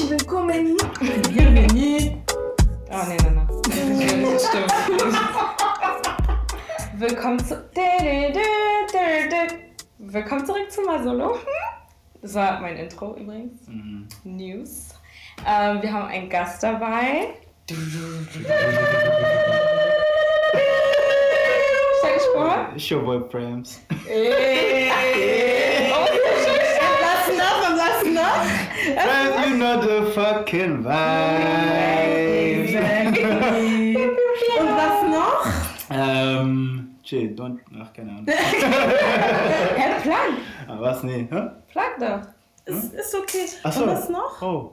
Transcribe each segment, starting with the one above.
Herzlich willkommen. Bienvenue. Oh, nee, nee, nee. Das stimmt. Willkommen zu. Willkommen zurück zu Masolo. Das war mein Intro übrigens. Mhm. News. Ähm, wir haben einen Gast dabei. Stell dich vor. It's your boy Prams. Was noch und was Prams, you know the fucking vibe. Und was noch? ähm, chill, don't, ach, keine Ahnung. Herr Plank. Ah, was, nee, hä? Plank doch. Ist, ist okay. Ach Und so. was noch? Oh,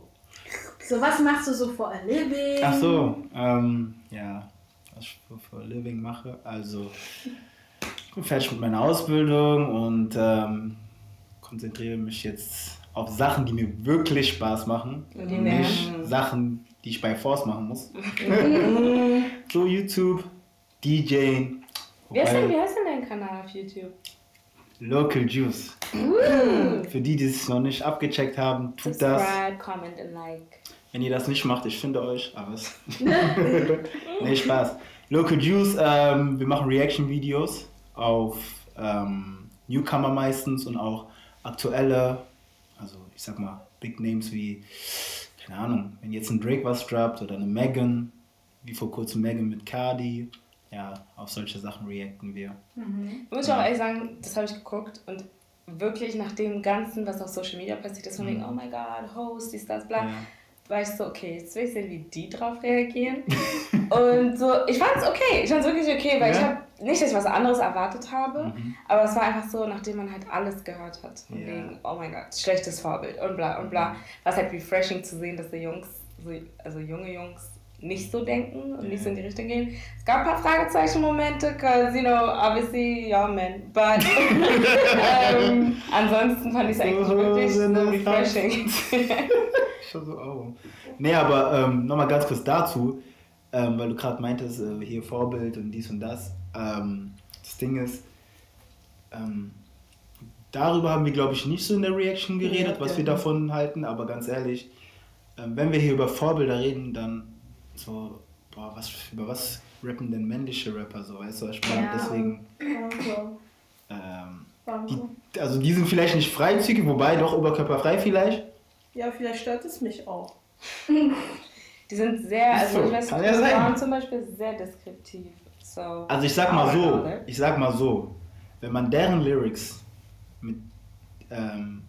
So, was machst du so for a living? ach so, ähm, ja, was ich für, für Living mache, also, ich bin fertig mit meiner Ausbildung und, ähm, konzentriere mich jetzt auf Sachen, die mir wirklich Spaß machen. Die nicht nerven. Sachen, die ich bei Force machen muss. so YouTube, DJing. Wie heißt, denn, wie heißt denn dein Kanal auf YouTube? Local Juice. Für die, die es noch nicht abgecheckt haben, tut das. Subscribe, comment and like. Wenn ihr das nicht macht, ich finde euch, aber es. nee, Spaß. Local Juice, ähm, wir machen Reaction-Videos auf ähm, Newcomer meistens und auch aktuelle, ich sag mal, Big Names wie, keine Ahnung, wenn jetzt ein Drake was droppt oder eine Megan, wie vor kurzem Megan mit Cardi, ja, auf solche Sachen reacten wir. Muss ich auch ehrlich sagen, das habe ich geguckt und wirklich nach dem Ganzen, was auf Social Media passiert ist, von wegen, oh my god, Host, dies, das, bla, Ja. war ich so, okay, jetzt will ich sehen, wie die drauf reagieren. und so, ich fand es okay, ich fand es wirklich okay, weil ich Ja. habe nicht, dass ich was anderes erwartet habe, Mhm. aber es war einfach so, nachdem man halt alles gehört hat, von Ja. wegen, oh mein Gott, schlechtes Vorbild und bla und bla, war es halt refreshing zu sehen, dass die Jungs, so, also junge Jungs, nicht so denken und nicht so in die Richtung gehen. Es gab ein paar Fragezeichen-Momente, because, you know, obviously, yeah, man, but ähm, ansonsten fand ich es eigentlich wirklich so refreshing. Schon so, oh. Nee, aber ähm, nochmal ganz kurz dazu, ähm, weil du gerade meintest, äh, hier Vorbild und dies und das. Ähm, das Ding ist, ähm, darüber haben wir, glaube ich, nicht so in der Reaction geredet, Ja, was wir genau. davon halten, aber ganz ehrlich, ähm, wenn wir hier über Vorbilder reden, dann so, boah, was, über was rappen denn männliche Rapper so, weißt du, ich meine? Ja. Deswegen, ähm, die, also die sind vielleicht nicht freizügig, wobei doch oberkörperfrei vielleicht. Ja, vielleicht stört es mich auch. Die sind sehr, also so, ich weiß, ja. Brown zum Beispiel sehr deskriptiv. So. Also ich sag mal so, ich sag mal so, wenn man deren Lyrics mit, ähm,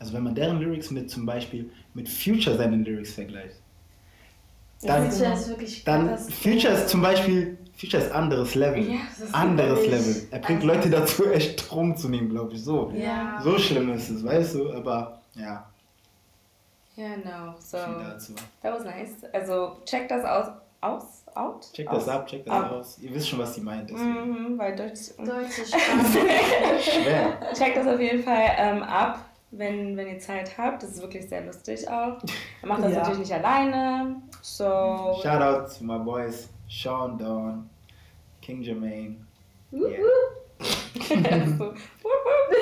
also wenn man deren Lyrics mit zum Beispiel mit Future seinen Lyrics vergleicht, dann, Future ist wirklich dann. Future ist zum Beispiel, Future ist anderes Level, Ja, ist anderes Level. Er bringt Leute dazu, echt Drogen zu nehmen, glaube ich, so. Ja. So schlimm ist es, weißt du, aber ja, Yeah, no. So, that was nice. Also, check das aus. Aus? Out? Check das ab, check das Ab. aus. Ihr wisst schon, was die meint. Mhm, weil Deutsch. Deutsche Sprache. Schwer. Check das auf jeden Fall ähm, ab, wenn, wenn ihr Zeit habt. Das ist wirklich sehr lustig auch. Er macht das Ja. natürlich nicht alleine. So. Shout out to my boys, Sean Dawn, King Jermaine. Yeah. so. wup, wup.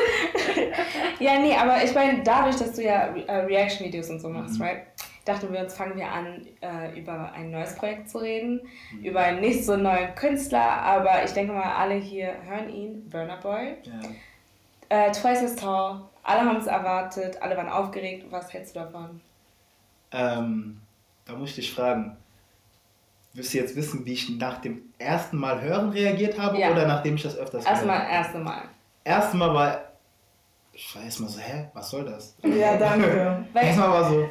ja, nee, aber ich meine, dadurch, dass du ja äh, Reaction-Videos und so machst, Mhm. right? Dachten wir uns, fangen wir an, äh, über ein neues Projekt zu reden, Mhm. über einen nicht so neuen Künstler, aber ich denke mal, alle hier hören ihn, Burner Boy. Ja. Äh, Twice as Tall, alle haben es erwartet, alle waren aufgeregt. Was hältst du davon? Ähm, da muss ich dich fragen. Willst du jetzt wissen, wie ich nach dem ersten Mal hören reagiert habe Ja. oder nachdem ich das öfters Erstmal, gehört habe? erste Mal. Erstmal war ich war erstmal so, hä, was soll das? Ja, danke. Erstmal war so,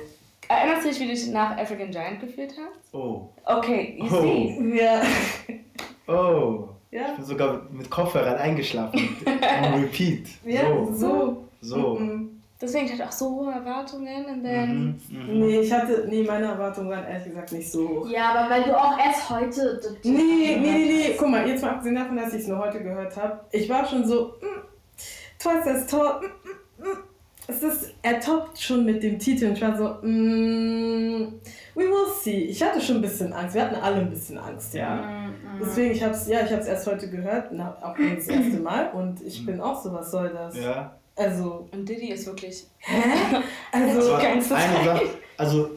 erinnerst du dich, wie du dich nach African Giant gefühlt hast? oh, Okay, you Oh. see. Ja. oh. Ich Ja. bin sogar mit Kopfhörern eingeschlafen. On repeat. Ja, So. so. So. Mhm. Deswegen hatte ich auch so hohe Erwartungen und dann. Mhm, mhm. Nee, ich hatte, nee, meine Erwartungen waren ehrlich gesagt nicht so hoch. Ja, aber weil du auch erst heute. Nee, nee, nee, nee, guck mal, jetzt mal abgesehen davon, dass ich es nur heute gehört habe, ich war schon so, mm, Twice as Tall, mm, mm, mm. Es ist, er toppt schon mit dem Titel und ich war so, mm, we will see. Ich hatte schon ein bisschen Angst, wir hatten alle ein bisschen Angst, ja. Mhm. Deswegen, ich hab's, ja, ich hab's erst heute gehört, na, auch das erste Mal und ich bin auch so, was soll das? Ja. Also, Und Diddy ist wirklich. also Die Aber ganze eine. Sache, also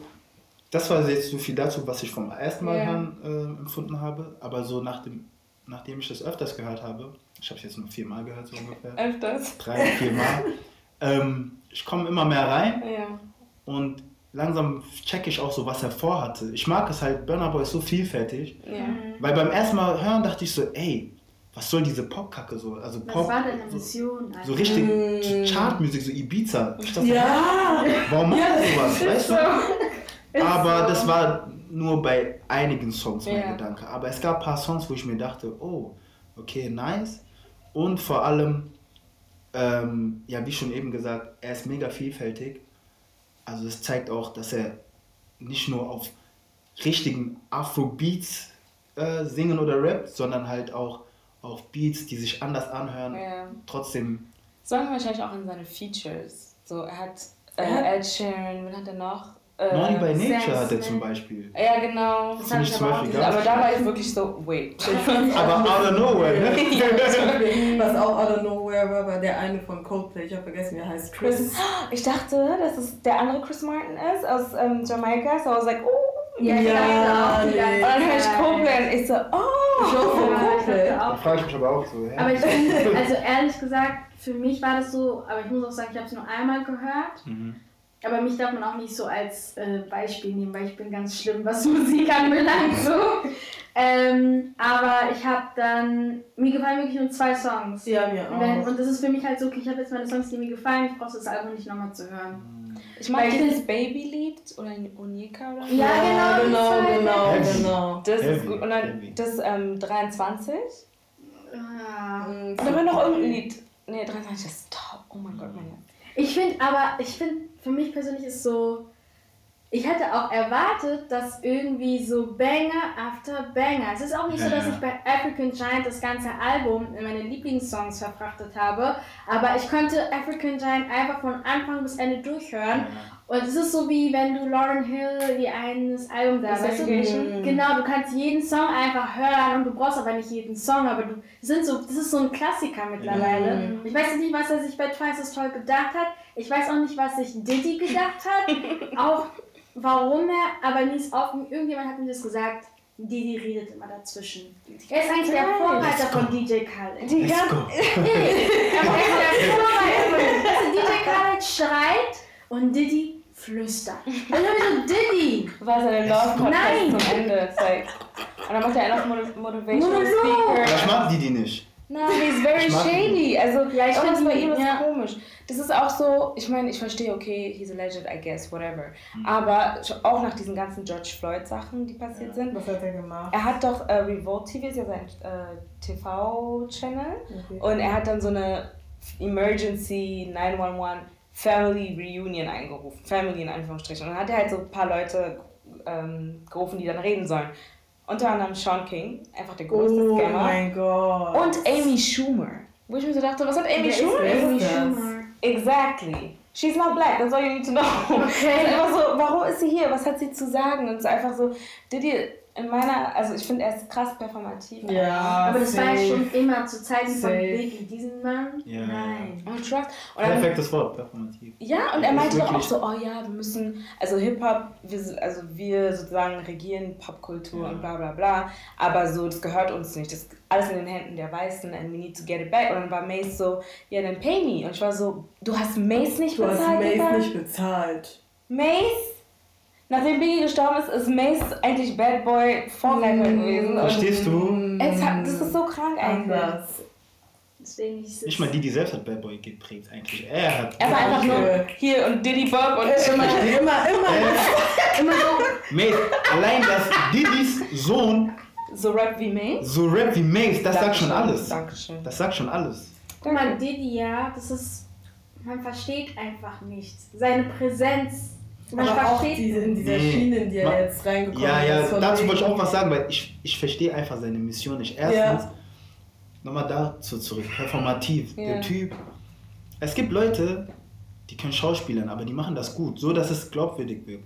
das war jetzt so viel dazu, was ich vom ersten Mal Ja. hören äh, empfunden habe. Aber so nach dem, nachdem ich das öfters gehört habe, ich habe es jetzt nur viermal gehört, so ungefähr. Öfters. Drei, viermal. ähm, ich komme immer mehr rein Ja. und langsam checke ich auch so, was er vorhatte. Ich mag es halt, Burner Boy ist so vielfältig. Ja. Weil beim ersten Mal hören dachte ich so, ey, was soll diese Popkacke so? Also Was Pop, war deine so, Mission? so richtig Mm. Chartmusik, so Ibiza. Ich dachte, ja, Warum macht Ja, er sowas? Weißt du? Ist Aber so. das war nur bei einigen Songs mein Ja. Gedanke. Aber es gab ein paar Songs, wo ich mir dachte, oh, okay, nice. Und vor allem, ähm, ja, wie schon eben gesagt, er ist mega vielfältig. Also es zeigt auch, dass er nicht nur auf richtigen Afro-Beats äh, singen oder rappt, sondern halt auch auf Beats, die sich anders anhören. Ja. Trotzdem, Sagen wir wahrscheinlich auch in seine Features. So, er hat äh, Er hat- Ed Sheeran, wen hat er noch? Äh, Naughty by Nature Sam hat er zum Beispiel. Ja, genau. Das Finde ich zum Beispiel gesehen. ganz Aber da war ich wirklich so, wait. Aber out of nowhere, ne? was auch out of nowhere war, war der eine von Coldplay, ich habe vergessen, wie er heißt. Chris. Ich dachte, dass es der andere Chris Martin ist aus ähm, Jamaika. So I was like, oh. Ja, Ja, ganze Und dann höre ich. Coldplay und ich so, oh. Ich auch von Ja, Coldplay. Da frage ich mich aber auch so, hä? Aber ich finde, also ehrlich gesagt, für mich war das so, aber ich muss auch sagen, ich habe es nur einmal gehört. Mhm. Aber mich darf man auch nicht so als äh, Beispiel nehmen, weil ich bin ganz schlimm, was Musik anbelangt. So. Ähm, aber ich habe dann, mir gefallen wirklich nur zwei Songs. Ja, mir Und, wenn, auch. und das ist für mich halt so, okay, ich habe jetzt meine Songs, die mir gefallen, ich brauche das Album nicht nochmal zu hören. Ich mag dieses Baby-Lied oder Unika oder so. Ja, genau, die genau, zwei. genau, Heavy. genau. Das ist gut. Und dann heavy. das ähm, 23. Ja. Mhm. Und da war noch irgendein Lied. Nee, 23 ist top. Oh mein Gott, mein Gott. Ich finde aber, ich finde, für mich persönlich ist so, ich hätte auch erwartet, dass irgendwie so Banger after Banger. Es ist auch nicht so, dass Ja. ich bei African Giant das ganze Album in meine Lieblingssongs verfrachtet habe, aber ich konnte African Giant einfach von Anfang bis Ende durchhören. Und es ist so wie wenn du Lauren Hill wie eines Album da, weißt du? Segregation. Genau, du kannst jeden Song einfach hören und du brauchst aber nicht jeden Song, aber du das sind so, das ist so ein Klassiker mittlerweile. Mhm. Ich weiß jetzt nicht, was er sich bei Twice as Toll gedacht hat. Ich weiß auch nicht, was sich Diddy gedacht hat. auch warum er, aber mir ist auf, irgendjemand hat mir das gesagt. Diddy redet immer dazwischen. Er ist eigentlich der. Vorreiter von DJ Khaled. Die Let's go. Er ist der Vorreiter von also DJ Khaled schreit und Diddy flüstert. Und dann so, Diddy! war seine Love Podcast Nein. zum Ende. Like, und dann macht er noch Motiv- Motivational Monolog. Speaker. mag die, die nicht. Nein, he's very Ich mag ihn. shady. Also, Ja, ich irgendwas find bei ihm ist ja. komisch. Das ist auch so, ich meine, ich verstehe, okay, he's a legend, I guess, whatever. Mhm. Aber auch nach diesen ganzen George Floyd-Sachen, die passiert sind, Was hat er gemacht? er hat doch äh, Revolt TV, ist ja sein äh, TV-Channel. Okay. Und er hat dann so eine Emergency 911 Family Reunion eingerufen. Family in Anführungsstrichen. Und dann hat er halt so ein paar Leute ähm, gerufen, die dann reden sollen. Unter anderem Sean King, einfach der größte Oh Scammer. mein Gott. Und Amy Schumer. Wo ich mir so dachte, was hat Amy Wer Schumer? Amy? Schumer? Exactly. She's not black, that's all you need to know. Okay. Ist einfach so, warum ist sie hier? Was hat sie zu sagen? Und es ist einfach so, Diddy, in meiner, also ich finde, er ist krass performativ. Ja, Aber das war ja safe. schon immer zu Zeiten von Safe. Biggie. Diesen Mann? Ja. Nein. Und Trust. Und dann, Perfektes Wort, performativ. ja, und er meinte doch auch so, oh ja, wir müssen, also Hip-Hop, wir, also wir sozusagen regieren Popkultur Ja. und bla bla bla, aber so, das gehört uns nicht, das ist alles in den Händen der Weißen and we need to get it back. Und dann war Mace so, ja, dann pay me. Und ich war so, du hast Mace nicht Du hast bezahlt? Mace nicht bezahlt. Mace? Nachdem Biggie gestorben ist, ist Mace eigentlich Bad Boy Vorreiter Mm. gewesen. Verstehst du? es hat, das ist so krank eigentlich. Deswegen. Nicht mal die, die selbst hat Bad Boy geprägt eigentlich. Er hat. Er war einfach nur hier und Diddy Bob und Immer, immer, immer. immer so. Mace, allein, dass Diddy's Sohn so rap wie Mace. so rappt wie Mace, das sagt schon Dankeschön, alles. Dankeschön. Das sagt schon alles. Guck mal, Diddy, ja, das ist. Man versteht einfach nichts. Seine Präsenz. Man Aber auch diese, in dieser Nee. Schiene, in die er Ma- jetzt reingekommen Ja, ja, ist. von dazu wegen- wollte ich auch was sagen, weil ich, ich verstehe einfach seine Mission nicht. Erstens, nochmal dazu zurück, performativ. Ja. Der Typ. Es gibt Leute, die können schauspielern, aber die machen das gut, so dass es glaubwürdig wirkt.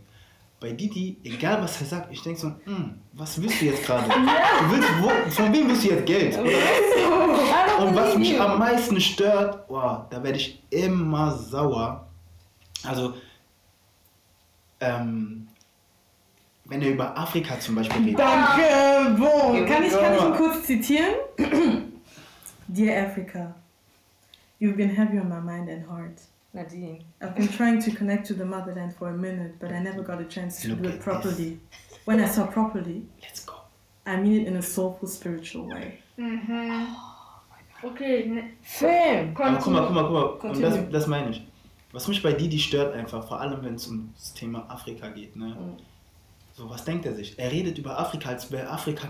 bei Didi, egal was er sagt, ich denke so, hm, was willst du jetzt gerade? Von wem willst du jetzt Geld? Und was mich am meisten stört, boah, da werde ich immer sauer. Also, ähm, wenn er über Afrika zum Beispiel redet. Danke, Bon. Kann ich, kann ich ihn kurz zitieren? Dear Africa, you've been heavy on my mind and heart. Nadine. I've been trying to connect to the motherland for a minute, but I never got a chance to Look do at it properly. When I saw properly, Let's go. I mean it in a soulful, spiritual way. Mhm. Okay, ne, Film. Aber guck mal, guck mal, guck mal. Und Continue. das, das meine ich. Was mich bei Didi stört einfach, vor allem wenn es um das Thema Afrika geht, ne? So, was denkt er sich? Er redet über Afrika, als wäre Afrika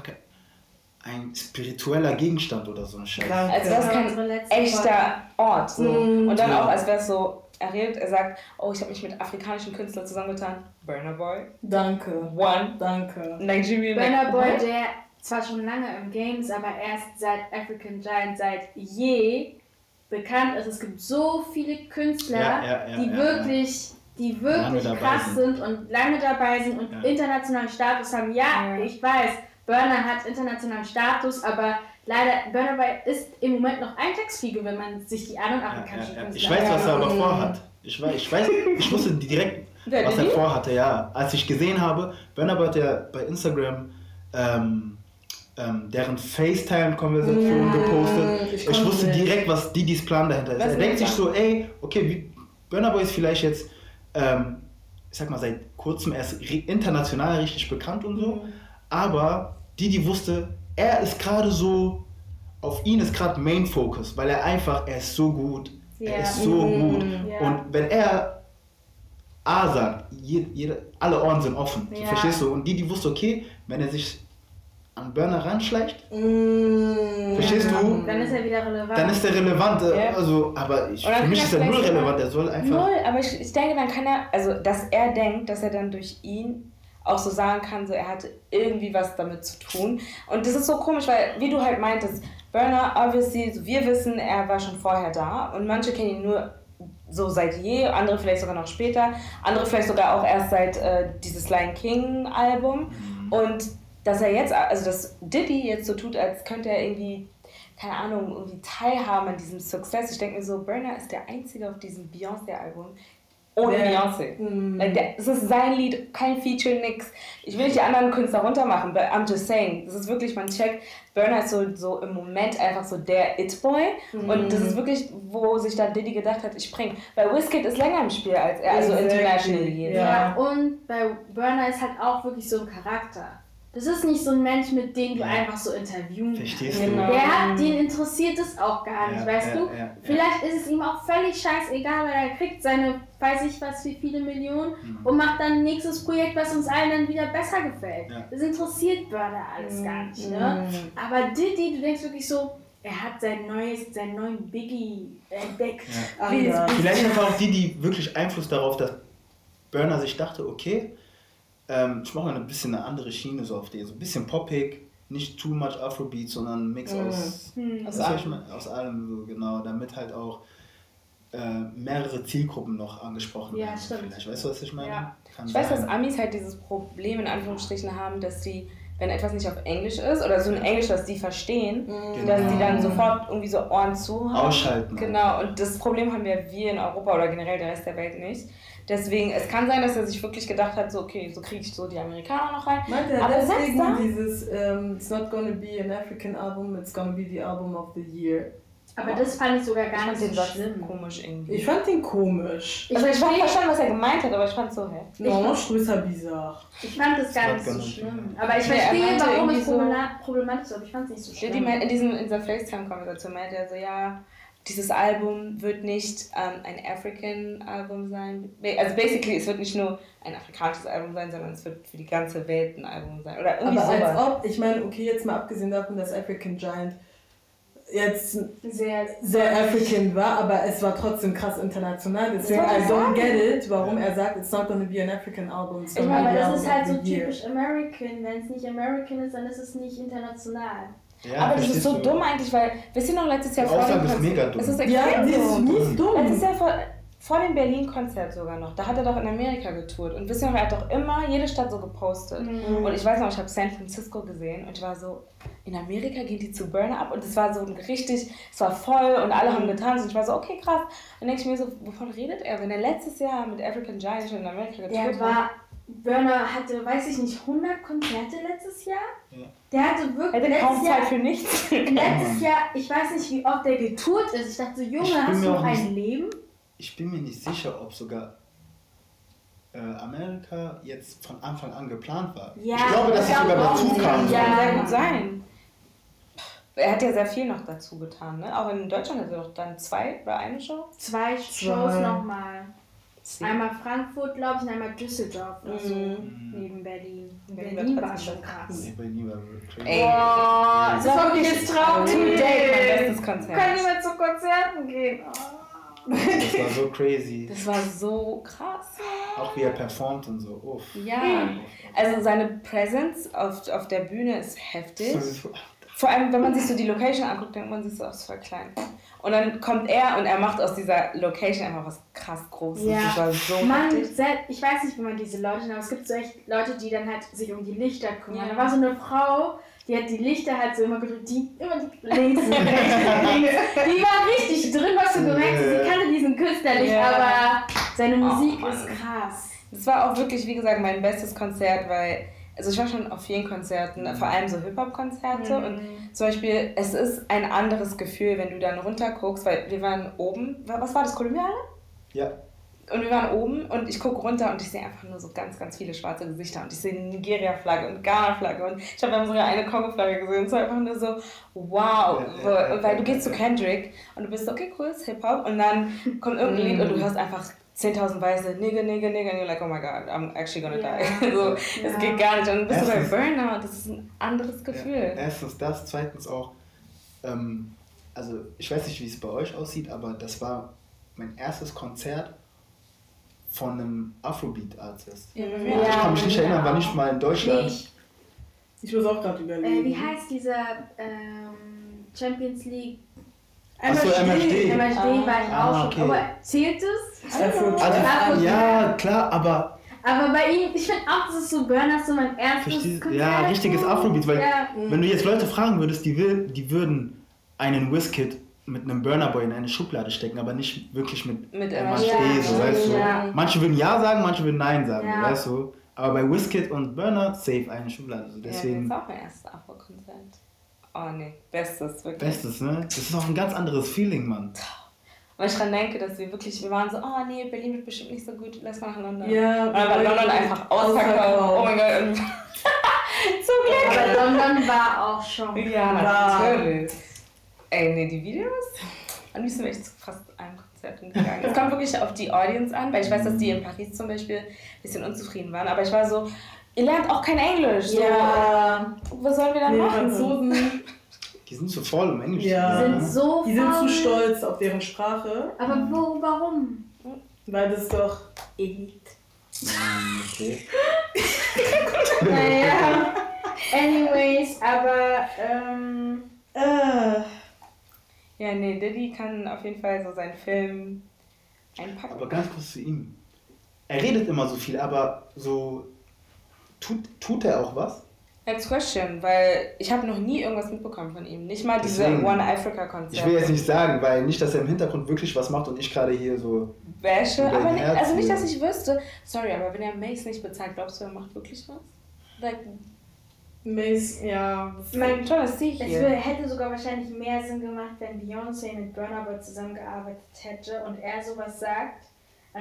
ein spiritueller Gegenstand oder so ein Scheiß. Danke. Als wäre es kein echter Ort. So. Mm, Und dann ja. auch, als wäre es so, er redet, er sagt, oh, ich habe mich mit afrikanischen Künstlern zusammengetan. Burner Boy, Danke. One, Danke. Nigerian. Burner Boy, der zwar schon lange im Game ist, aber erst seit African Giant seit je bekannt ist. Es gibt so viele Künstler, Ja, ja, ja, die ja, wirklich, die wirklich krass sind. sind. und lange dabei sind und Ja. internationalen Status haben. Ja, Ja. ich weiß, Burner hat internationalen Status, aber leider, Burner ist im Moment noch ein Textfigur, wenn man sich die anderen afrikanischen ja, ja. Künstler Ich weiß, was er aber vorhat. Ich weiß, ich weiß, ich wusste direkt, was er vorhatte, ja. Als ich gesehen habe, Burner hat ja bei Instagram ähm, ähm, deren FaceTime-Konversation gepostet. ich Ich, wusste nicht. direkt, was Didis Plan dahinter ist. Was er denkt sich so, ey, okay, wie, Burner Boy ist vielleicht jetzt, ähm, ich sag mal, seit kurzem erst international richtig bekannt und so, aber Didi wusste, er ist gerade so, auf ihn ist gerade Main Focus, weil er einfach, er ist so gut, Ja. er ist so Mm, gut. ja. Und wenn er A sagt, jede, jede, alle Ohren sind offen, so, Ja. verstehst du? Und Didi wusste, okay, wenn er sich an Burner ranschleicht, Mm, Verstehst du? Dann ist er wieder relevant. dann ist er relevant. äh, Ja. Also, aber ich, für mich ist er null relevant. Er soll einfach. Null, aber ich, ich denke, dann kann er, also dass er denkt, dass er dann durch ihn auch so sagen kann, so er hatte irgendwie was damit zu tun. Und das ist so komisch, weil, wie du halt meintest, Burner, obviously, so wir wissen, er war schon vorher da und manche kennen ihn nur so seit je, andere vielleicht sogar noch später, andere vielleicht sogar auch erst seit äh, dieses Lion King Album. Und dass er jetzt, also dass Diddy jetzt so tut, als könnte er irgendwie, keine Ahnung, irgendwie teilhaben an diesem Success. Ich denke mir so, Burner ist der Einzige auf diesem Beyoncé-Album ohne Beyoncé. Mm. Es ist sein Lied, kein Feature, nix. Ich will nicht die anderen Künstler runtermachen, but I'm just saying. Das ist wirklich, man checkt, Burner ist so, so im Moment einfach so der It-Boy. Und das ist wirklich, wo sich dann Diddy gedacht hat, ich bring. Weil Wizkid ist länger im Spiel als er, also Exactly. internationally. jetzt. Ja. Ja, und bei Burner ist halt auch wirklich so ein Charakter. Das ist nicht so ein Mensch, mit dem du einfach so interviewen Verstehst kannst. Genau. du? Der hat, den interessiert es auch gar nicht, Ja, weißt ja, du? ja, ja. Vielleicht ist es ihm auch völlig scheißegal, weil er kriegt seine, weiß ich was, wie viele Millionen Mhm. und macht dann ein nächstes Projekt, was uns allen dann wieder besser gefällt. Ja. Das interessiert Burner alles gar nicht, ne? Mm. Aber Diddy, du denkst wirklich so, er hat sein neues, seinen neuen Biggie entdeckt. Anders. Vielleicht hat auch die, die wirklich Einfluss darauf, dass Burner sich dachte, okay, ähm, ich mache mal ein bisschen eine andere Schiene so auf die, so ein bisschen poppig, nicht too much Afrobeat, sondern ein Mix Mhm. aus, Hm. Aus was allem. mal- aus allem, so genau, damit halt auch äh, mehrere Zielgruppen noch angesprochen Ja, werden. stimmt. Vielleicht. Weißt du, was ich meine? Ja. Ich weiß, dass Amis halt dieses Problem in Anführungsstrichen haben, dass sie, wenn etwas nicht auf Englisch ist oder so ein Englisch, das die verstehen, Mm. dass die dann sofort irgendwie so Ohren zu haben. Ausschalten. Genau, und das Problem haben ja wir in Europa oder generell der Rest der Welt nicht. Deswegen, es kann sein, dass er sich wirklich gedacht hat, so, okay, so kriege ich so die Amerikaner noch rein. Meint er Aber deswegen da- dieses ähm, It's not gonna be an African album, it's gonna be the album of the year. Aber das fand ich sogar Ich gar fand nicht den so Satz schlimm. komisch irgendwie. Ich fand den komisch. also ich verstehe- verstanden, was er gemeint hat, aber ich fand so, hä? Trouve ça bizarre. Ich fand das gar Das nicht so ganz schlimm. Aber ich er verstehe, warum es problematisch ist, aber ich fand es nicht so schlimm. in, diesem, in dieser FaceTime-Konversation meinte er so, ja, dieses Album wird nicht ähm, ein African-Album sein. Also basically, es wird nicht nur ein afrikanisches Album sein, sondern es wird für die ganze Welt ein Album sein. Oder irgendwie Aber als sowas. ob, ich meine, okay, jetzt mal abgesehen davon, dass African Giant jetzt sehr, sehr African war, aber es war trotzdem krass international. Deswegen, I ich don't get it, warum er sagt, it's not gonna be an African album. It's Ich meine, das ist halt so typisch American. Wenn es nicht American ist, dann ist es nicht international. Ja, aber das ist so du? dumm eigentlich, weil, wisst ihr noch, letztes Jahr ist mega dumm. Es ist Ja, extrem ist dumm. mies dumm. Letztes Jahr vor, vor dem Berlin-Konzert sogar noch, da hat er doch in Amerika getourt. Und wisst ihr noch, er hat doch immer jede Stadt so gepostet. Mhm. Und ich weiß noch, ich habe San Francisco gesehen und ich war so, in Amerika gehen die zu Burner ab und es war so richtig, es war voll und alle haben getanzt und ich war so, okay, krass. Und dann denke ich mir so, wovon redet er? Wenn er letztes Jahr mit African Giant schon in Amerika getourt Der war, Burner hatte, weiß ich nicht, 100 Konzerte letztes Jahr. Ja. Der hatte wirklich hätte kaum Zeit Jahr, für nichts. letztes Jahr, ich weiß nicht, wie oft der getourt ist. Ich dachte so, Junge, hast du noch ein nicht- Leben? Ich bin mir nicht sicher, ob sogar äh, Amerika jetzt von Anfang an geplant war. Ja, ich glaube, dass ich es sogar dazu kam. Ja, Ja. sehr gut sein. Er hat ja sehr viel noch dazu getan, ne? Auch in Deutschland hat er doch dann zwei oder eine Show. Zwei Shows nochmal. Sie- Einmal Frankfurt, glaube ich, und einmal Düsseldorf oder so. Mhm. Neben Berlin. Berlin Berlin war schon krass. Nee, nie war crazy. Ey. Boah, Das das war wirklich wirklich jetzt traurig. to date mein bestes Kann Konzert. niemand zu Konzerten gehen. Das war so crazy. Das war so krass. Auch wie er performt und so. Uff. Ja. Also seine Presence auf, auf der Bühne ist heftig. Vor allem, wenn man sich so die Location anguckt, denkt man sich so, das ist voll klein. Und dann kommt er und er macht aus dieser Location einfach was krass Großes. Ja. Das war so Man, ich weiß nicht, wie man diese Leute nennt, aber es gibt so echt Leute, die dann halt sich um die Lichter kümmern. Ja. Da war so eine Frau, die hat die Lichter halt so immer gedrückt, die immer die links und. Die war richtig drin, was du gemerkt hast. Sie kannte diesen Künstler nicht, Ja. aber seine Musik Mann. ist krass. Das war auch wirklich, wie gesagt, mein bestes Konzert, weil, also ich war schon auf vielen Konzerten, vor allem so Hip-Hop-Konzerte und zum Beispiel, es ist ein anderes Gefühl, wenn du dann runter guckst, weil wir waren oben, was war das, Kolumbiale? Ja. Und wir waren oben und ich gucke runter und ich sehe einfach nur so ganz, ganz viele schwarze Gesichter und ich sehe eine Nigeria-Flagge und Ghana-Flagge und ich habe sogar eine Kongo-Flagge gesehen und es war einfach nur so, wow, weil du gehst zu. Kendrick und du bist so, okay, cool, ist Hip-Hop und dann kommt irgendein Lied und du hörst einfach 10.000 Weiße, nigga, nigga, nigga, und you're like, oh my god, I'm actually gonna Ja. die. so, Ja. Das geht gar nicht. Und dann bist du bei Erstens- Burnout, das ist ein anderes Gefühl. Ja, erstens das, zweitens auch, ähm, also ich weiß nicht, wie es bei euch aussieht, aber das war mein erstes Konzert von einem Afrobeat-Artist. Ja. ich kann mich nicht erinnern, war nicht mal in Deutschland. Nee, ich, Ich muss auch gerade überlegen. äh, wie heißt dieser ähm, Champions League? Ach so, MFD. MSD Ah. war ich Ah, auch schon. okay. Aber zählt es? Afro- Also, Afro- ja, klar, aber Aber bei ihm, ich finde auch, das ist so Burner, so mein erstes Verstehst- ja, richtiges. Afrobeat, weil- Ja. wenn du jetzt Leute fragen würdest, die, will, die würden einen Wizkid mit einem Burner Boy in eine Schublade stecken, aber nicht wirklich mit Mit MHD, Ja, so, weißt du. ja. Manche würden Ja sagen, manche würden Nein sagen, Ja. weißt du. Aber bei Wizkid und Burner safe eine Schublade. So. Ja, das Deswegen ist auch mein erstes Afro-Konzert. Oh nee, bestes, wirklich. Bestes, ne? Das ist auch ein ganz anderes Feeling, Mann. Weil ich dran denke, dass wir wirklich, wir waren so, oh nee, Berlin wird bestimmt nicht so gut, lass mal nach London. Ja, war London einfach ausverkauft. Oh mein Gott. Zum Glück. Aber London war auch schon. Ja, natürlich. Ey, nee, die Videos? Am liebsten wäre ich zu fast allen Konzerten gegangen. Es kommt wirklich auf die Audience an, weil ich weiß, dass die in Paris zum Beispiel ein bisschen unzufrieden waren. Aber ich war so, ihr lernt auch kein Englisch. So, Ja, Was sollen wir dann nee, machen? Franzosen, Die sind zu voll, um Englisch Ja. zu sind lernen. so die sind zu stolz auf deren Sprache, Aber wo, warum? weil das doch Elite. Okay. Naja. Anyways, aber ähm, Äh, Ja, nee, Diddy kann auf jeden Fall so seinen Film einpacken. Aber ganz kurz zu ihm. Er redet immer so viel, aber so tut, tut er auch was? Next question, weil ich habe noch nie irgendwas mitbekommen von ihm. Nicht mal diese Deswegen. One Africa Konzert. Ich will jetzt nicht sagen, weil nicht, dass er im Hintergrund wirklich was macht und ich gerade hier so. Wäsche, aber nicht, also nicht, dass ich wüsste. Sorry, aber wenn er Mace nicht bezahlt, glaubst du, er macht wirklich was? Like, Mace, ja. mein tolles Sieg es hätte sogar wahrscheinlich mehr Sinn gemacht, wenn Beyoncé mit Burna Boy zusammengearbeitet hätte und er sowas sagt,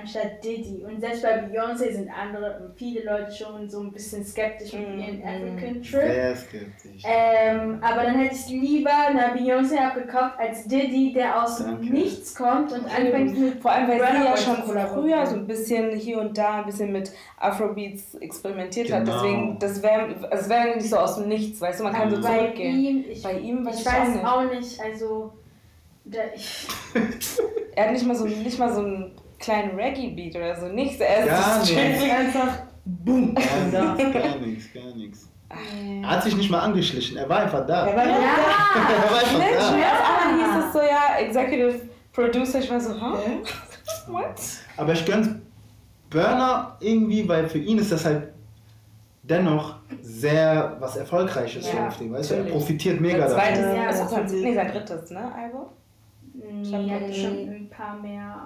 anstatt Diddy. Und selbst bei Beyoncé sind andere, viele Leute schon so ein bisschen skeptisch mit Mhm. ihren African Trip. Sehr skeptisch. Ähm, aber dann hätte ich lieber einer Beyoncé abgekauft als Diddy, der aus Danke. nichts kommt und anfängt mit Vor allem, weil sie ja schon früher so ein bisschen hier und da ein bisschen mit Afrobeats experimentiert hat. Genau. Deswegen, das wäre es wär nicht so aus dem Nichts, weißt du, man kann so bei zurückgehen. ihm, ich, Bei ihm weiß ich ich, weiß auch nicht. auch nicht, also da, ich, Er hat nicht mal so, nicht mal so einen kleinen Reggae-Beat oder so, nichts. Er ist Gar nicht. strictly- Einfach boom. Gar nichts, gar nichts, gar nichts. Er hat sich nicht mal angeschlichen, er war einfach da. Er war ja, Er war einfach Mensch, da. auf einmal hieß es so, ja, Executive Producer, ich war so, hä? What? Aber ich gönn's Burner irgendwie, weil für ihn ist das halt dennoch sehr was Erfolgreiches Ja, auf dem, weißt du? Er profitiert mega Sein zweites, davon. Ja, ist natürlich. nee, sein drittes, ne, Album? Nee, hat schon ein paar mehr.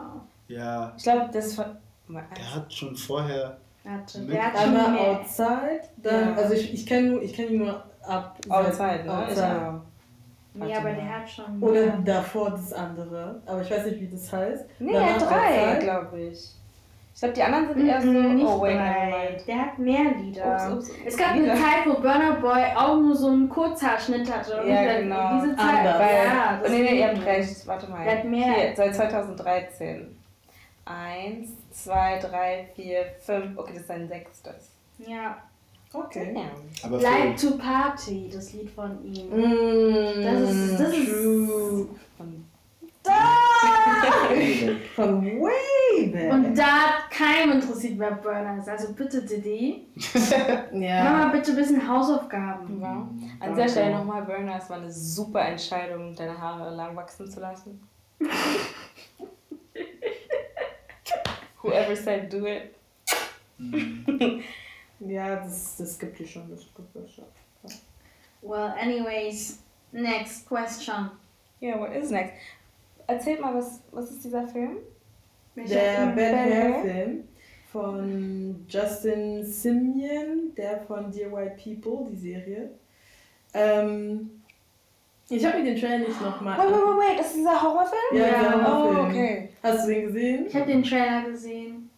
Ja, Ich glaube, das von. der hat schon vorher. Hatte. Mit- Der hat schon Einmal mehr. Outside, dann, Ja. also ich, ich kenne ich kenn ihn nur ab Outside, ne? Outside. Ja. Nee, aber der hat schon Oder mehr. davor das andere, aber ich weiß nicht, wie das heißt. Nee, er hat Danach drei, glaube ich. Ich glaube, die anderen sind eher so. Mhm, nicht oh, wait, drei. Der hat mehr Lieder. Ups, ups, ups. Es gab Lieder. eine Zeit, wo Burner Boy auch nur so einen Kurzhaarschnitt hatte. Und Ja, genau. Diese Zeit, Anders. Weil, ja, nee, nee, ihr habt recht. Warte mal. Der hat mehr. Hier, seit 2013. Eins, zwei, drei, vier, fünf. Okay, das ist sein sechstes. Ja. Okay. Damn. Aber Like für, to Party, das Lied von ihm. Mm, Das ist- das ist- true. Von- Von way back. Und da hat keinem interessiert, wer Burner ist. Also bitte, Didi, mach ja. mal bitte ein bisschen Hausaufgaben. Ja. An dieser Stelle nochmal, Burner, es war eine super Entscheidung, deine Haare lang wachsen zu lassen. Whoever said do it. Ja, das, das gibt hier schon. Das gibt es schon. Well, anyways, next question. Yeah, what is next? Erzählt mal, was, was ist dieser Film? Der Bad Bad Hair Hair? Film von Justin Simien, der von Dear White People, die Serie. Ähm, ich habe mir den Trailer nicht nochmal. Wait, wait, wait, wait, das ist dieser Horrorfilm? Ja, Ja. der Oh, Horrorfilm. okay. Hast du den gesehen? Ich habe den Trailer gesehen.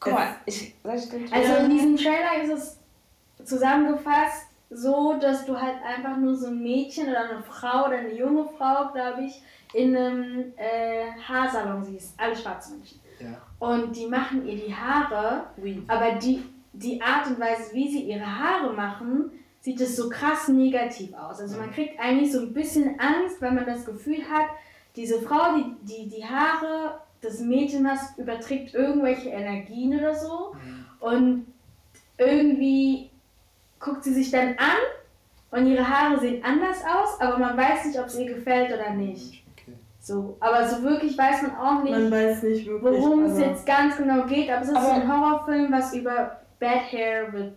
Guck mal, ich, soll ich den Also in diesem Trailer ist es zusammengefasst so, dass du halt einfach nur so ein Mädchen oder eine Frau oder eine junge Frau, glaube ich, in einem äh, Haarsalon siehst. Alle schwarze Menschen. ja. Und die machen ihr die Haare, Weave. aber die, die Art und Weise, wie sie ihre Haare machen, sieht es so krass negativ aus. Also man kriegt eigentlich so ein bisschen Angst, weil man das Gefühl hat, diese Frau, die die, die Haare des Mädchens überträgt irgendwelche Energien oder so. Und irgendwie guckt sie sich dann an und ihre Haare sehen anders aus, aber man weiß nicht, ob es ihr gefällt oder nicht. Okay. So, aber so wirklich weiß man auch nicht, Man weiß nicht wirklich. worum es jetzt ganz genau geht, aber es ist ein Horrorfilm, was über Bad Hair with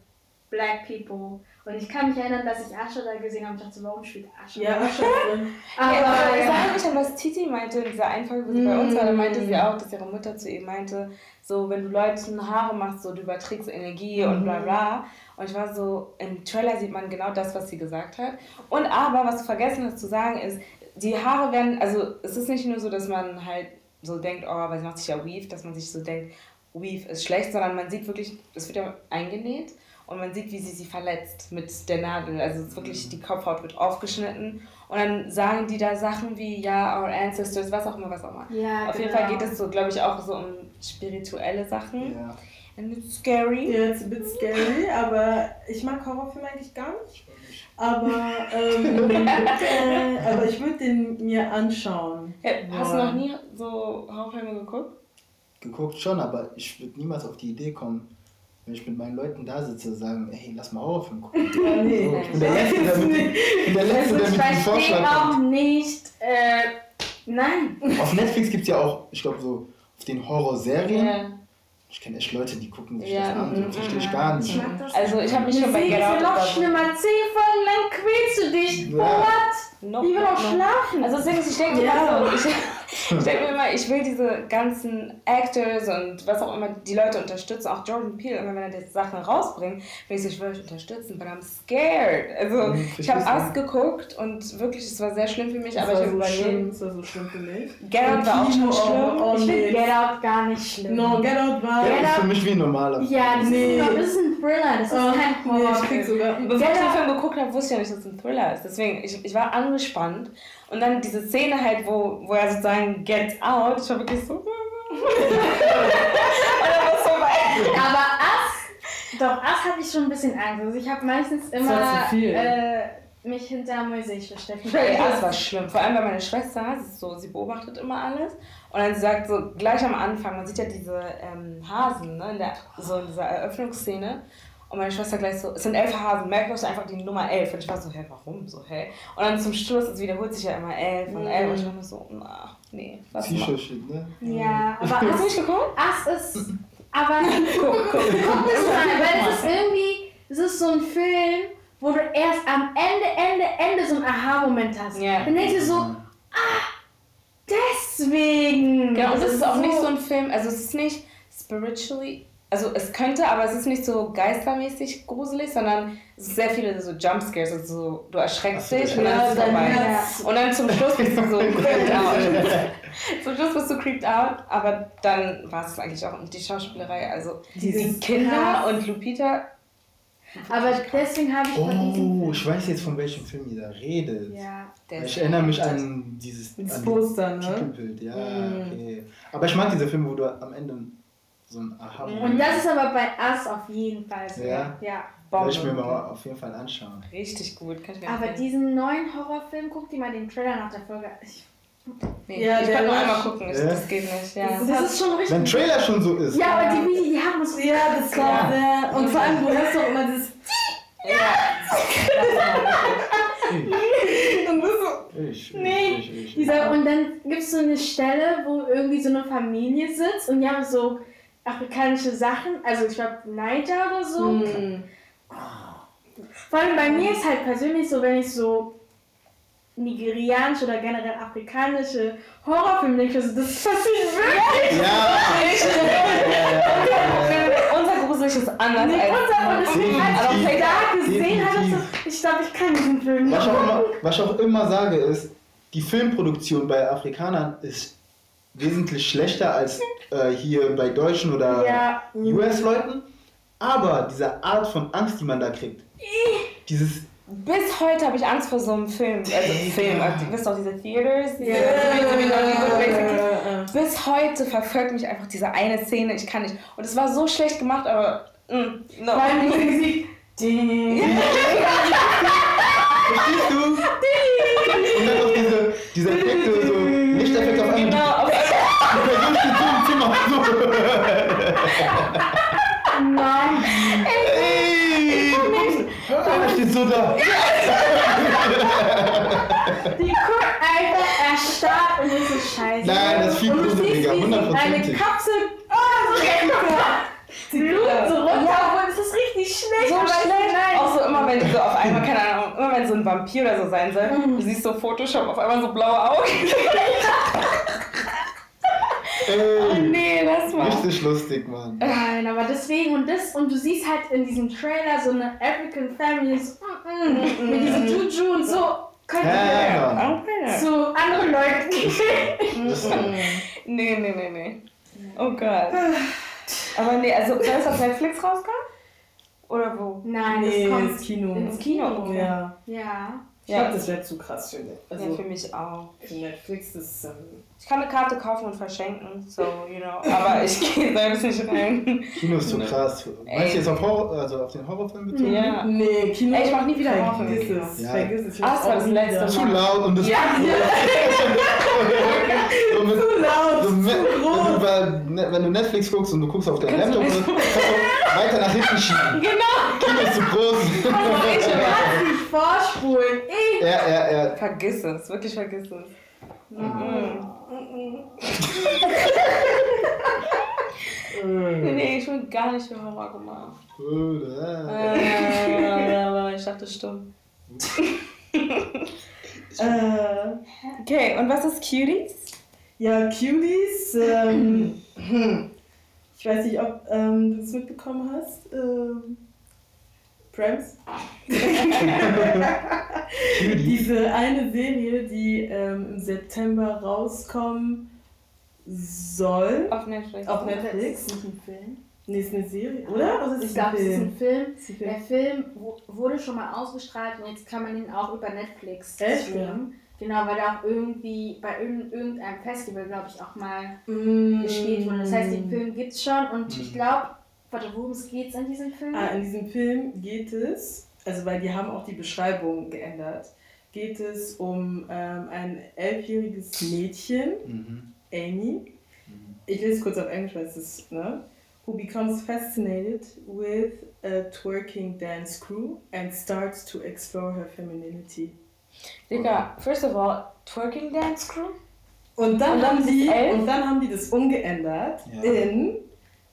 Black People. Und ich kann mich erinnern, dass ich Asche da gesehen habe und dachte, warum spielt Asche? Ja, da? schon drin. Aber aber ja, sag ich an, was Titi meinte in dieser Einfolge, wo sie bei uns war, da meinte sie Mm. auch, dass ihre Mutter zu ihr meinte, so wenn du Leuten Haare machst, so du überträgst Energie und bla bla. Und ich war so, im Trailer sieht man genau das, was sie gesagt hat. Und aber, was du vergessen hast zu sagen, ist, die Haare werden, also es ist nicht nur so, dass man halt so denkt, oh, weil sie macht sich ja Weave, dass man sich so denkt, Weave ist schlecht, sondern man sieht wirklich, es wird ja eingenäht und man sieht, wie sie sie verletzt mit der Nadel. Also wirklich, die Kopfhaut wird aufgeschnitten und dann sagen die da Sachen wie, ja, our ancestors, was auch immer, was auch immer. Ja, Auf jeden genau. Fall geht es so, glaube ich, auch so um spirituelle Sachen. Ja. And it's scary. Ja, it's a bit scary, aber ich mag Horrorfilme eigentlich gar nicht. Aber, ähm, äh, aber ich würde den mir anschauen. Ja, hast du noch nie so Horrorfilme geguckt? Geguckt schon, aber ich würde niemals auf die Idee kommen, wenn ich mit meinen Leuten da sitze, sagen, hey, lass mal Horrorfilm gucken. Ja, nee. So, ich bin der Letzte, der mit, ich bin der Letzte, Also der ich mit dem Vorschlag auch kommt. nicht, äh, nein. Auf Netflix gibt es ja auch, ich glaube, so auf den Horrorserien. Ja. Ich kenne echt Leute, die gucken sich Ja, das an. mhm, Das verstehe ich mhm. gar nicht. Ich mag das Also ich habe mich schon bei Get Out noch schlimmer. Zehn Folgen lang quälst du dich. Ja. What? No, Die will no, doch no. schlafen. Also deswegen, ich denke Ja. immer so, ich, ich denke mir immer, ich will diese ganzen Actors und was auch immer die Leute unterstützen, auch Jordan Peele, immer wenn er jetzt Sachen rausbringt, bin ich so, ich will euch unterstützen, but I'm scared. Also Mhm, ich habe verstehst Us geguckt und wirklich, es war sehr schlimm für mich, Das aber war ich habe so schlimm, überlebt. das war so schlimm für mich. Get Out war auch schon schlimm. auch ich finde. Get Out gar nicht schlimm. No, Get Out war. Get ist Out- für mich wie ein normaler Film. Ja, das, Nee. ist, das ist ein Thriller, das ist Oh, kein nee, ich krieg Horrorfilm. sogar. Bevor ich den Film geguckt habe, wusste ich ja nicht, dass es ein Thriller ist. Deswegen, ich, ich war angespannt. Und dann diese Szene halt, wo, wo er sozusagen gets out, ich war wirklich so. und dann war es vorbei. Aber Ass, doch, Ass hatte ich schon ein bisschen Angst. Also ich habe meistens immer war zu viel. äh, mich hinter Mäusisch versteckt. Ey, das war schlimm. Vor allem bei meiner Schwester, sie, ist so, sie beobachtet immer alles. Und dann sagt so, gleich am Anfang, man sieht ja diese ähm, Hasen, ne, in der, so in dieser Eröffnungsszene. Und meine Schwester gleich so, es sind elf Hasen, merkt euch einfach die Nummer elf. Und ich war so, hä, warum so, hä? Und dann zum Schluss, es wiederholt sich ja immer elf und elf. Und ich war nur so, na, nee, was mal. Psycho-Shit, ne? Ja, aber Hast du Ass, nicht geguckt? Ass ist. Aber Guck, guck. guck es mal, weil es ist irgendwie. Es ist so ein Film, wo du erst am Ende, Ende, Ende so einen Aha-Moment hast. Ja. Dann denkst du so, ah, deswegen. Genau, und Das es ist auch nicht so ein Film, also es ist nicht spiritually, also es könnte, aber es ist nicht so geistermäßig gruselig, sondern es ist sehr viele so Jumpscares, also so, du erschreckst Ach dich und dann Ja, ist es vorbei. Herz. Und dann zum Schluss bist du so creeped out. zum Schluss bist du creeped out, aber dann war es eigentlich auch und die Schauspielerei, also die, Kinder krass. und Lupita. Aber deswegen habe ich. Oh, ich weiß jetzt, von welchem Film ihr da redet. Ja. Der Ich erinnere mich an dieses Das an Poster, ne? Titelbild, ja, Mm. okay. Aber ich mag diese Filme, wo du am Ende so ein aha Und das ist aber bei Us auf jeden Fall so. Ja? ja. Werde ich mir Bombe. mal auf jeden Fall anschauen. Richtig gut, kann ich mir Aber diesen neuen Horrorfilm, guck dir mal den Trailer nach der Folge. Ich, nee, Ja, ich kann nur einmal gucken, ich, Ja? das geht nicht. Ja. Das das ist schon richtig. Wenn Trailer schon so ist. Ja, aber die Videos, die haben es. Ja, das war sehr. Und vor allem, du hörst doch immer dieses. Und das so. Ich, Nee, ich, ich, ich. Dieser, und dann gibt es so eine Stelle, wo irgendwie so eine Familie sitzt und die haben so afrikanische Sachen, also ich glaube Niger oder so. Hm. Vor allem bei mir ist halt persönlich so, wenn ich so nigerianische oder generell afrikanische Horrorfilme denke, also das passiert wirklich. Ja! Unser Gruselig ist anders Nee, unser, als ich Definitiv. da gesehen habe, so, Definitiv. ich glaube, ich kann diesen Film nicht. Was ich, auch immer, was ich auch immer sage ist, die Filmproduktion bei Afrikanern ist wesentlich schlechter als äh, hier bei Deutschen oder Ja. US-Leuten. Aber diese Art von Angst, die man da kriegt, dieses Bis heute habe ich Angst vor so einem Film. Also Film, also, du wisst doch, diese Theaters. diese- Ja. Bis heute verfolgt mich einfach diese eine Szene, ich kann nicht. Und es war so schlecht gemacht, aber... Mm, no. Vor allem die Musik. Die- Verstehst du? Und dann noch diese, diese Effekte, so Lichteffekte auf einmal. Genau, auf Die Person steht so im Zimmer. Nein. Ey! Einer steht so da. Die guckt einfach erstarrt und ist so scheiße. Nein, das ist viel Und du siehst, gruseliger, wie sie eine hundertprozentig. Kapsel. Oh, so Die Blut so runter. Und es ist richtig schlecht. so schlecht. Nein. Auch so immer, wenn so auf einmal, keine Ahnung, immer wenn so ein Vampir oder so sein soll, du siehst so Photoshop auf einmal so blaue Augen. Oh Ey, nee, das war. richtig lustig, Mann. Nein, aber deswegen und das und du siehst halt in diesem Trailer so eine African Family so, mm, mm, mit diesem Juju und so könnte Ja, keine. zu anderen Leuten gehen. Das, Nee, nee, nee, nee. Oh Gott. Aber nee, also soll es auf Netflix rauskommen? Oder wo? Nein, Nee, das kommt ins Kino. ins Kino. Ja. Ja. Ich glaube, das wäre zu krass für, ja, also für mich auch. für Netflix. Das, ähm, Ich kann eine Karte kaufen und verschenken, so, you know. Aber ich gehe selbst nicht rein. Kino ist so krass. Meinst du jetzt auf, Horror, also auf den Horrorfilm bezogen? Ja. Nee, Kino. Ey, ich mach nie wieder Horrorfilme im Vergiss es. Ja. Vergiss es. Ich Ah, das war das letzte. Mal. Zu laut und das Ja, so mit, Zu laut, so mit, zu wenn, groß. du bei, ne- wenn du Netflix guckst und du guckst auf deinen Laptop, kannst du weiter nach hinten schieben. genau. Kino ist zu groß. Ich kann nicht vorspulen. Ich. ja, ja, ja. Vergiss es, wirklich vergiss es. Mhm. Nee, nee, ich bin gar nicht für Horror gemacht. Oder? Äh, ich dachte stumm. Äh, Okay, und was ist Cuties? ja, Cuties. Ähm, hm. ich weiß nicht, ob ähm, du es mitbekommen hast. Ähm, Prams. Diese eine Serie, die ähm, im September rauskommen soll. Auf Netflix. Auf Netflix. Nicht ein Film. Nee, ist eine Serie, oder? oder ist Ich es glaube, es ist ein Film. Ist Der Film. Wurde schon mal ausgestrahlt und jetzt kann man ihn auch über Netflix Echt? streamen. Genau, weil er auch irgendwie bei irgend- irgendeinem Festival, glaube ich, auch mal Mm. gespielt wurde. Das heißt, den Film gibt es schon und ich glaube, warte, worum es geht in diesem Film? Ah, in diesem Film geht es, also weil die haben auch die Beschreibung geändert, geht es um ähm, ein elfjähriges Mädchen, Mhm. Amy. Ich lese kurz auf Englisch, weil es ist, ne? who becomes fascinated with a twerking dance crew and starts to explore her femininity. Digga, first of all, Twerking Dance Crew? Und dann, Und dann haben die, es elf? und dann haben die das umgeändert Ja. in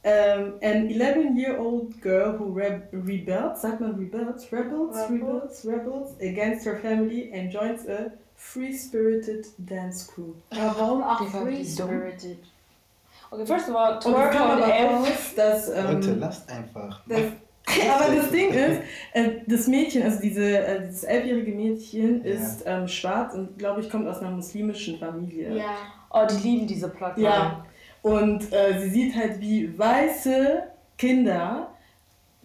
um, an 11-year-old girl who re rebels, sagt man rebels, rebels, rebels, Rebels. rebels against her family and joins a free-spirited dance crew. Warum auch Die war Free die dumm. Spirited? Okay, first of all, Twerk elf. raus, dass... ähm, Leute, lasst einfach. das, aber das Ding ist, äh, das Mädchen, also diese, äh, dieses elfjährige Mädchen Ja. ist ähm, schwarz und glaube ich kommt aus einer muslimischen Familie. Ja. Oh, die lieben diese Plotline. Ja. Und äh, sie sieht halt, wie weiße Kinder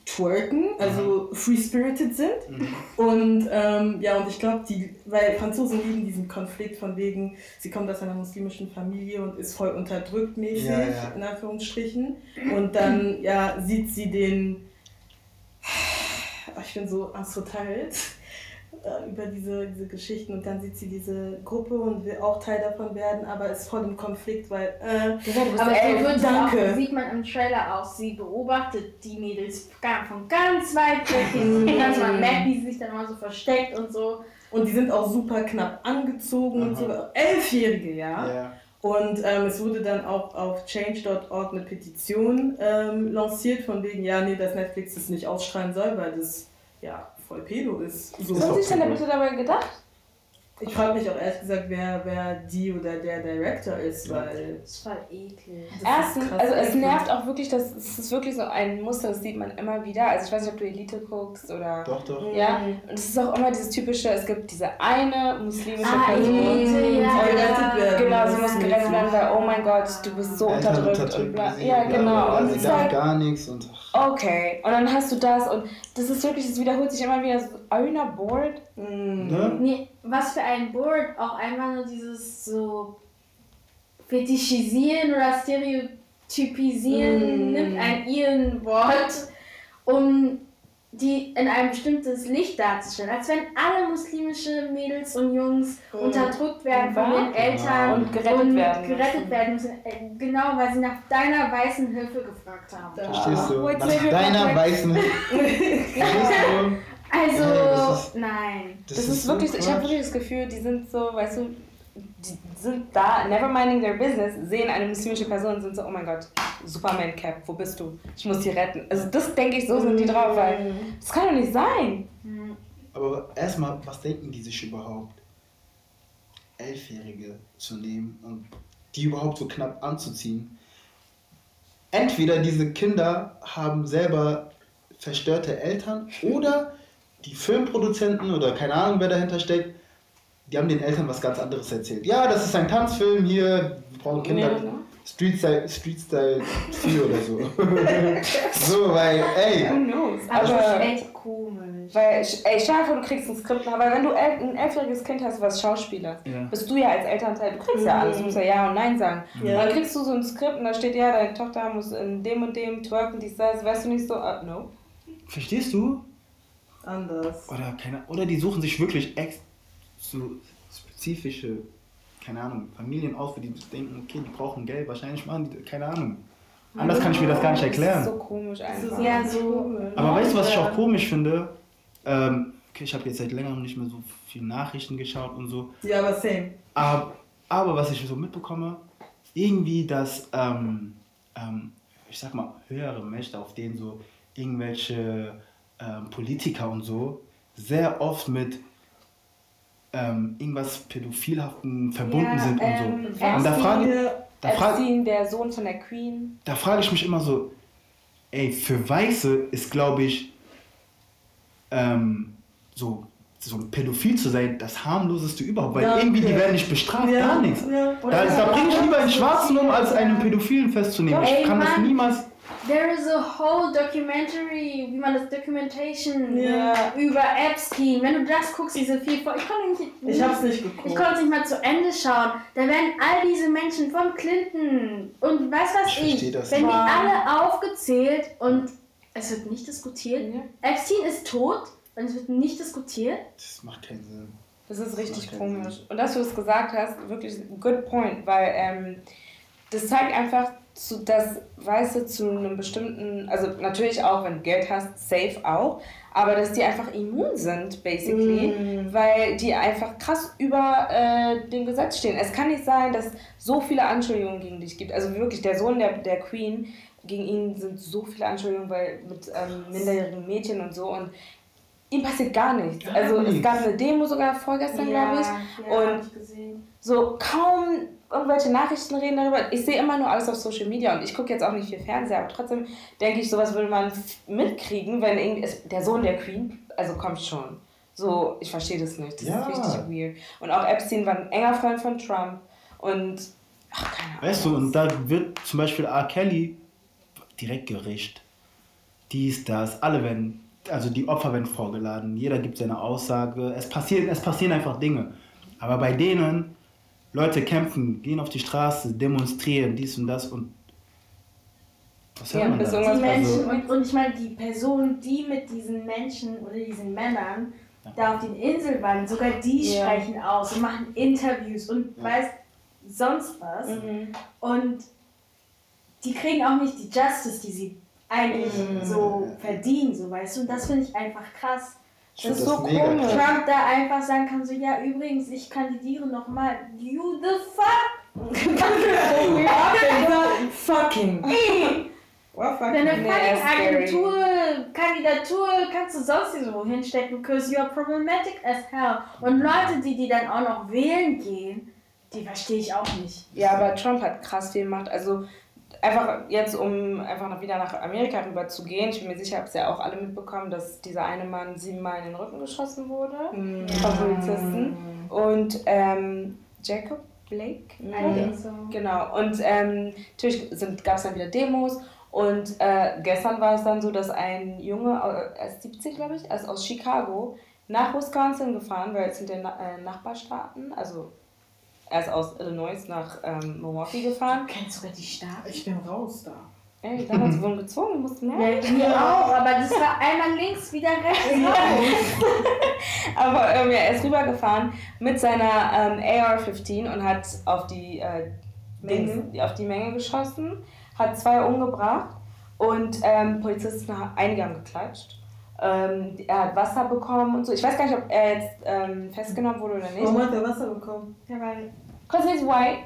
twerken, also free-spirited sind. Mhm. Und ähm, ja, und ich glaube, die, weil Franzosen lieben diesen Konflikt von wegen, sie kommt aus einer muslimischen Familie und ist voll unterdrückt mäßig, Ja, ja. in Anführungsstrichen. Und dann, ja, sieht sie den, ich bin so assoziiert über diese, diese Geschichten und dann sieht sie diese Gruppe und will auch Teil davon werden, aber ist voll im Konflikt, weil, äh, Aber elf. so wird danke. Auch, sieht man im Trailer auch, sie beobachtet die Mädels von ganz weit weg hin. Also man merkt, wie sie sich dann mal so versteckt und so. Und die sind auch super knapp angezogen und Aha. so. Elfjährige, ja. Ja. Und ähm, es wurde dann auch auf change.org eine Petition ähm, lanciert, von wegen, ja, nee, dass Netflix das nicht ausstrahlen soll, weil das ja voll pedo ist. So. Was haben sich denn da bitte dabei gedacht? Ich frage mich auch ehrlich gesagt, wer, wer die oder der Director ist, weil. Das ist voll eklig. Erstens, also es nervt auch wirklich, dass es ist wirklich so ein Muster, das sieht man immer wieder. Also ich weiß nicht, ob du Elite guckst oder. Doch, doch. Ja, und es ist auch immer dieses typische, es gibt diese eine muslimische Ah, Person. Elite, ja, gerettet werden. Genau, sie muss gerettet werden, weil, oh mein Gott, du bist so Eltern unterdrückt und bla. Ja, genau. Und Sie es darf halt, gar nichts und. okay. Und dann hast du das und das ist wirklich, das wiederholt sich immer wieder. So, Are you not bored? Mm. Ne? Nee, was für ein Board, auch einfach nur dieses so fetischisieren oder stereotypisieren, Mm. nimmt ein ihren Wort, um die in ein bestimmtes Licht darzustellen. Als wenn alle muslimische Mädels und Jungs Mhm. unterdrückt werden von ihren Eltern Und gerettet werden gerettet müssen. werden müssen. Äh, Genau, weil sie nach deiner weißen Hilfe gefragt haben. Verstehst du? Nach deiner weißen. Du? Also, das ist- nein. Das, ist, so wirklich, ich habe wirklich das Gefühl, die sind so, weißt du, die sind da, never minding their business, sehen eine muslimische Person und sind so, oh mein Gott, Superman Cap, wo bist du? Ich muss die retten. Also das denke ich, so sind die drauf, weil das kann doch nicht sein. Aber erstmal, was denken die sich überhaupt? Elfjährige zu nehmen und die überhaupt so knapp anzuziehen. Entweder diese Kinder haben selber verstörte Eltern oder die Filmproduzenten oder keine Ahnung, wer dahinter steckt, die haben den Eltern was ganz anderes erzählt. Ja, das ist ein Tanzfilm hier, wir brauchen Kinder. Ja, ne? Street Style, Street Style 4 oder so. so, weil, ey, Who knows? Aber das ist echt komisch. weil, ey, stell dir vor, du kriegst ein Skript, aber wenn du ein elfjähriges Kind hast, was Schauspieler, Ja. bist du ja als Elternteil, du kriegst ja alles, du musst ja Ja und Nein sagen. Ja. Und dann kriegst du so ein Skript und da steht, ja, deine Tochter muss in dem und dem twerken, dies, das, weißt du nicht so, uh, no. verstehst du? Anders. Oder, keine, oder die suchen sich wirklich ex so spezifische, keine Ahnung, Familien aus, wo die denken, okay, die brauchen Geld, wahrscheinlich machen die, keine Ahnung. Anders kann ich mir das gar nicht Das ist erklären. so komisch Das einfach. ist Ja, ja so-. Aber weißt du, was ich auch komisch finde? Ähm, okay, ich habe jetzt seit längerem nicht mehr so viel Nachrichten geschaut und so. Ja, aber same. Aber, aber was ich so mitbekomme, irgendwie, dass, ähm, ähm, ich sag mal, höhere Mächte, auf denen so irgendwelche ähm, Politiker und so sehr oft mit ähm, irgendwas Pädophilhaften verbunden Ja, sind und ähm, so. Epstein. Und da frage Ja. da frag, Epstein, der Sohn von der Queen. da frage ich mich immer so, ey, für Weiße ist, glaube ich, ähm, so, so ein Pädophil zu sein, das harmloseste überhaupt, weil Danke. irgendwie die werden nicht bestraft, Ja, gar nichts. ja. Da, da bringe ich lieber einen Schwarzen um, als einen Pädophilen festzunehmen. Ey, Ich kann das Mann. niemals. There is a whole documentary, wie man das Documentation Ja. über Epstein. Wenn du das guckst, diese viel vor. Ich konnte nicht. Ich hab's nicht Ich geguckt. konnte es nicht mal zu Ende schauen. Da werden all diese Menschen von Clinton und weiß was Ich ich, versteh das werden die nicht. alle aufgezählt und es wird nicht diskutiert. Ja. Epstein ist tot und es wird nicht diskutiert. Das macht keinen Sinn. Das ist richtig keinen komisch. Und dass du es gesagt hast, wirklich good point, weil ähm, das zeigt einfach, zu, dass Weiße zu einem bestimmten, also natürlich auch, wenn du Geld hast, safe auch, aber dass die einfach immun sind, basically, mm. weil die einfach krass über äh, dem Gesetz stehen. Es kann nicht sein, dass so viele Anschuldigungen gegen dich gibt. Also wirklich, der Sohn der, der Queen, gegen ihn sind so viele Anschuldigungen, weil mit ähm, minderjährigen Mädchen und so und ihm passiert gar nichts. Gar also nichts. es gab eine Demo sogar vorgestern, ja, glaube ich. Ja, und ich so kaum irgendwelche Nachrichten reden darüber. Ich sehe immer nur alles auf Social Media und ich gucke jetzt auch nicht viel Fernseher, aber trotzdem denke ich, sowas würde man mitkriegen, wenn irgendwie der Sohn der Queen, also kommt schon. So, ich verstehe das nicht. Das ja. ist richtig weird. Und auch Epstein war ein enger Freund von Trump und ach, keine Ahnung. Weißt du, und da wird zum Beispiel R. Kelly direkt gerichtet. Dies, das, alle werden, also die Opfer werden vorgeladen, jeder gibt seine Aussage. Es passieren, es passieren einfach Dinge. Aber bei denen Leute kämpfen, gehen auf die Straße, demonstrieren, dies und das und was ja, man da? Die Menschen, also, und, und ich meine, die Personen, die mit diesen Menschen oder diesen Männern ja. da auf den Inseln waren, sogar die ja. sprechen aus und machen Interviews und ja. weiß sonst was. Mhm. Und die kriegen auch nicht die Justice, die sie eigentlich mhm. so verdienen, so weißt du. Und das finde ich einfach krass. Das ist so komisch. Trump da einfach sagen kann, so, ja, übrigens, ich kandidiere nochmal. You the fuck? fucking. Deine fucking Agentur, Kandidatur kannst du sonst so hinstecken, because you are problematic as hell. Und Leute, die die dann auch noch wählen gehen, die verstehe ich auch nicht. Ja, aber Trump hat krass viel Macht. Also einfach jetzt, um einfach wieder nach Amerika rüber zu gehen, ich bin mir sicher, habt ihr ja auch alle mitbekommen, dass dieser eine Mann siebenmal in den Rücken geschossen wurde mm. von Polizisten. Und ähm, Jacob Blake? Mm. So. Genau. Und ähm, natürlich gab es dann wieder Demos. Und äh, gestern war es dann so, dass ein Junge, äh, er ist 70 glaube ich, also aus Chicago, nach Wisconsin gefahren, weil es sind ja äh, Nachbarstaaten, also er ist aus Illinois nach ähm, Milwaukee gefahren. Du kennst sogar die Stadt. Ich bin raus da. Ey, damals wurden gezwungen, musst du merken. Ja, mir auch, aber das war einmal links, wieder rechts. aber ähm, ja, er ist rübergefahren mit seiner ähm, AR-15 und hat auf die, äh, Dings, auf die Menge geschossen, hat zwei umgebracht und ähm, Polizisten, einige haben geklatscht. Ähm, er hat Wasser bekommen und so. Ich weiß gar nicht, ob er jetzt ähm, festgenommen wurde oder nicht. Warum hat er Wasser bekommen? Ja, weil. Because he's white.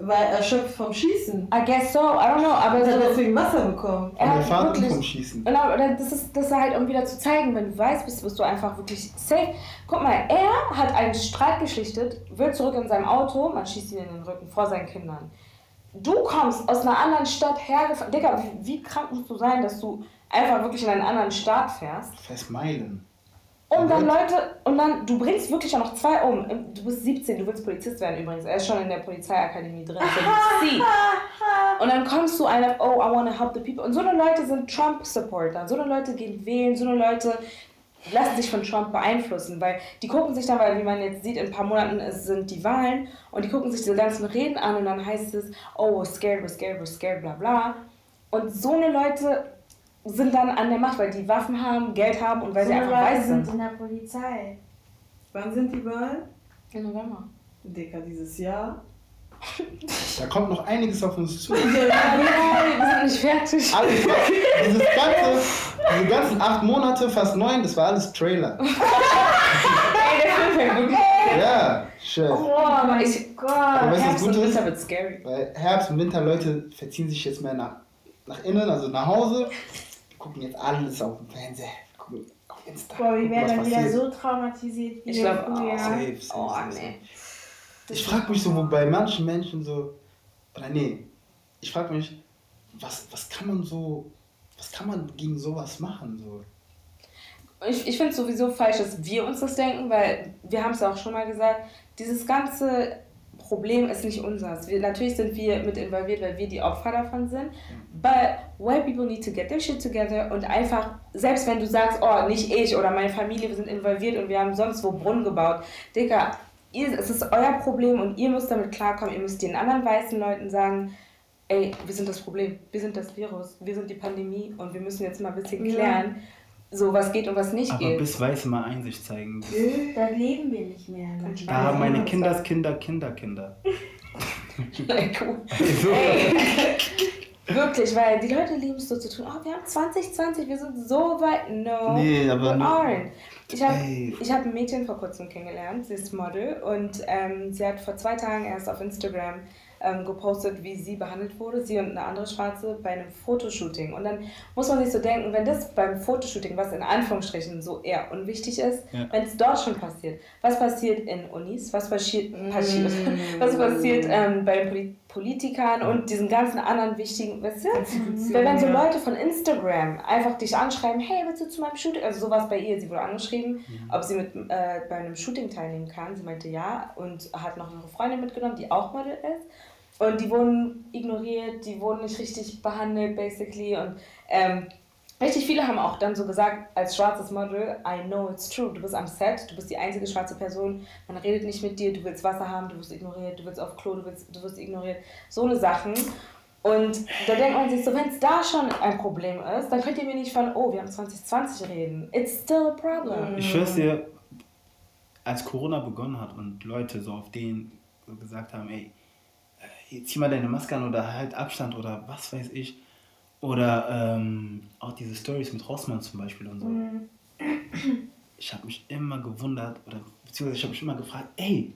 Weil er erschöpft vom Schießen. I guess so, I don't know. Aber er hat deswegen Wasser bekommen. Er hat Vater vom Schießen. Genau, das ist, das ist halt, um wieder zu zeigen, wenn du weißt, bist, bist du einfach wirklich safe. Guck mal, er hat einen Streit geschlichtet, will zurück in seinem Auto, man schießt ihn in den Rücken vor seinen Kindern. Du kommst aus einer anderen Stadt hergefahren. Digga, wie, wie krank musst du sein, dass du einfach wirklich in einen anderen Staat fährst. Fest Meilen. Und dann Leute, und dann, du bringst wirklich auch noch zwei um. Du bist 17, du willst Polizist werden übrigens. Er ist schon in der Polizeiakademie drin. und dann kommst du einer, oh, I want to help the people. Und so eine Leute sind Trump-Supporter. So eine Leute gehen wählen, so eine Leute lassen sich von Trump beeinflussen, weil die gucken sich dann, weil wie man jetzt sieht, in ein paar Monaten sind die Wahlen und die gucken sich diese ganzen Reden an und dann heißt es, oh, we're scared, we're scared, we're scared, bla bla. Und so eine Leute sind dann an der Macht, weil die Waffen haben, Geld haben und weil so sie einfach weiß sind. sind in der Polizei. Wann sind die Wahlen? Im November. Deka, dieses Jahr. Da kommt noch einiges auf uns zu. ja, wir sind nicht fertig. Alles, dieses ganze, diese ganzen acht Monate, fast neun, das war alles Trailer. Ey, der Film fängt wirklich Ja, schön. Oh mein ich, Gott. Aber weißt, Herbst und Winter wird scary. Weil Herbst und Winter, Leute verziehen sich jetzt mehr nach, nach innen, also nach Hause gucken jetzt alles auf dem Fernseher, gucken auf Insta. Boah, wir werden dann wieder so traumatisiert wie ich glaube, oh, safe, safe, oh, safe, nee. Ich frage mich so, wo bei manchen Menschen so, oder nee, ich frage mich, was, was kann man so, was kann man gegen sowas machen? So? Ich, ich finde es sowieso falsch, dass wir uns das denken, weil wir haben es ja auch schon mal gesagt, dieses ganze Problem ist nicht unseres. Wir, natürlich sind wir mit involviert, weil wir die Opfer davon sind. But white people need to get their shit together und einfach, selbst wenn du sagst, oh, nicht ich oder meine Familie, wir sind involviert und wir haben sonst wo Brunnen gebaut. Digga, ihr, es ist euer Problem und ihr müsst damit klarkommen. Ihr müsst den anderen weißen Leuten sagen, ey, wir sind das Problem, wir sind das Virus, wir sind die Pandemie und wir müssen jetzt mal ein bisschen klären. Ja so was geht und was nicht Aber geht. Aber bis Weiße mal Einsicht zeigen. Da leben wir nicht mehr. Da haben meine Kinders Kinder Kinder Kinder. like, ey, wirklich, weil die Leute lieben es so zu tun. Oh, wir haben 2020, wir sind so weit. No, Nee, aber we aren't. Ich habe hab ein Mädchen vor kurzem kennengelernt, sie ist Model und ähm, sie hat vor zwei Tagen erst auf Instagram ähm, gepostet, wie sie behandelt wurde, sie und eine andere Schwarze bei einem Fotoshooting. Und dann muss man sich so denken, wenn das beim Fotoshooting, was in Anführungsstrichen so eher unwichtig ist, Ja. wenn es dort schon passiert, was passiert in Unis, was passiert, passiert, was passiert ähm, bei den Poli Politikern und diesen ganzen anderen wichtigen, weißt du? Weil wenn so. Leute von Instagram einfach dich anschreiben, hey, willst du zu meinem Shooting? Also sowas bei ihr, sie wurde angeschrieben, ob sie mit äh, bei einem Shooting teilnehmen kann. Sie meinte ja und hat noch ihre Freundin mitgenommen, die auch Model ist. Und die wurden ignoriert, die wurden nicht richtig behandelt, basically. Und ähm, richtig viele haben auch dann so gesagt, als schwarzes Model, I know it's true. Du bist am Set, du bist die einzige schwarze Person, man redet nicht mit dir, du willst Wasser haben, du wirst ignoriert, du willst auf Klo, du, willst, du wirst ignoriert. So eine Sachen. Und da denkt man sich so, wenn es da schon ein Problem ist, dann könnt ihr mir nicht von, oh, wir haben 2020 reden. It's still a problem. Ich schwör's dir, als Corona begonnen hat und Leute so auf den gesagt haben, ey, äh, zieh mal deine Maske an oder halt Abstand oder was weiß ich. Oder ähm, auch diese Stories mit Rossmann zum Beispiel und so. Ich habe mich immer gewundert oder beziehungsweise ich habe mich immer gefragt, ey,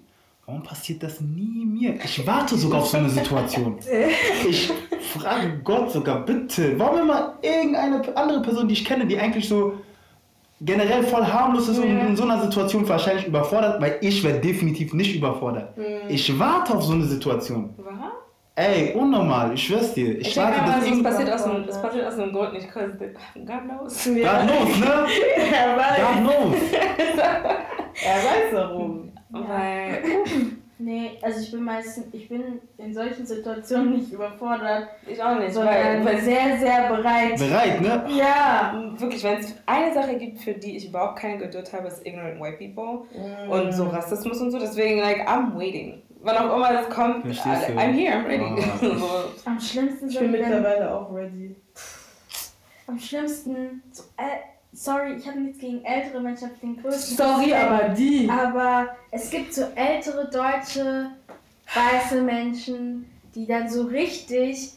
warum passiert das nie mir? Ich warte sogar auf so eine Situation. Ich frage Gott sogar, bitte, warum immer irgendeine andere Person, die ich kenne, die eigentlich so generell voll harmlos ist und in so einer Situation wahrscheinlich überfordert, weil ich werde definitiv nicht überfordert. Ich warte auf so eine Situation. Was? Ey, unnormal, ich schwör's dir. Ich, Ich warte, denke es irgendwas... passiert, aus einem, es passiert aus einem Grund nicht, because God knows. God knows, ne? Er weiß, God knows. er weiß warum. Weil, Nee, also ich bin meistens, ich bin in solchen Situationen nicht überfordert, ich auch nicht, sondern weil, weil sehr, sehr bereit. Bereit, ne? Ja. wirklich, wenn es eine Sache gibt, für die ich überhaupt keine Geduld habe, ist ignorant white people und so Rassismus und so. Deswegen, like, I'm waiting. Wann auch immer das kommt, Verstehst? I'm here, I'm ready. Oh. so. Am schlimmsten Ich bin mittlerweile auch ready. am schlimmsten, so, äh, sorry, ich habe nichts gegen ältere Menschen, ich habe den größten Sorry, Respekt. aber die. Aber es gibt so ältere deutsche weiße Menschen, die dann so richtig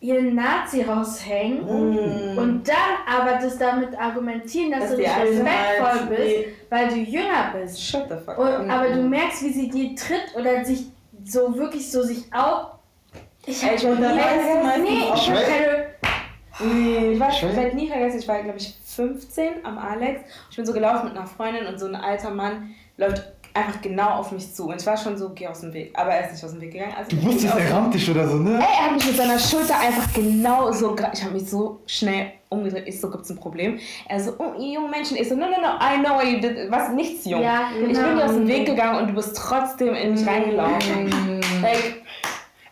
ihren Nazi raushängen Mm. und dann aber das damit argumentieren, dass Dass du nicht respektvoll halt- bist, nee. weil du jünger bist. Shut the fuck Und, up. aber du merkst, wie sie dir tritt oder sich so wirklich so sich auf. Ich Ey, ich hab bin dabei, nie- meistens nee, auch. ich hab Ich weiß- keine. Nee, ich, weiß, Ich weiß- ich werde nie vergessen, ich war, glaube ich, 15 am Alex. Ich bin so gelaufen mit einer Freundin und so ein alter Mann läuft einfach genau auf mich zu. Und ich war schon so, geh aus dem Weg. Aber er ist nicht aus dem Weg gegangen. Also Du wusstest, er rammt dich oder so, ne? Ey, er hat mich mit seiner Schulter einfach genau so, ich habe mich so schnell umgedreht. Ich so, gibt's ein Problem? Er so, oh, ihr jungen Menschen. Ich so, no, no, no, I know what you did. Was, nichts jung. Ja, Ich bin genau. dir aus dem Weg gegangen und du bist trotzdem in mich reingelaufen. Like,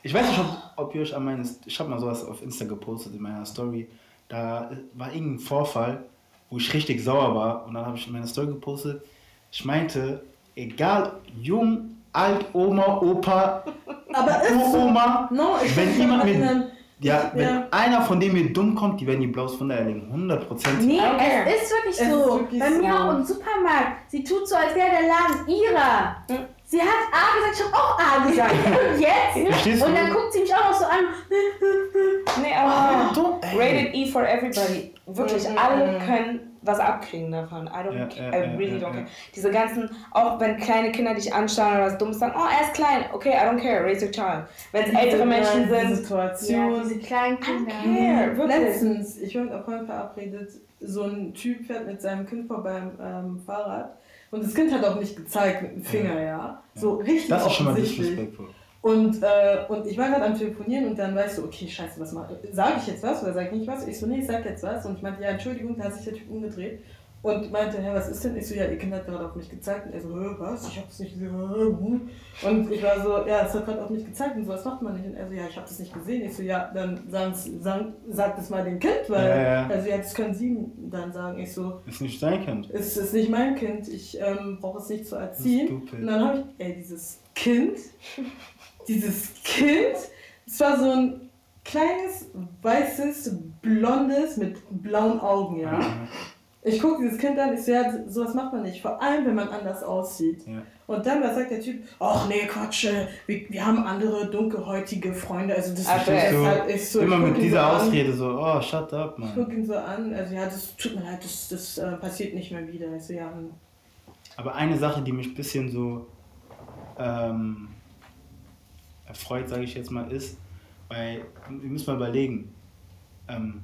Ich weiß nicht, ob, ob ihr euch an meinen. Ich habe mal sowas auf Insta gepostet in meiner Story. Da war irgendein Vorfall, wo ich richtig sauer war. Und dann habe ich in meiner Story gepostet. Ich meinte, egal, jung, alt, Oma, Opa, Aber. Uroma, No, ich wenn jemand mit. Ja, wenn Ja. einer von denen mir dumm kommt, die werden die blaues Wunder erlegen. 100 Prozent. Nee, Okay. es ist wirklich Es so. ist wirklich Bei mir so. auch im Supermarkt. Sie tut so, als wäre der Laden ihrer. Hm. Sie hat A gesagt, ich habe auch A gesagt. Und jetzt? Verstehst du? Und dann guckt sie mich auch noch so an. nee, aber Du, ey. Rated E for everybody. Wirklich, Mhm. alle können was abkriegen davon. I don't Ja, care. ja, I ja, really ja, don't ja. care. Diese ganzen, auch wenn kleine Kinder dich anschauen oder was Dummes sagen, oh, er ist klein. Okay, I don't care. Raise your child. Wenn es ältere Menschen sind, Ja, Situation. diese kleinen I Kinder. don't care. Wirklich. Letztens, ich mit einer Freundin verabredet, so ein Typ fährt mit seinem Kind vorbei am ähm, Fahrrad und das Kind hat auch nicht gezeigt mit dem Finger, ja. So richtig Das ist schon mal offensichtlich. Und, äh, und ich war gerade am Telefonieren und dann weißt du, okay, scheiße, was mache ich? Sage ich jetzt was oder sage ich nicht was? Ich so, nee, ich sag jetzt was. Und ich meinte, ja, Entschuldigung, da hat sich der Typ umgedreht und meinte, hä, was ist denn? Ich so, ja, ihr Kind hat gerade auf mich gezeigt. Und er so, hä, was? Ich hab's nicht gesehen. Und ich war so, ja, es hat gerade auf mich gezeigt und so, was macht man nicht? Und er so, ja, ich hab das nicht gesehen. Ich so, ja, dann sagen's, sagen, sag das mal dem Kind, weil, Ja, ja. also das können sie dann sagen. Ich so, Ist nicht sein Kind. es ist nicht mein Kind, ich ähm, brauche es nicht zu erziehen. Und dann habe ich, ey, dieses Kind, dieses Kind, es war so ein kleines, weißes, blondes mit blauen Augen, ja. Ich gucke dieses Kind an, ich so, ja, sowas macht man nicht. Vor allem, wenn man anders aussieht. Ja. Und dann was sagt der Typ, ach nee, Quatsch, äh, wir, wir haben andere dunkelhäutige Freunde. Also das Aber ist es- halt ist so. Immer ich mit dieser so an, Ausrede so, oh, shut up, Ich man. gucke ihn so an, also ja, das tut mir leid, das, das äh, passiert nicht mehr wieder. Ich so, ja, hm. Aber eine Sache, die mich ein bisschen so ähm, erfreut, sage ich jetzt mal, ist, weil wir müssen mal überlegen, ähm,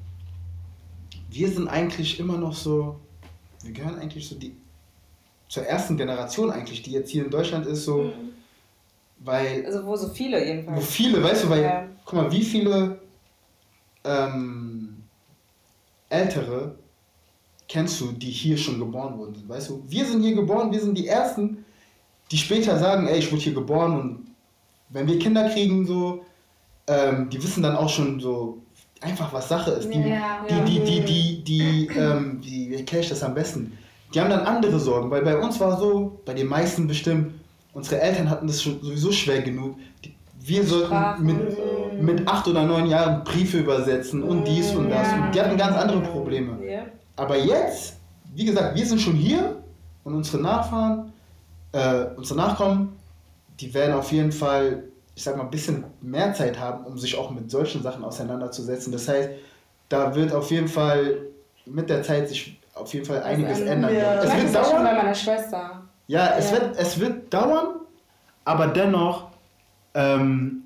wir sind eigentlich immer noch so, wir gehören eigentlich so die zur ersten Generation eigentlich, die jetzt hier in Deutschland ist, so, weil Also wo so viele wo jedenfalls. viele, weißt du, weil, Ja. guck mal, wie viele ähm, Ältere kennst du, die hier schon geboren wurden, weißt du? Wir sind hier geboren, wir sind die Ersten, die später sagen, ey, ich wurde hier geboren und wenn wir Kinder kriegen, so, ähm, die wissen dann auch schon so einfach, was Sache ist. Die, Ja, die, ja. die, die, die, die, ähm, wie, erkläre ich das am besten? Die haben dann andere Sorgen, weil bei uns war so, bei den meisten bestimmt, unsere Eltern hatten das schon sowieso schwer genug. Die, wir sollten mit, mit acht oder neun Jahren Briefe übersetzen und dies und das. Ja. Und die hatten ganz andere Probleme. Aber jetzt, wie gesagt, wir sind schon hier und unsere Nachfahren, äh, unsere Nachkommen, die werden auf jeden Fall, ich sag mal, ein bisschen mehr Zeit haben, um sich auch mit solchen Sachen auseinanderzusetzen. Das heißt, da wird auf jeden Fall mit der Zeit sich auf jeden Fall einiges Also, ändern. ja. Es wird auch schon bei dauern, meiner Schwester. ja, es, Ja. Wird, es wird dauern, aber dennoch, ähm,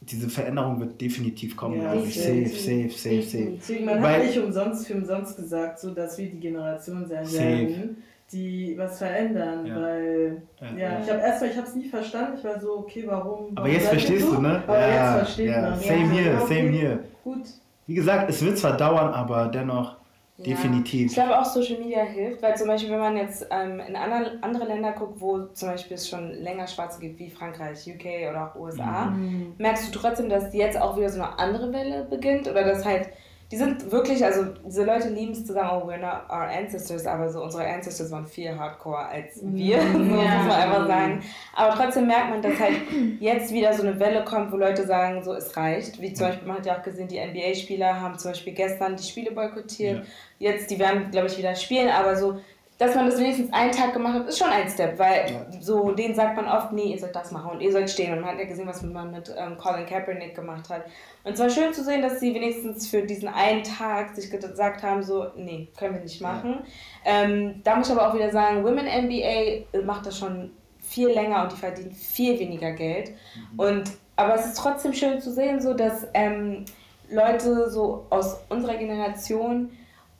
diese Veränderung wird definitiv kommen, Ja, ich. Safe, safe, safe, safe. Deswegen, man Weil- hat nicht umsonst für umsonst gesagt, so dass wir die Generation sein werden, die was verändern, Ja. weil Ja. ja, ich habe erstmal, ich habe es nie verstanden, ich war so, okay, warum? Aber warum jetzt verstehst du, ne? Aber Ja, jetzt versteht ja. man. Same Ja, here, okay, same here. Gut. Wie gesagt, es wird zwar dauern, aber dennoch Ja. definitiv. Ich glaube auch Social Media hilft, weil zum Beispiel, wenn man jetzt ähm, in andere, andere Länder guckt, wo zum Beispiel es schon länger Schwarze gibt, wie Frankreich, UK oder auch USA, Mhm. merkst du trotzdem, dass jetzt auch wieder so eine andere Welle beginnt oder dass halt, die sind wirklich, also diese Leute lieben es zu sagen, oh, we're not our ancestors, aber so unsere Ancestors waren viel hardcore als wir, so muss Ja. man einfach sagen. Aber trotzdem merkt man, dass halt jetzt wieder so eine Welle kommt, wo Leute sagen, so es reicht. Wie zum Beispiel, man hat ja auch gesehen, die NBA-Spieler haben zum Beispiel gestern die Spiele boykottiert. Jetzt, die werden, glaube ich, wieder spielen, aber so, dass man das wenigstens einen Tag gemacht hat, ist schon ein Step, weil Ja. so denen sagt man oft, nee, ihr sollt das machen und ihr sollt stehen. Und man hat ja gesehen, was man mit ähm, Colin Kaepernick gemacht hat. Und es war schön zu sehen, dass sie wenigstens für diesen einen Tag sich gesagt haben, so, nee, können wir nicht machen. Ähm, da muss ich aber auch wieder sagen, Women NBA macht das schon viel länger und die verdienen viel weniger Geld. Und, aber es ist trotzdem schön zu sehen, so dass ähm, Leute so aus unserer Generation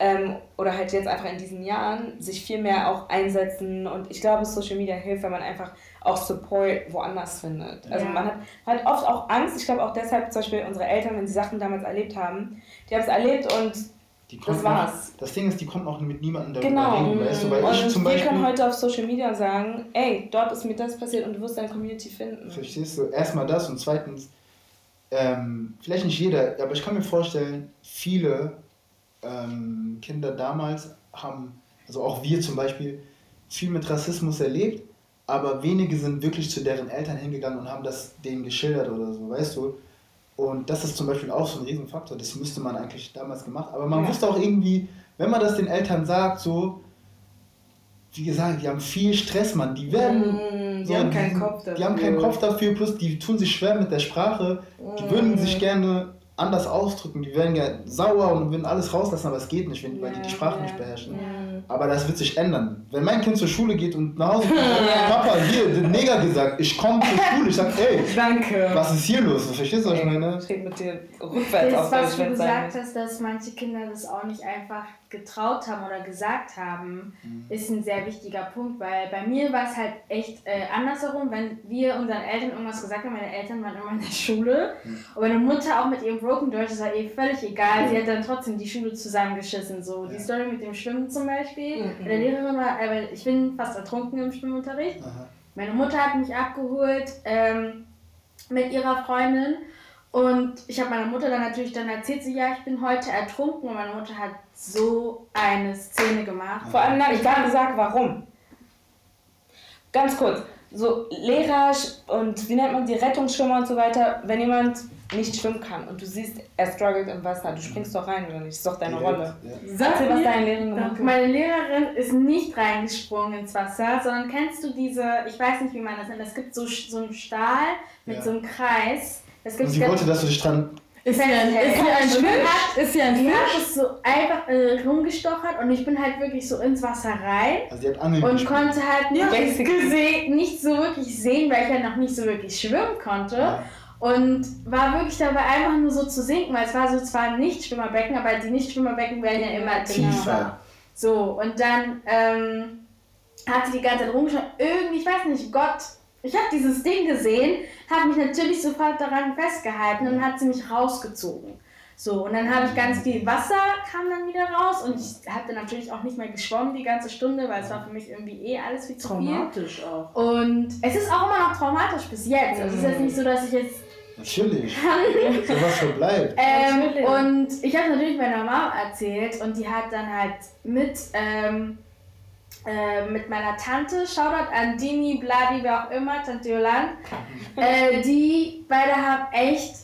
ähm, oder halt jetzt einfach in diesen Jahren sich viel mehr auch einsetzen und ich glaube, Social Media hilft, wenn man einfach auch Support woanders findet. Also Ja. man hat, hat oft auch Angst, ich glaube auch deshalb zum Beispiel unsere Eltern, wenn sie Sachen damals erlebt haben, die haben es erlebt und Die das war's. Das Ding ist, die konnten auch mit niemandem darüber Genau. reden, weißt du, weil und ich zum wir Beispiel, können heute auf Social Media sagen, ey, dort ist mir das passiert und du wirst deine Community finden. verstehst du, erstmal das und zweitens, ähm, vielleicht nicht jeder, aber ich kann mir vorstellen, viele ähm, Kinder damals haben, also auch wir zum Beispiel, viel mit Rassismus erlebt, aber wenige sind wirklich zu deren Eltern hingegangen und haben das denen geschildert oder so, weißt du. Und das ist zum Beispiel auch so ein Riesenfaktor, das müsste man eigentlich damals gemacht. Aber man Ja. wusste auch irgendwie, wenn man das den Eltern sagt, so, wie gesagt, die haben viel Stress, Mann. Die werden. Mm, die so, haben keinen Kopf dafür. Die haben keinen Kopf dafür, plus die tun sich schwer mit der Sprache. Die Mm. würden sich gerne anders ausdrücken, die werden gerne sauer und würden alles rauslassen, aber es geht nicht, wenn, weil die die Ja, Sprache ja. nicht beherrschen. Aber das wird sich ändern. Wenn mein Kind zur Schule geht und nach Hause kommt, Papa, hier, den Neger gesagt, ich komme zur Schule, ich sag, ey, Danke. was ist hier los? Verstehst du, was ich meine? Ich rede mit dir rückwärts Das, auf was Deutsch, du gesagt hast, dass manche Kinder das auch nicht einfach getraut haben oder gesagt haben, Mhm. ist ein sehr wichtiger Punkt, weil bei mir war es halt echt äh, andersherum, wenn wir unseren Eltern irgendwas gesagt haben, meine Eltern waren immer in der Schule Mhm. und meine Mutter auch mit ihrem Broken Deutsch, das war eh völlig egal, sie hat dann trotzdem die Schule zusammengeschissen, so die Ja. Story mit dem Schwimmen zum Beispiel, Mhm. der Lehrerin war, äh, ich bin fast ertrunken im Schwimmunterricht, Aha. meine Mutter hat mich abgeholt ähm, mit ihrer Freundin und ich habe meiner Mutter dann natürlich dann erzählt, sie, ja, ich bin heute ertrunken und meine Mutter hat so eine Szene gemacht. Vor allem, ich habe gesagt, warum. Ganz kurz. So Lehrer und wie nennt man die Rettungsschwimmer und so weiter, wenn jemand nicht schwimmen kann und du siehst, er struggelt im Wasser, du springst doch rein oder nicht? Das ist doch deine Rolle. Ja. Sag Erzähl, was mir, deine Lehrerin gemacht hat. Meine Lehrerin ist nicht reingesprungen ins Wasser, sondern kennst du diese, ich weiß nicht, wie man das nennt, es gibt so, so einen Stahl mit Ja. so einem Kreis. Und sie wollte, dass du dich dran. ist hier ein, ist hier ein Fisch? hat- Ist hier ein Die hat Fisch? es so einfach äh, rumgestochert und ich bin halt wirklich so ins Wasser rein Also, sie hat Angeln und gespielt. konnte halt nicht, Basic. gesehen, nicht so wirklich sehen, weil ich halt noch nicht so wirklich schwimmen konnte. Ja. Und war wirklich dabei einfach nur so zu sinken, weil es war so zwar ein Nichtschwimmerbecken, aber die Nichtschwimmerbecken werden ja immer tiefer. Tiefer. So, und dann ähm, hat sie die ganze Zeit rumgeschaut. Irgendwie, ich weiß nicht, Gott, ich habe dieses Ding gesehen, habe mich natürlich sofort daran festgehalten und hat sie mich rausgezogen. So, und dann habe ich ganz viel Wasser, kam dann wieder raus und ich habe dann natürlich auch nicht mehr geschwommen die ganze Stunde, weil es war für mich irgendwie eh alles viel zu viel. Traumatisch auch. Und es ist auch immer noch traumatisch bis jetzt. Also es ist jetzt nicht so, dass ich jetzt Natürlich. Sowas verbleibt. ähm, Natürlich. und ich habe natürlich meiner Mom erzählt und die hat dann halt mit, ähm, äh, mit meiner Tante, Shoutout an Dini, Bladi, wer auch immer, Tante Jolan, äh, die beide haben echt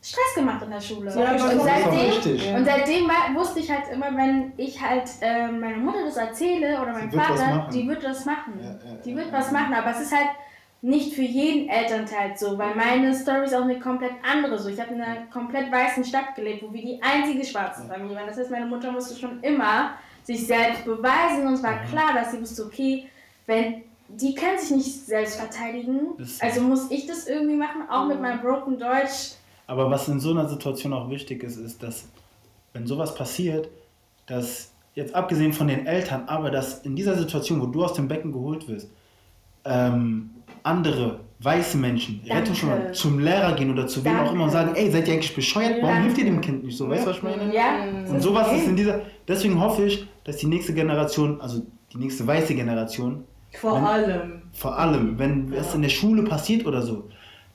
Stress gemacht in der Schule. Ja, und seitdem, und seitdem war, wusste ich halt immer, wenn ich halt äh, meiner Mutter das erzähle oder meinem Vater, die wird das machen. Ja, ja, die wird ja. was machen, aber es ist halt nicht für jeden Elternteil so, weil meine Story ist auch eine komplett andere so. Ich habe in einer komplett weißen Stadt gelebt, wo wir die einzige schwarze Familie waren. Das heißt, meine Mutter musste schon immer sich selbst beweisen und es war klar, dass sie wusste, okay, wenn die können sich nicht selbst verteidigen, also muss ich das irgendwie machen, auch mit meinem broken Deutsch. Aber was in so einer Situation auch wichtig ist, ist, dass, wenn sowas passiert, dass jetzt abgesehen von den Eltern, aber dass in dieser Situation, wo du aus dem Becken geholt wirst, ähm, andere weiße Menschen Danke. Rettungsschwimmer zum Lehrer gehen oder zu wem auch immer und sagen, ey, seid ihr eigentlich bescheuert? Warum hilft ihr dem Kind nicht so? Weißt du, was ich meine? Ja, Und sowas ist in dieser. Deswegen hoffe ich, dass die nächste Generation, also die nächste weiße Generation, Vor Wenn- allem. vor allem, wenn es in der Schule passiert oder so,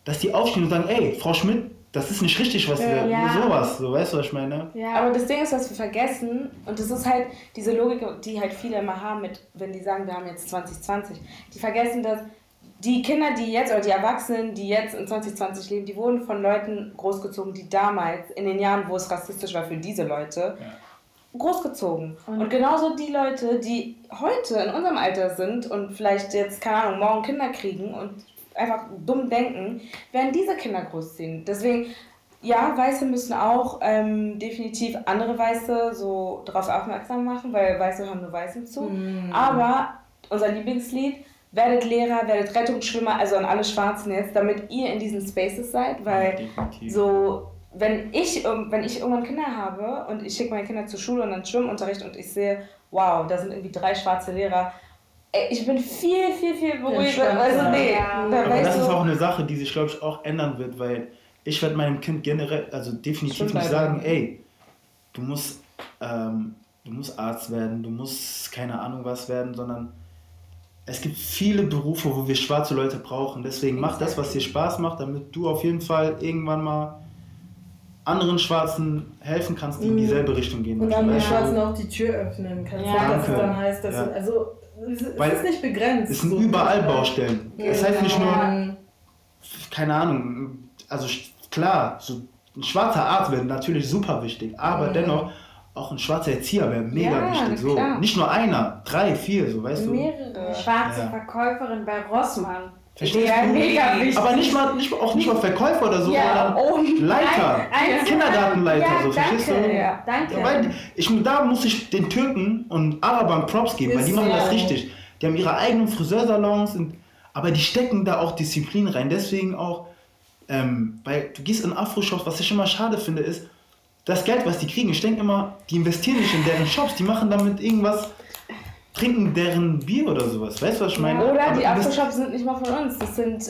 dass die aufstehen und sagen, ey, Frau Schmidt, das ist nicht richtig, was wir, Ja. sowas, so, weißt du, was ich meine? ja. Aber das Ding ist, was wir vergessen, und das ist halt diese Logik, die halt viele immer haben, mit, wenn die sagen, wir haben jetzt 2020, die vergessen, dass die Kinder, die jetzt, oder die Erwachsenen, die jetzt in 2020 leben, die wurden von Leuten großgezogen, die damals, in den Jahren, wo es rassistisch war für diese Leute, großgezogen. Und, genauso die Leute, die heute in unserem Alter sind und vielleicht jetzt, keine Ahnung, morgen Kinder kriegen und einfach dumm denken, werden diese Kinder großziehen. Deswegen, ja, Weiße müssen auch ähm, definitiv andere Weiße so darauf aufmerksam machen, weil Weiße hören nur Weißen zu. Aber unser Lieblingslied, werdet Lehrer, werdet Rettungsschwimmer, also an alle Schwarzen jetzt, damit ihr in diesen Spaces seid, weil Definitiv. so, wenn ich, wenn ich irgendwann Kinder habe und ich schicke meine Kinder zur Schule und dann Schwimmunterricht und ich sehe, wow, da sind irgendwie drei schwarze Lehrer, ich bin viel, viel, viel beruhigter. Entspannter. Also nee, Ja. da Aber das ist so, auch eine Sache, die sich, glaube ich, auch ändern wird, weil ich werde meinem Kind generell, also definitiv nicht sagen, ey, du musst, ähm, du musst Arzt werden, du musst keine Ahnung was werden, sondern es gibt viele Berufe, wo wir schwarze Leute brauchen. Deswegen mach das, was dir Spaß macht, damit du auf jeden Fall irgendwann mal anderen Schwarzen helfen kannst, die in Mhm. dieselbe Richtung gehen. Und du? Schwarzen auch die Tür öffnen kannst. Ja. Ja, dass es dann heißt, dass Ja. du, also es es Weil ist nicht begrenzt. Es sind so. überall Baustellen. Das heißt nicht nur, Ja. keine Ahnung, also klar, so ein schwarzer Arzt wäre natürlich super wichtig, aber dennoch auch ein schwarzer Erzieher wäre mega Ja, wichtig. So. klar. Nicht nur einer, drei, vier, so weißt du. mehrere. Schwarze Ja. Verkäuferin bei Rossmann. Verstehst Ja, du? mega wichtig. Aber nicht mal, nicht, mal- auch nicht mal Verkäufer oder so, Ja, sondern Leiter, Ein- ein- Kindergartenleiter, ja, so verstehst danke, du? Ja, danke. Ja, weil ich, da muss ich den Türken und Arabern Props geben, weil die machen das richtig. Die haben ihre eigenen Friseursalons, und, aber die stecken da auch Disziplin rein. Deswegen auch, ähm, weil du gehst in Afro-Shops, was ich immer schade finde, ist, das Geld, was die kriegen, ich denke immer, die investieren nicht in deren Shops, die machen damit irgendwas, trinken deren Bier oder sowas. Weißt du, was ich meine? Oder Aber die Afro-Shops sind nicht mal von uns. Das sind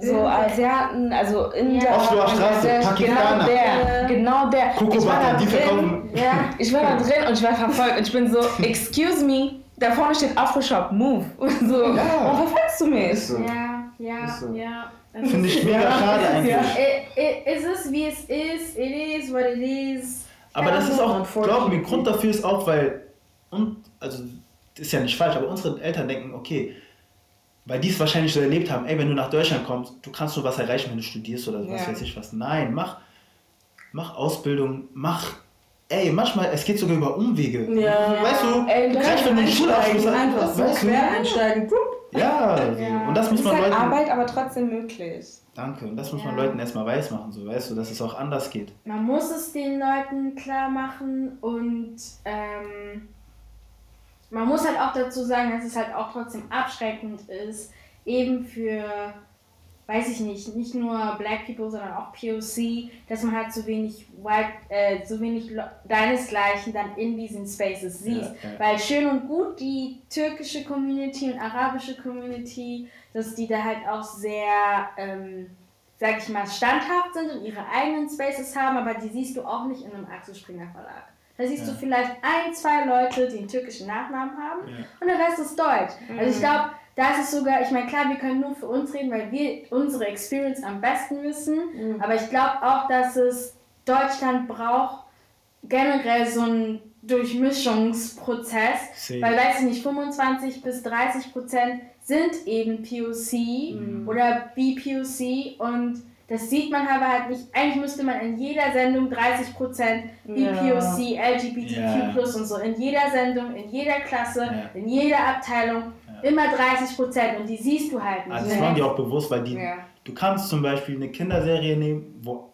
so Ja. Asiaten, also Inder. Ja. Osloer Straße, Pakistaner. Genau der. Genau der. Da die drin. verkaufen. Ja. Ich war da drin und ich war verfolgt und ich bin so, excuse me, da vorne steht Afro-Shop, move. Und so, Ja. warum verfolgst du mich? Ja, ja, ja. Finde ich mega schade eigentlich. I- i- Es ist wie es ist. It is what it is. Aber das ist auch, glaub mir, Grund dafür ist auch, weil, und, also, das ist ja nicht falsch, aber unsere Eltern denken, okay, weil die es wahrscheinlich so erlebt haben, ey, wenn du nach Deutschland kommst, du kannst nur was erreichen, wenn du studierst oder was Ja. weiß ich was. Nein, mach, mach Ausbildung, mach, ey, manchmal, es geht sogar über Umwege. Ja. Weißt du, Ey, gleich wenn du einen Schulabschluss hast, Einfach so weißt du? quer einsteigen. Pup. Ja. Ja. und das Es muss ist man halt Leuten, Arbeit, aber trotzdem möglich. danke, und das muss man Ja. Leuten erstmal weiß machen, so, weißt du, dass es auch anders geht. Man muss es den Leuten klar machen und ähm, man muss halt auch dazu sagen, dass es halt auch trotzdem abschreckend ist, eben für, weiß ich nicht, nicht nur Black People, sondern auch POC, dass man halt so wenig White, äh, so wenig Lo- deinesgleichen dann in diesen Spaces sieht. Ja, ja. Weil schön und gut die türkische Community und arabische Community, dass die da halt auch sehr, ähm, sag ich mal, standhaft sind und ihre eigenen Spaces haben, aber die siehst du auch nicht in einem Axel Springer Verlag. Da siehst Ja. du vielleicht ein, zwei Leute, die einen türkischen Nachnamen haben Ja. und der Rest ist deutsch. Also ich glaube, da ist es sogar, ich meine, klar, wir können nur für uns reden, weil wir unsere Experience am besten wissen, aber ich glaube auch, dass es Deutschland braucht generell so einen Durchmischungsprozess, Safe. weil, weiß ich nicht, 25 bis 30 Prozent sind eben POC Mhm. oder BPOC und das sieht man aber halt nicht. Eigentlich müsste man in jeder Sendung 30 Prozent BPOC, LGBTQ Ja. und so, in jeder Sendung, in jeder Klasse, Ja. in jeder Abteilung, Ja. Immer 30 Prozent und die siehst du halt nicht. Also das waren die auch bewusst, weil die, Ja. du kannst zum Beispiel eine Kinderserie nehmen, wo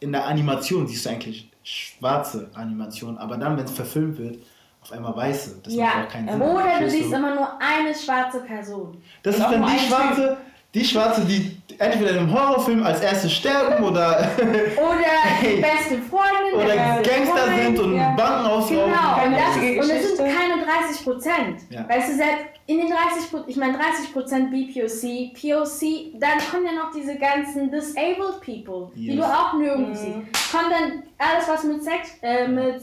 in der Animation siehst du eigentlich schwarze Animation, aber dann, wenn es verfilmt wird, auf einmal weiße. Das macht ja, auch keinen Sinn. oder du siehst immer nur eine schwarze Person. Das ist dann die Schwarze, die Schwarze, die entweder in einem Horrorfilm als erste sterben oder, Oder die beste Freundin. oder der beste Gangster Freund. sind und ja. Banken ausrauben. Genau, und, das ist, und es sind keine 30 Prozent. Ja. Weißt du, selbst in den 30 Prozent, ich meine 30 Prozent BPOC, POC, dann kommen ja noch diese ganzen Disabled People, die Yes. du auch nirgendwo Mhm. siehst. Kommt dann alles, was mit Sex, äh, mit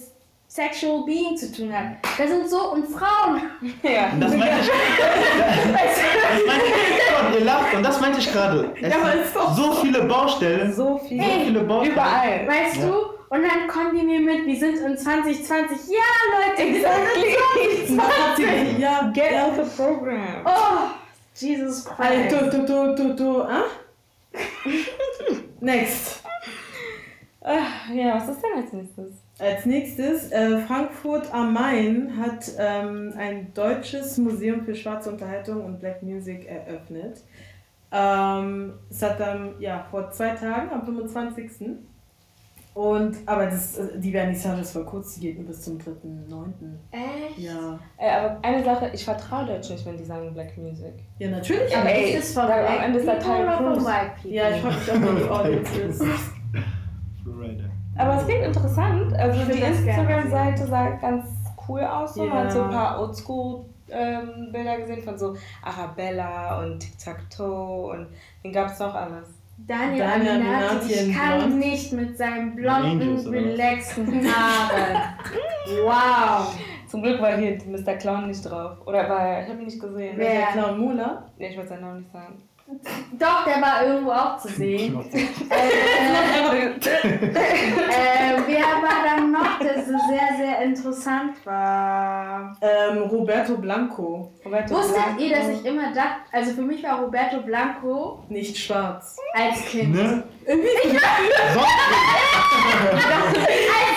Sexual Being zu tun hat. Da sind so, und Frauen. Ja. Und das meinte ich, das meinte ich Gott, ihr lacht, und das meinte ich gerade. Es Ja, so viele Baustellen, so So viel. viele Baustellen. Überall. Weißt Ja. du? Und dann kommen die mir mit, wir sind in 2020. Ja, Leute, wir sind in 2020. Ja, Get with the program. Oh, Jesus Christ. Also, du, du, du, du, du, ah? Next. Ah, ja, was ist denn als nächstes? Als nächstes, äh, Frankfurt am Main hat ähm, ein deutsches Museum für schwarze Unterhaltung und Black Music eröffnet. Ähm, es hat dann, ja, vor zwei Tagen, am 25. Und, aber das, äh, die Vernissage ist voll kurz, die geht nur bis zum 3.9. Echt? Ja. Äh, aber eine Sache, ich vertraue Deutsch nicht, wenn die sagen Black Music. Ja, natürlich. Aber Ey, ist es von Black People oder von Cruz. White People? Ja, ich frage mich auch, wer die Audience ist. Aber es klingt interessant. Also die Instagram-Seite sah ganz cool aus. So. Ja. Man hat so ein paar Oldschool-Bilder gesehen von so Arabella und Tic-Tac-Toe und den gab es noch alles. Daniel, Daniel Aminati, Aminati ich kann blond. nicht mit seinen blonden, relaxten Haaren. wow. Zum Glück war hier Mr. Clown nicht drauf. Oder war, ich habe ihn nicht gesehen. Wer? Der Clown Mula. Nee, ich wollte seinen Namen nicht sagen. Doch, der war irgendwo auch zu sehen. Äh, äh, wer war dann noch, der so sehr, sehr interessant war? Ähm, Roberto Blanco. Roberto Wusstet Blanco. ihr, dass ich immer dachte, also für mich war Roberto Blanco Nicht schwarz. als Kind. Ne? Irgendwie. Sonst,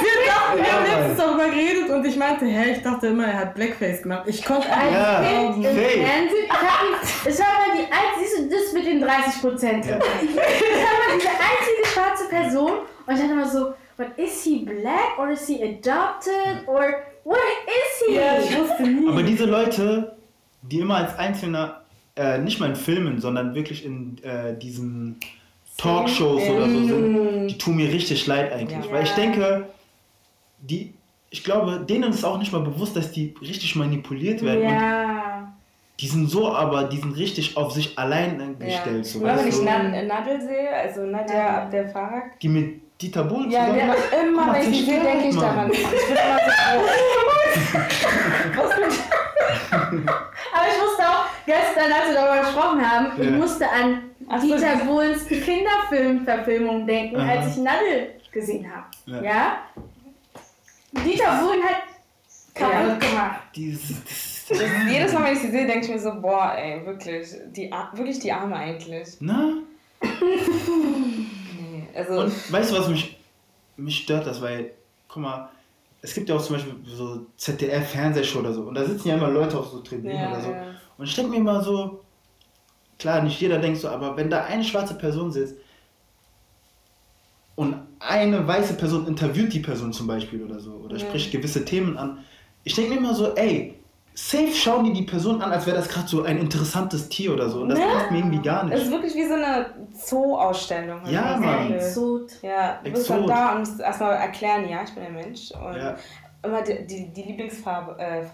Wir haben Ja, letztens darüber geredet und ich meinte, hä, ich dachte immer, er hat Blackface gemacht. Ich konnte Als Ja, Kind im safe. Fernsehen. Ich hab ihn, es war mal die einzige, siehst du, das mit den 30 Prozent. Ja. Es war mal diese einzige schwarze Person und ich dachte immer so, but is he black or is he adopted or what is he? Ja, ich wusste nie. aber diese Leute, die immer als Einzelner, äh, nicht mal in Filmen, sondern wirklich in äh, diesen Talkshows oder so sind, die tun mir richtig leid eigentlich. Ja. Weil ich denke, die, ich glaube, denen ist auch nicht mal bewusst, dass die richtig manipuliert werden. Und Ja. die sind so, aber die sind richtig auf sich allein gestellt. So, Immer wenn ich? Nad Nadel sehe, also Nadja Nadel. ab der Fahrrad. Die mit Dieter Bohlen Ja, zusammen. der, Guck immer mal, wenn ich sie sehe, zerstört, denke ich daran. Ich bin immer so, was mit Aber ich musste auch gestern, als wir darüber gesprochen haben, ich Ja. musste an Ach so. Dieter Bohlens Kinderfilmverfilmung denken, Aha. als ich Nadel gesehen habe. Ja. Ja? Dieter Bohlen hat kaputt gemacht. Dieses, das, jedes Mal, wenn ich sie sehe, denke ich mir so, boah, ey, wirklich, die, wirklich die Arme eigentlich. Na? Nee, also, Und weißt du, was mich, mich stört, das, weil, guck mal, es gibt ja auch zum Beispiel so ZDF-Fernsehshow oder so, und da sitzen ja immer Leute auf so Tribünen ja, oder so. ja. Und ich denke mir immer so, klar, nicht jeder denkt so, aber wenn da eine schwarze Person sitzt und eine weiße Person interviewt die Person zum Beispiel oder so, oder Ja. spricht gewisse Themen an, ich denke mir immer so, ey, safe schauen die die Person an, als wäre das gerade so ein interessantes Tier oder so. Und das Ja. passt mir irgendwie gar Es ist nicht. wirklich wie so eine Zoo-Ausstellung. Ja, das Mann. Exot. Ja, du bist dann Exot. da und musst erstmal erklären, ja, ich bin ein Mensch. Und Ja. immer die, die, die Lieblingsfrage, äh,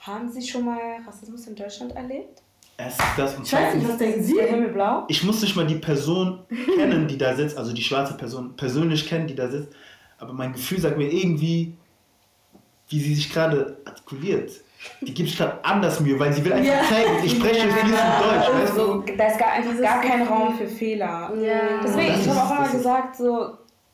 haben Sie schon mal Rassismus in Deutschland erlebt? Erstens das und Ich weiß nicht, zweitens, was denken Ist Sie? der Himmel blau? ich muss nicht mal die Person kennen, die da sitzt, also die schwarze Person persönlich kennen, die da sitzt, aber mein Gefühl sagt mir irgendwie, wie sie sich gerade artikuliert. Die gibt sich gerade anders Mühe, weil sie will einfach Ja. zeigen, ich spreche fließend Deutsch, weißt du? So, da ist gar, einfach gar kein. Raum für Fehler. Ja. Deswegen, ich ist- habe auch immer ist- gesagt, so,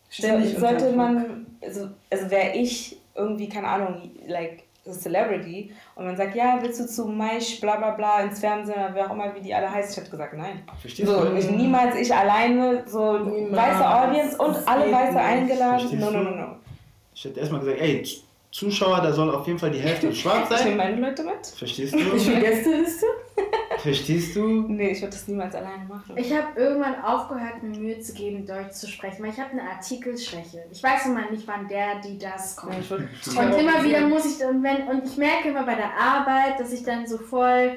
Ständig so sollte man, also, also wäre ich irgendwie, keine Ahnung, like Celebrity und man sagt, ja, willst du zu Maisch, bla bla bla, ins Fernsehen oder wer auch immer, wie die alle heißt, ich hätte gesagt, nein. Verstehst So, du? ich, niemals ich alleine, so Niemals. weiße Audience und Das alle Weiße nicht. eingeladen. Verstehst No, no, no, no. Ich hätte erstmal gesagt, ey, Zuschauer, da soll auf jeden Fall die Hälfte schwarz Ich nehme sein. meine Leute mit. Verstehst Wie du? viele Gästeliste? Verstehst du? Nee, ich würde das niemals alleine machen. Ich habe irgendwann aufgehört, mir Mühe zu geben, Deutsch zu sprechen, weil ich habe eine Artikelschwäche. Ich weiß immer nicht, wann der, die, das kommt. Würd- Und immer wieder muss ich dann, wenn, und ich merke immer bei der Arbeit, dass ich dann so voll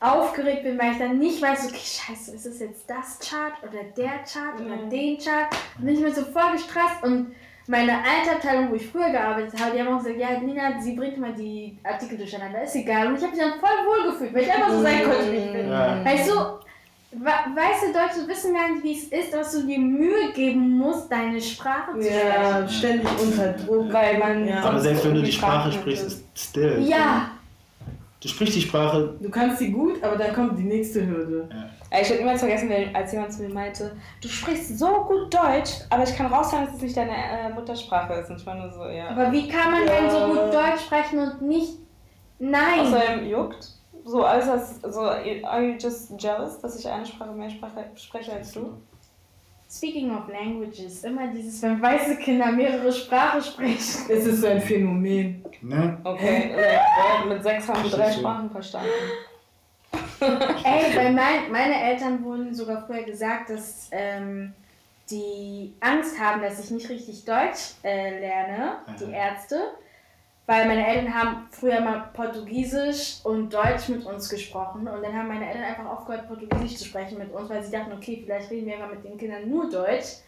aufgeregt bin, weil ich dann nicht weiß, okay, scheiße, ist es jetzt das Chart oder der Chart oder Mhm. den Chart? Dann bin ich mir so voll gestresst und meine alte Abteilung, wo ich früher gearbeitet habe, die haben auch gesagt, ja, Nina, sie bringt mal die Artikel durcheinander, ist egal. Und ich habe mich dann voll wohl gefühlt, weil ich einfach so sein konnte, wie ich bin. Ja. Weißt du, we- weiße Deutsche wissen gar nicht, wie es ist, dass du dir Mühe geben musst, deine Sprache zu sprechen. Ja, ständig unter Druck. Weil man. Ja. Aber selbst wenn du die Sprache sprichst, ist still. Ja, Du sprichst die Sprache, Du kannst sie gut, aber dann kommt die nächste Hürde. Ey, Ich werde niemals vergessen, wenn- als jemand zu mir meinte, du sprichst so gut Deutsch, aber ich kann raushören, dass es nicht deine äh, Muttersprache ist. Und ich nur so, ja. aber wie kann man denn so gut Deutsch sprechen und nicht. Nein! Außerdem juckt. So, alles das, so, are you just jealous, dass ich eine Sprache mehr Sprache spreche als du? Speaking of languages, immer dieses, wenn weiße Kinder mehrere Sprachen sprechen. Es ist so ein Phänomen. ne? Okay, like, mit sechs haben wir drei. Sprachen verstanden. Ey, weil mein, meine Eltern wurden sogar früher gesagt, dass ähm, die Angst haben, dass ich nicht richtig Deutsch äh, lerne, die Aha. Ärzte. Weil meine Eltern haben früher mal Portugiesisch und Deutsch mit uns gesprochen. Und dann haben meine Eltern einfach aufgehört, Portugiesisch zu sprechen mit uns, weil sie dachten, okay, vielleicht reden wir einfach mit den Kindern nur Deutsch,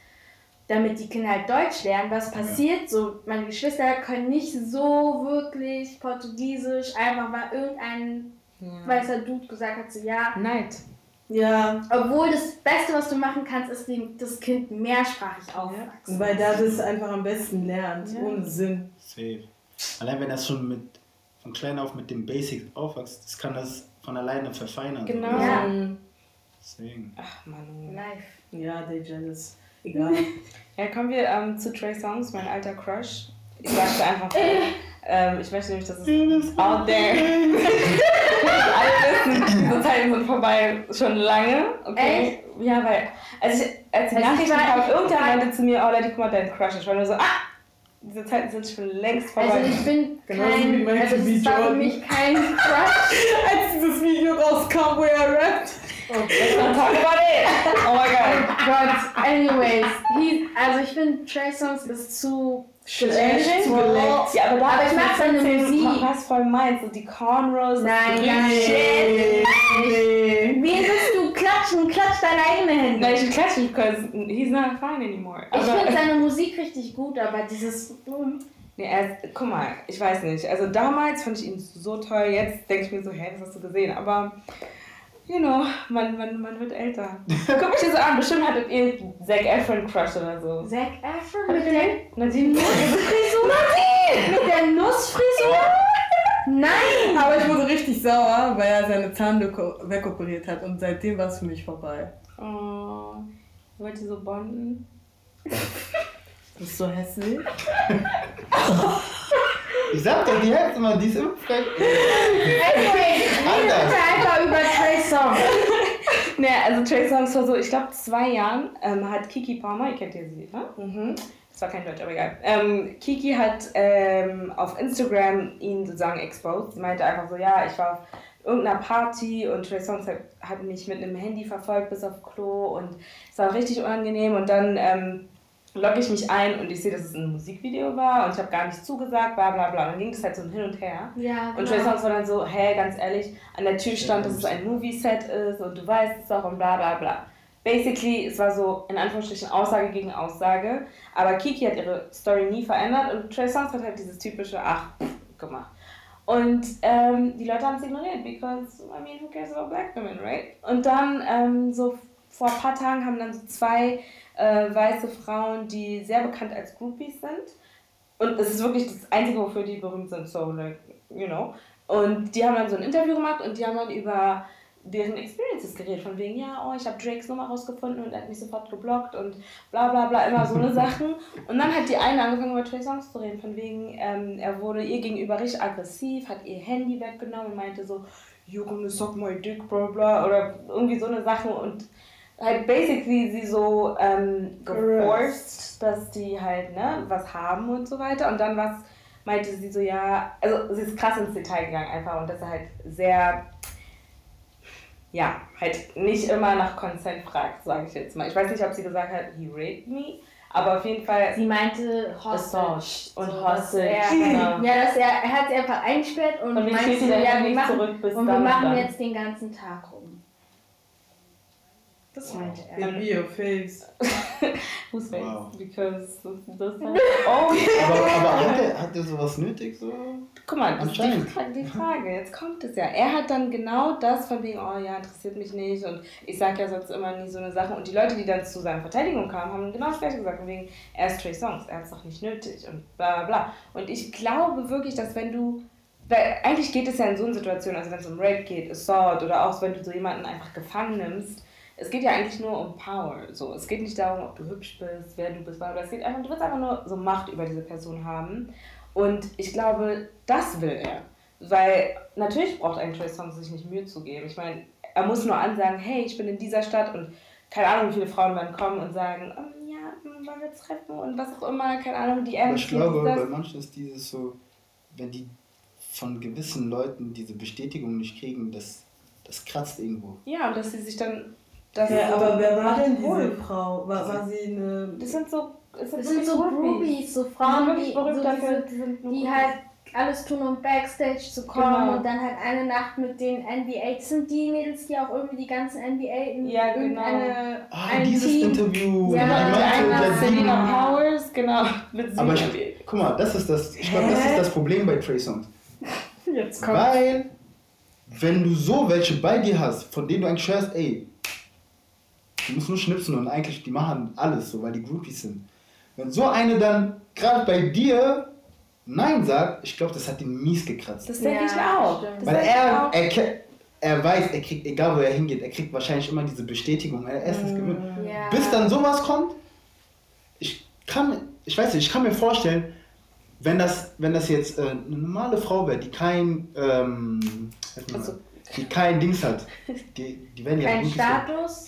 damit die Kinder halt Deutsch lernen. Was passiert? So, meine Geschwister können nicht so wirklich Portugiesisch, einfach weil irgendein Ja. weißer Dude gesagt hat, so ja. Neid. Ja, Obwohl das Beste, was du machen kannst, ist dem, das Kind mehrsprachig aufwachsen. weil da das einfach am besten lernt, Ja. ohne Sinn. Safe. Allein wenn das schon mit von klein auf mit dem Basics aufwächst, das kann das von alleine verfeinern. Genau. Ja. Mhm. Deswegen. Ach Mann. Live. Ja, they jealous. Egal. Ja, kommen wir ähm, zu Trey Songs, mein alter Crush. Ich sagte einfach, ähm, ich möchte nämlich, dass es out there. Alle wissen, diese Zeiten sind vorbei schon lange. Okay. Ja, weil, als ich, als die Also ich Nachrichten ich irgendjemand meinte zu mir, oh, Lady, guck mal, dein Crush. Ich war nur so, ah, diese Zeiten sind schon längst vorbei. Also ich bin Genauso wie kein, Michael also B. war für mich kein Crush. Als dieses Video rauskam, wo er rappt. Let's not talk about it. Oh my god. Gott, anyways. He, also ich finde Trey Songs ist zu Schlecht, zu geleckt. Ja, aber, da Aber ich mag seine 15 Musik. Was voll meinst, so die Cornrows, Nein, nein. Nee. Wen willst du klatschen? Klatsch deine eigene Hände. Nein, ich klatsche nicht, because he's not fine anymore. Ich Aber, finde seine Musik richtig gut, aber dieses. nee, er ist, guck mal, ich weiß nicht. Also damals fand ich ihn so toll, jetzt denke ich mir so, hä, was hast du gesehen? Aber, you know, man, man, man wird älter. Guck mich das so an, bestimmt hattet ihr Zac Efron Crush oder so. Zac Efron mit der Nadine Nussfrisur? Mit der Nussfrisur? Nein! Aber ich wurde richtig sauer, weil er seine Zahnlücke wegoperiert hat und seitdem war es für mich vorbei. Oh, wollt ihr so bonden? Das ist so hässlich. Ich sag doch, die Hälfte mal, die ist immer frech. Anyway, wir einfach über Trey Songz. Nee, also Trey Songs vor so, ich glaube, zwei Jahren ähm, hat Kiki Palmer, ihr kennt ja sie, ne? Mhm. Das war kein Deutsch, aber egal. Ähm, Kiki hat ähm, auf Instagram ihn sozusagen exposed. Sie meinte einfach so, ja, ich war auf irgendeiner Party und Trey Songs hat, hat mich mit einem Handy verfolgt bis auf Klo und es war richtig unangenehm und dann ähm, logge ich mich ein und ich sehe, dass es ein Musikvideo war und ich habe gar nicht zugesagt, bla bla bla. Und dann ging das halt so hin und her. Ja, Und Trey Songz war dann so, hey, ganz ehrlich, an der Tür stand, dass es ein Movie-Set ist und du weißt es doch und bla bla bla. Basically, es war so in Anführungsstrichen Aussage gegen Aussage, aber Kiki hat ihre Story nie verändert und Trey Songz hat halt dieses typische Ach gemacht. Und ähm, die Leute haben es ignoriert, because, I mean, who cares about black women, right? Und dann, ähm, so vor ein paar Tagen haben dann so zwei äh, weiße Frauen, die sehr bekannt als Groupies sind, und es ist wirklich das Einzige, wofür die berühmt sind, so, like, you know. Und die haben dann so ein Interview gemacht und die haben dann über deren Experiences geredet, von wegen, ja, oh, ich habe Drakes Nummer rausgefunden und er hat mich sofort geblockt und bla bla bla, immer so eine Sachen. Und dann hat die eine angefangen über Trey Songs zu reden, von wegen, ähm, er wurde ihr gegenüber richtig aggressiv, hat ihr Handy weggenommen und meinte so, you're gonna suck my dick, bla bla, oder irgendwie so eine Sache und halt basically sie so ähm, geforced, dass die halt ne, was haben und so weiter. Und dann was meinte sie so, ja, also sie ist krass ins Detail gegangen einfach und dass er halt sehr, ja, halt nicht immer nach Consent fragt, sage ich jetzt mal. Ich weiß nicht, ob sie gesagt hat, he raped me, aber auf jeden Fall Sie meinte Hostage. Und So, Hostage, er- genau. Ja, dass er, er hat sie einfach eingesperrt und Und meinte ja, wir machen, zurück bis und wir machen jetzt den ganzen Tag rum. Das meinte er. In your face. Who's face? Wow. Because das, das oh, Aber, aber hat, er, hat er sowas nötig? So? Guck mal, das ist die, die Frage, jetzt kommt es ja. Er hat dann genau das von wegen, oh ja, interessiert mich nicht und ich sag ja sonst immer nie so eine Sache. Und die Leute, die dann zu seiner Verteidigung kamen, haben genau das gleiche gesagt, von wegen, er ist Trey Songs, er hat es doch nicht nötig und bla bla bla. Und ich glaube wirklich, dass wenn du, weil eigentlich geht es ja in so einer Situation, also wenn es um Rape geht, Assault oder auch wenn du so jemanden einfach gefangen nimmst, es geht ja eigentlich nur um Power. So, es geht nicht darum, ob du hübsch bist, wer du bist, bla bla. Es geht einfach, du willst einfach nur so Macht über diese Person haben. Und ich glaube, das will er. Weil natürlich braucht ein Trey Songz sich nicht Mühe zu geben. Ich meine, er muss nur ansagen, hey, ich bin in dieser Stadt und keine Ahnung, wie viele Frauen dann kommen und sagen, oh, ja, wollen wir treffen und was auch immer, keine Ahnung, die Aber ich glaube, bei manchen ist dieses so, wenn die von gewissen Leuten diese Bestätigung nicht kriegen, das, das kratzt irgendwo. Ja, und dass sie sich dann. Das Ja, so aber wer war denn wohl. diese Frau? War, war sie eine. Das sind so. Das sind, Das sind so Groupies. Groupies, so Frauen, die, so diese, die halt alles tun, um Backstage zu kommen Genau. und dann halt eine Nacht mit den NBA. Das sind die Mädels, die auch irgendwie die ganzen NBA in Ja, genau. irgendeine Ah, ein dieses Team. Interview. Ja, eine ja, sie- Selena Powers, genau. Mit aber ich, guck mal, das ist das, ich glaube, das ist das Problem bei Trey Songs. Jetzt Weil, wenn du so welche bei dir hast, von denen du eigentlich hörst, ey, du musst nur schnipsen und eigentlich, die machen alles so, weil die Groupies sind. Wenn so eine dann gerade bei dir Nein sagt, ich glaube, das hat ihn mies gekratzt. Das denke Ja, ich auch. Das Weil er, auch. er, er weiß, er kriegt, egal wo er hingeht, er kriegt wahrscheinlich immer diese Bestätigung, er ist es gewöhnt. Ja. Bis dann sowas kommt, ich kann, ich weiß nicht, ich kann mir vorstellen, wenn das, wenn das jetzt äh, eine normale Frau wäre, die kein, ähm, Also, die kein Dings hat, die, die werden ja Kein Groupies sein. Status,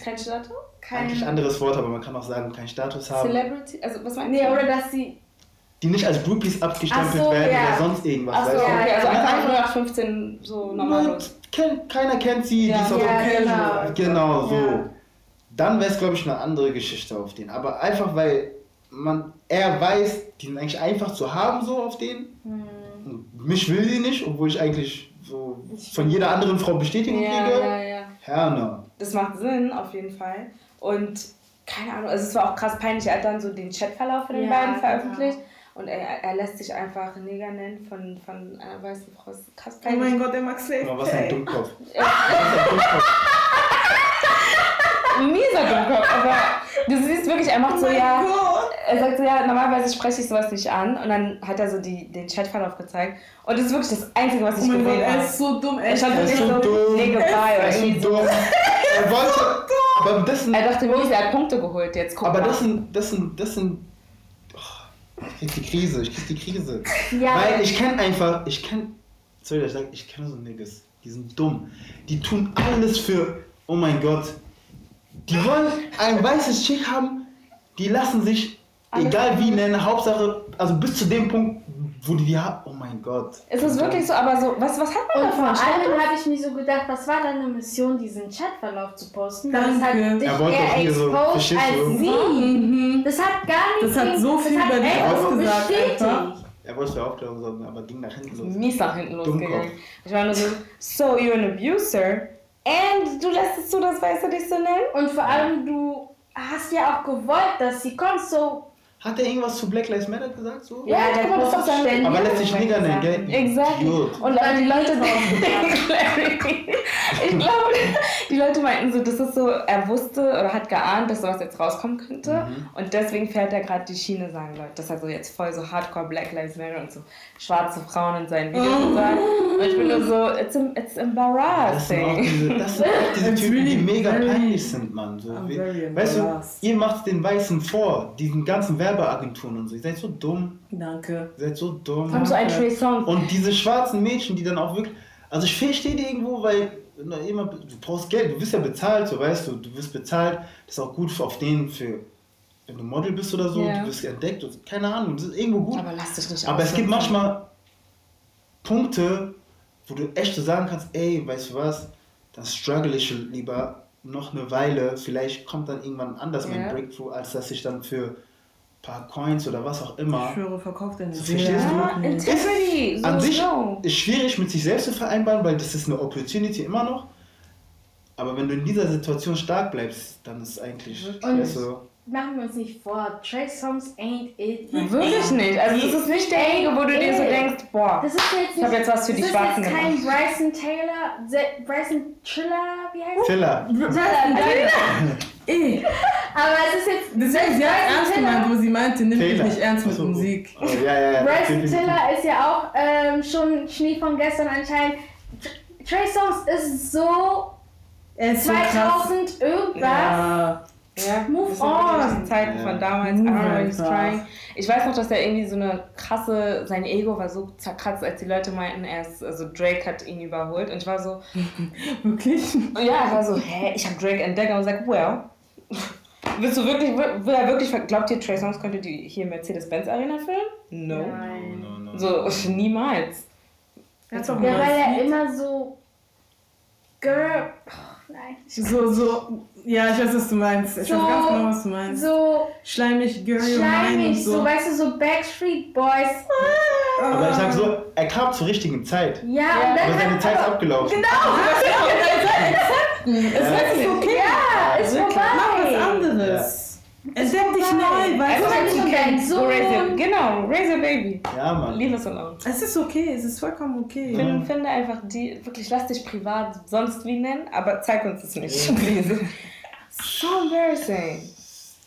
kein? Eigentlich anderes Wort, aber man kann auch sagen, keinen Status haben. Celebrity? Also, was meinst Nee, du? oder dass sie. Die nicht als Groupies abgestempelt Ach so, werden ja. oder sonst irgendwas. Achso, weißt du? ja, okay, also ja. einfach nur nach 15 so normal kenn, keiner kennt sie, Ja. die ist auch Ja, okay. genau. Genau, so. Ja. Dann wäre es, glaube ich, eine andere Geschichte auf den. Aber einfach, weil man, er weiß, die sind eigentlich einfach zu haben, so auf den. Hm. Mich will sie nicht, obwohl ich eigentlich so von jeder anderen Frau Bestätigung Ja, kriege. ja, ja. Herne. Das macht Sinn, auf jeden Fall. Und keine Ahnung, also es war auch krass peinlich. Er hat dann so den Chatverlauf von den Ja, beiden genau. veröffentlicht. Und er, er lässt sich einfach Neger nennen von, von einer weißen Frau. Krass Oh peinlich. mein Gott, der Max Slave. Aber was ein. Dummkopf. Ein Dummkopf. Mieser Dummkopf, aber du siehst wirklich, er macht Oh so, mein ja, Gott. er sagt so, ja, normalerweise spreche ich sowas nicht an. Und dann hat er so die, den Chatverlauf gezeigt. Und das ist wirklich das Einzige, was Oh ich mein Gott, gesehen er habe. ist so dumm. Er Er Er ist wirklich so dumm. nee, goodbye Er oder ist irgendwie so. dumm. Er wollte. Aber das sind. Er dachte wirklich, er hat Punkte geholt jetzt. Guck Aber mal. das sind. Das sind. Das sind. Oh, krieg die Krise, ich krieg die Krise. Ja. Weil ich kenn einfach, ich kenn, sorry, ich sag, ich kenne so Niggas, die sind dumm. Die tun alles für, oh mein Gott. Die wollen ein weißes Chick haben, die lassen sich, egal wie nennen, Hauptsache, also bis zu dem Punkt, wo die die haben, oh mein Gott. Es ist wirklich so, aber so, was, was hat man Und vor davon? allem habe ich mir so gedacht, was war deine Mission, diesen Chatverlauf zu posten? Das Danke. hat dich Er wollte eher so, exposed verstehst als du? sie. Mhm. Das hat gar nichts. Das hat so das viel über dich so ausgesagt einfach. Er wollte für Aufklärung sorgen, aber ging nach hinten los. mies nach hinten losgegangen. Ich war nur so, so you're an abuser and du lässt es zu, dass Weiße dich so nennen? Und vor allem, du hast ja auch gewollt, dass sie kommt, so. Hat er irgendwas zu Black Lives Matter gesagt? So? Ja, der guck mal, das doch sein-. Aber lässt sich Nigger nennen, gell? Exakt. Und dann die Leute, ich glaube, die Leute meinten so, das ist so, er wusste oder hat geahnt, dass sowas jetzt rauskommen könnte. Mhm. Und deswegen fährt er gerade die Schiene, sagen Leute. Das ist also jetzt voll so Hardcore Black Lives Matter und so schwarze Frauen in seinen Videos und sagen. Und ich bin nur so, it's, it's Das sind auch embarrassing. diese, das sind auch diese Typen, die mega peinlich sind, Mann. So, weißt du, ihr macht den Weißen vor, diesen ganzen Werbeagenturen und so. Ihr seid so dumm, Danke. ihr seid so dumm. Haben so ein Trey Song. Und diese schwarzen Mädchen, die dann auch wirklich. Also ich verstehe die irgendwo, weil na, immer, du brauchst Geld, du wirst ja bezahlt, so weißt du, du wirst bezahlt, das ist auch gut für, auf denen für, wenn du Model bist oder so, Ja. du wirst entdeckt, und- keine Ahnung, das ist irgendwo gut. Aber lass dich nicht Aber es gibt manchmal Punkte, wo du echt so sagen kannst, ey, weißt du was, dann struggle ich lieber noch eine Weile, vielleicht kommt dann irgendwann anders mein Ja. Breakthrough, als dass ich dann für paar Coins oder was auch immer. Ich schwöre, verkauft deine So, Seele. verstehst du? Ja, Integrity. So, An sich no. ist schwierig mit sich selbst zu vereinbaren, weil das ist eine Opportunity immer noch. Aber wenn du in dieser Situation stark bleibst, dann ist eigentlich Und- weißt du, Machen wir uns nicht vor, Trey Songs ain't it. Wirklich nicht. Also das ist nicht derjenige, wo du dir so denkst, boah, Das ist jetzt Ich hab nicht- jetzt was für das die ist Schwarzen jetzt kein Bryson Taylor, Bryson Triller, wie heißt Tiller. Ey, Aber es ist jetzt. das ist ja ernst gemeint, wo sie meinte, nimm mich Taylor. nicht ernst mit so. Musik. Oh, ja, ja, ja. Bryson. Tiller ist ja auch ähm, schon Schnee von gestern anscheinend. Tr- Trey Songs ist so Er ist so krass. 2000 irgendwas. Ja. Ja, Move das on. die Zeiten Ja. von damals. I Move trying. Ich weiß noch, dass er irgendwie so eine krasse, sein Ego war so zerkratzt, als die Leute meinten, er ist, also Drake hat ihn überholt. Und ich war so, Wirklich? ja, ich war so, hä, ich habe Drake entdeckt und gesagt, well. Willst du wirklich, will er wirklich, glaubt ihr, Trey Songs könnte die hier Mercedes-Benz Arena filmen? No. Nein. No, no, no. So, niemals. Er doch Ja, weil das er immer so. Girl. Oh, nein. So, so, ja, ich weiß, was du meinst. Ich So- weiß ganz genau, was du meinst. So Schleimig, Girl, schleimig, so. so. weißt du, so Backstreet Boys. Aber ich sag so, er kam zur richtigen Zeit. Ja, Ja. und dann Aber seine hat- Zeit ist abgelaufen. Es ist okay. Ja, ist Wirklich. Mach was vorbei. anderes. Entdeck dich vorbei. neu, weißt du? nicht dein Go raise genau, raise your baby. Ja, Mann. Leave us alone. Es ist okay, es ist vollkommen okay. Find, finde einfach die, wirklich, lass dich privat sonst wie nennen, aber zeig uns es nicht, Ja. please. So embarrassing.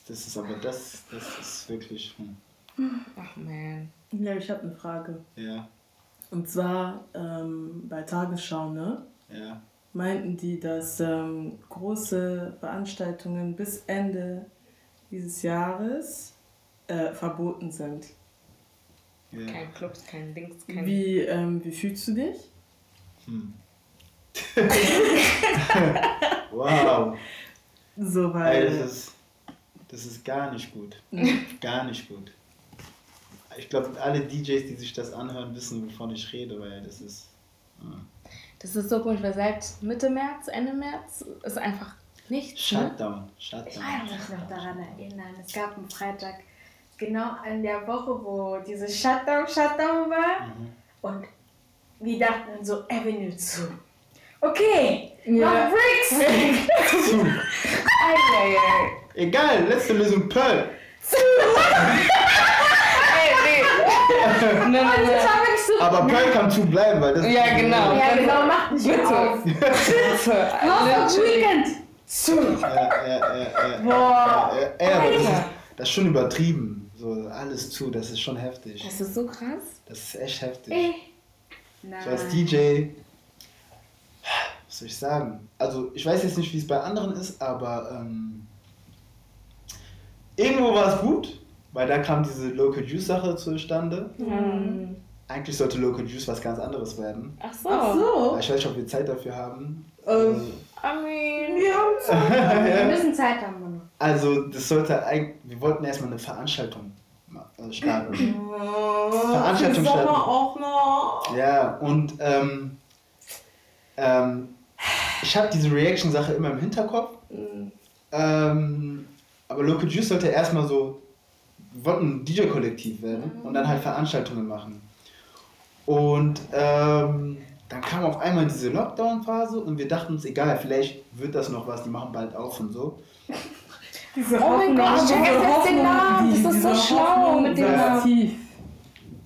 Das ist aber das, das ist wirklich. Hm. Ach man. Ja, ich habe eine Frage. Ja, Und zwar ähm, bei Tagesschau, ne? ja. Meinten die, dass ähm, große Veranstaltungen bis Ende dieses Jahres äh, verboten sind. ja. Kein Clubs, kein Dings, kein. Wie, ähm, wie fühlst du dich? Hm. wow. So, Ey, weil. das, ist, das ist gar nicht gut. Gar nicht gut. Ich glaube, alle DJs, die sich das anhören, wissen, wovon ich rede, weil das ist. hm. Das ist so komisch, weil seit Mitte März, Ende März ist einfach nichts. Ne? Shutdown. Shutdown. Ich kann mich noch daran erinnern, es gab einen Freitag, genau an der Woche, wo diese Shutdown, Shutdown war. Mhm. Und wir dachten so, Avenue zu. Okay, Ja. noch Bricks. Zu. Egal, letzte Lösung Pearl. Ey, nee. Nein, nein, nein. Aber Pearl kann zu bleiben, weil das Ja, genau. Ja, genau, macht nicht Bitte. auf. Bitte. Literally. Weekend. Zu. Ja, ja, ja, ja. Boah. Ja, ja, aber das, ist, das ist schon übertrieben. So alles zu, das ist schon heftig. Das ist so krass. Das ist echt heftig. Ey. So als Nein. DJ, was soll ich sagen? Also ich weiß jetzt nicht, wie es bei anderen ist, aber ähm, irgendwo war es gut, weil da kam diese Local Juice Sache zustande. Mhm. Eigentlich sollte Local Juice was ganz anderes werden. Ach so. Ach so. Ich weiß nicht, ob wir Zeit dafür haben. Ähm, I mean, Wir haben Zeit. Wir müssen Zeit haben, Mann. Also, das sollte eigentlich. Wir wollten erstmal eine Veranstaltung also starten. Oh, Veranstaltung starten. auch noch. Ja, und ähm, ähm, ich habe diese Reaction-Sache immer im Hinterkopf. Mhm. Ähm, aber Local Juice sollte erstmal so, wir wollten ein DJ-Kollektiv werden und dann halt Veranstaltungen machen. Und ähm, dann kam auf einmal diese Lockdown-Phase und wir dachten uns, egal, vielleicht wird das noch was, die machen bald auf und so. Diese Oh mein Gott, jetzt Hoffnung, den Namen. die- Das ist so schlau mit dem Namen.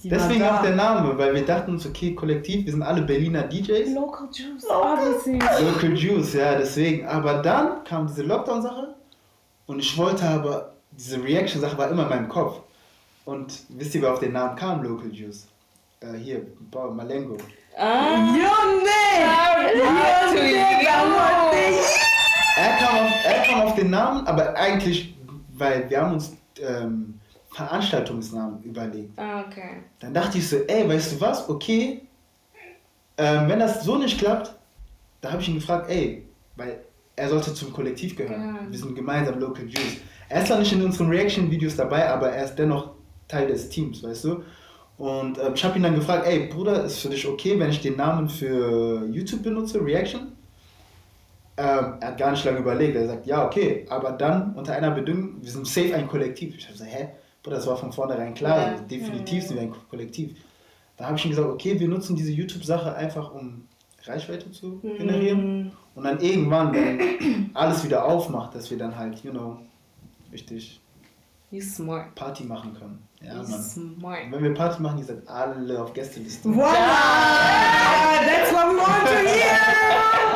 Deswegen auch der Name, weil wir dachten uns, okay, Kollektiv, wir sind alle Berliner DJs. Local Juice, obviously. Local Juice, ja, deswegen. Aber dann kam diese Lockdown-Sache und ich wollte aber, diese Reaction-Sache war immer in meinem Kopf. Und wisst ihr, wer auf den Namen kam, Local Juice? Äh, hier, Bau- Malengo. Ah, Junge! ja, Er kam, auf, er kam auf den Namen, aber eigentlich, weil wir haben uns ähm, Veranstaltungsnamen überlegt. Ah, okay. Dann dachte ich so, ey, weißt du was, okay, ähm, wenn das so nicht klappt, da habe ich ihn gefragt, ey, weil er sollte zum Kollektiv gehören. Ja. Wir sind gemeinsam Local Juice. Er ist zwar nicht in unseren Reaction-Videos dabei, aber er ist dennoch Teil des Teams, weißt du? Und ähm, ich habe ihn dann gefragt, ey, Bruder, ist für dich okay, wenn ich den Namen für YouTube benutze, Reaction? Ähm, er hat gar nicht lange überlegt. Er sagt, ja, okay, aber dann unter einer Bedingung, wir sind safe ein Kollektiv. Ich habe gesagt, hä? Bruder, das war von vornherein klar. Ja. Definitiv sind wir ein Kollektiv. Da habe ich ihm gesagt, okay, wir nutzen diese YouTube-Sache einfach, um Reichweite zu generieren. Und dann irgendwann, wenn alles wieder aufmacht, dass wir dann halt, you know, richtig You smart. Party machen können. Ja, Mann. smart. Und wenn wir Party machen, ihr seid alle auf Gästeliste. Voila! That's what we want to hear!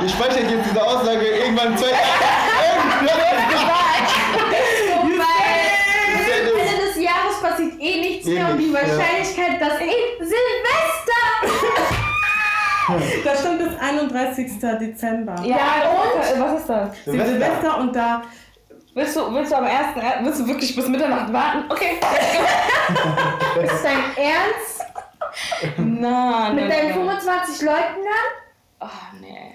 Ihr speichert jetzt diese Aussage irgendwann zwei. Weil Ende des Jahres passiert eh nichts mehr und die Ähnlich, ja. Wahrscheinlichkeit, dass eh Silvester! Das stimmt bis 31. Dezember. Ja, und? Was ist das? Silvester. Silvester und da. Willst du, willst du am ersten, willst du wirklich bis Mitternacht warten? Okay. Ist das dein Ernst? Nein. Mit deinen 25 Leuten dann? Oh, nee.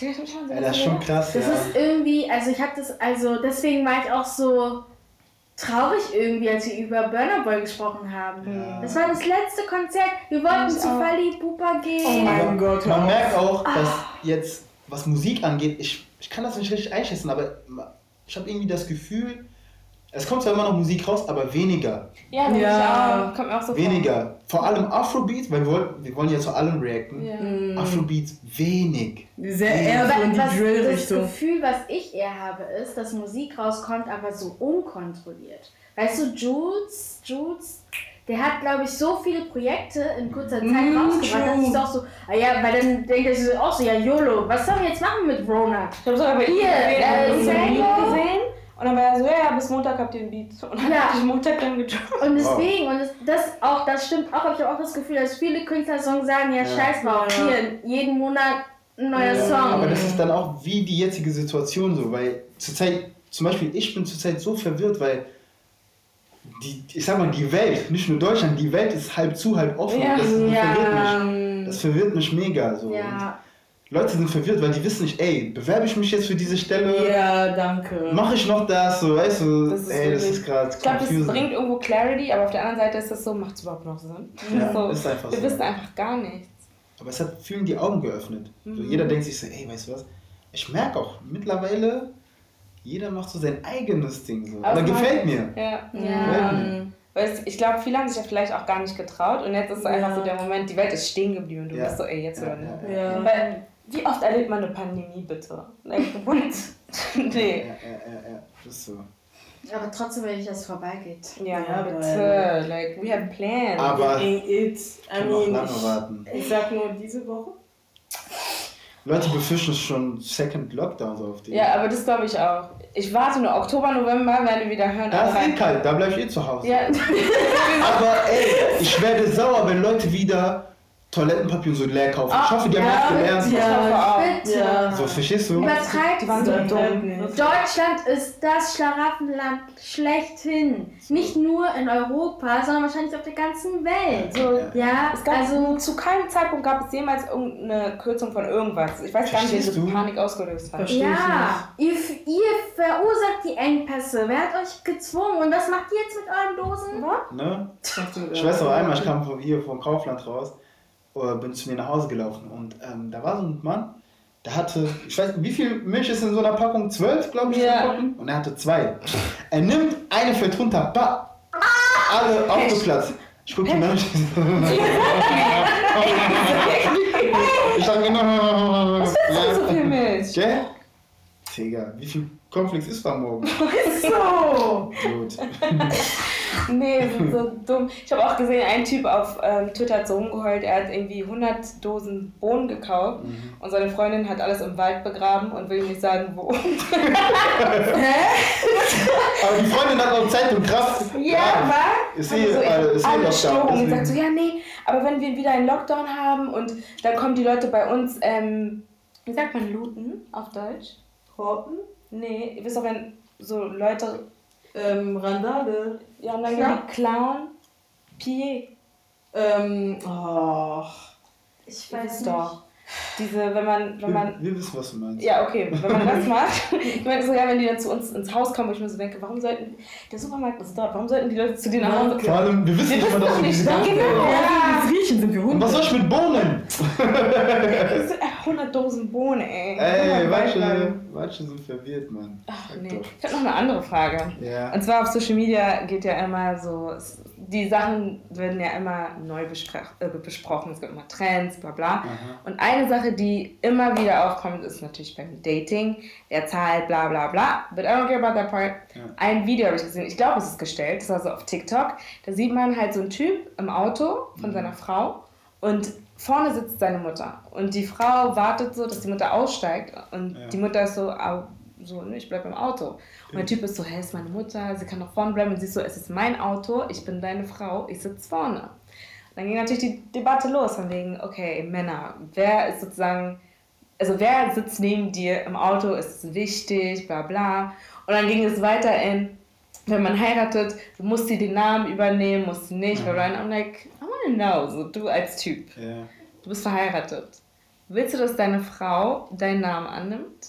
Ja, das ist schon krass, Das ja. ist irgendwie, also ich hab das, also deswegen war ich auch so traurig irgendwie, als wir über Burner Boy gesprochen haben. Ja. Das war das letzte Konzert. Wir wollten zu. Fali Pupa gehen. Oh mein Gott. hör Man merkt auch, dass jetzt, was Musik angeht, ich, ich kann das nicht richtig einschätzen, aber ich habe irgendwie das Gefühl, es kommt zwar immer noch Musik raus, aber weniger. Ja, ja. Auch. Kommt mir auch so vor. Weniger. Vor allem Afrobeats, weil wir wollen, wir wollen ja zu allem reacten. Ja. Mm. Afrobeats wenig. Sehr eher so in die was, das Drill-Richtung. Gefühl, was ich eher habe, ist, dass Musik rauskommt, aber so unkontrolliert. Weißt du, Jules, Jules, der hat, glaube ich, so viele Projekte in kurzer Zeit Mm, rausgebracht, dass ich doch so, ah ja, weil dann denkt er sich auch so, ja, YOLO, was sollen wir jetzt machen mit Rona? Ich habe sogar bei Hier, äh, Sango. gesehen. Und dann war er so, ja, ja, bis Montag habt ihr den Beat. Und dann Ja. hab ich Montag dann gedroppt. Und deswegen, und das, das auch, das stimmt auch, ich habe auch das Gefühl, dass viele Künstlersongs sagen, ja, Ja. scheiß drauf, Ja. hier, jeden Monat ein neuer Ja. Song. Aber das ist dann auch wie die jetzige Situation so, weil zurzeit, zum Beispiel ich bin zurzeit so verwirrt, weil die, ich sag mal, die Welt, nicht nur Deutschland, die Welt ist halb zu, halb offen. Ja. das, verwirrt Ja. mich. das verwirrt mich mega. So. ja, Leute sind verwirrt, weil die wissen nicht, ey, bewerbe ich mich jetzt für diese Stelle? Ja, danke. Mache ich noch das? So, weißt du, Das ey, das wirklich- ist gerade Ich glaube, das bringt irgendwo Clarity, aber auf der anderen Seite ist das so, macht es überhaupt noch Sinn? Ja, so, ist einfach wir so. wissen einfach gar nichts. Aber es hat vielen die Augen geöffnet. So, Mhm. jeder denkt sich so, ey, weißt du was? Ich merke auch, mittlerweile, jeder macht so sein eigenes Ding so. Aber gefällt mir. Ja. Ja. Weil es, ich glaube, viele haben sich ja vielleicht auch gar nicht getraut und jetzt ist so Ja. einfach so der Moment, die Welt ist stehen geblieben und du Ja. bist so, ey, jetzt Ja, oder nicht. ja, ja. Ja. Weil, wie oft erlebt man eine Pandemie, bitte? Ja, nee. ja, ja, ja, das ist so. aber trotzdem will ich, dass es vorbeigeht. Ja, Ja, bitte. Like, we have plans. Aber Ain't it. I mean, ich, warten. ich sag nur diese Woche. Leute befürchten schon Second Lockdowns auf die. ja, aber das glaube ich auch. Ich warte nur Oktober, November, werden wir wieder hören. da ist eh kalt, da bleib ich eh zu Hause. Ja, Aber ey, ich werde sauer, wenn Leute wieder Toilettenpapier und so leer kaufen. ich Ah, hoffe, die haben ja, das gelernt. ja. Bitte. Ja. So, verstehst du? Übertreibt so sie. dumm. Deutschland ist das Schlaraffenland schlechthin. Nicht nur in Europa, sondern wahrscheinlich auf der ganzen Welt. So, Ja, Es gab also zu keinem Zeitpunkt gab es jemals irgendeine Kürzung von irgendwas. Ich weiß gar nicht, wie Verstehst diese du? Panik ausgelöst hat. Verstehe. ja, ihr, ihr verursacht die Engpässe. Wer hat euch gezwungen? Und was macht ihr jetzt mit euren Dosen? Ne? Ich Ich weiß noch einmal, ich kam von hier vom Kaufland raus, äh, bin zu mir nach Hause gelaufen und ähm, da war so ein Mann, der hatte, ich weiß nicht, wie viel Milch ist in so einer Packung? Zwölf, glaube ich, Packung? und er hatte zwei. Er nimmt eine, fällt runter, ba, alle aufgeplatzt. Ich gucke ihn an. Ich dachte genau. Was willst du so viel Milch? Gell? Digga, wie viel Cornflakes ist da morgen? So. Gut. Nee, sind so dumm. Ich habe auch gesehen, ein Typ auf ähm, Twitter hat so rumgeheult, er hat irgendwie 100 Dosen Bohnen gekauft und seine Freundin hat alles im Wald begraben und will nicht sagen, wo. Aber die Freundin hat noch Zeit und Kraft. Ja, war? Ist Also eh, so, ich äh, hab ist eh Lockdown, deswegen. gesagt, so, ja, nee, aber wenn wir wieder einen Lockdown haben und dann kommen die Leute bei uns, ähm, wie sagt man looten auf Deutsch? Horten. Nee, ihr wisst doch, wenn so Leute, Ähm, Randale. ja, und dann Ja. die klauen, Pied, Ähm, oh. Ich weiß nicht. doch. Diese, wenn man, wenn man, wir, wir wissen, was du meinst. ja, okay, wenn man das macht, ich meine so, ja, wenn die dann zu uns ins Haus kommen, wo ich mir so denke, warum sollten, der Supermarkt ist dort, warum sollten die Leute zu dir nach Hause Vor allem, wir wissen Wir nicht diese ja, ganzen- genau. Ja, wie wir riechen, sind wir Und Hunde. was soll ich mit Bohnen? Das sind 100 Dosen Bohnen, ey. Ey, Mann. manche sind verwirrt, Mann. Ach Sag nee. doch. Ich habe noch eine andere Frage. Ja. Und zwar auf Social Media geht ja immer so, die Sachen werden ja immer neu äh, besprochen. Es gibt immer Trends, bla bla. Aha. Und eine Sache, die immer wieder aufkommt, ist natürlich beim Dating. Wer zahlt, bla bla bla. But I don't care about that part. Ja. Ein Video habe ich gesehen, ich glaube, es ist gestellt, das war so auf TikTok. Da sieht man halt so einen Typ im Auto von Mhm. seiner Frau und vorne sitzt seine Mutter. Und die Frau wartet so, dass die Mutter aussteigt und Ja. die Mutter ist so, au, so, ne, ich bleib im Auto. Und der Typ ist so, hä, ist meine Mutter, sie kann doch vorne bleiben. Und sie ist so, es ist mein Auto, ich bin deine Frau, ich sitze vorne. Dann ging natürlich die Debatte los, von wegen, okay, Männer, wer ist sozusagen, also wer sitzt neben dir im Auto, ist es wichtig, bla bla. Und dann ging es weiter in, wenn man heiratet, musst du den Namen übernehmen, musst du nicht, bla bla. Und I'm like, I know, so du als Typ, Ja. du bist verheiratet. Willst du, dass deine Frau deinen Namen annimmt?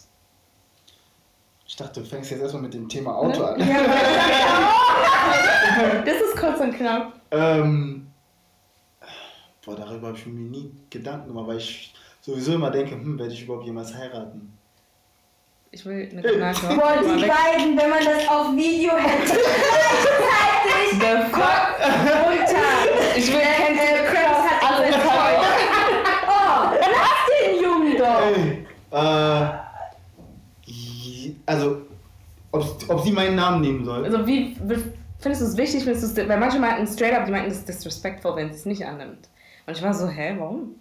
Ich dachte, du fängst jetzt erstmal mit dem Thema Auto an. Ja, das ist kurz und knapp. Ähm, boah, darüber habe ich mir nie Gedanken gemacht, weil ich sowieso immer denke, hm, werde ich überhaupt jemals heiraten? Ich will eine Granate. Boah, die beiden, wenn man das auf Video hätte. Gleichzeitig. The fuck? Runter. Ich will kein Äh, Chris hat alle. Oh, lass den Jungen doch. Ey, äh, also, ob, ob sie meinen Namen nehmen soll? Also wie wie- findest du es wichtig, findest du es, weil manche meinten straight up, die meinten, das ist disrespectful, wenn sie es nicht annimmt. Und ich war so, hä, warum?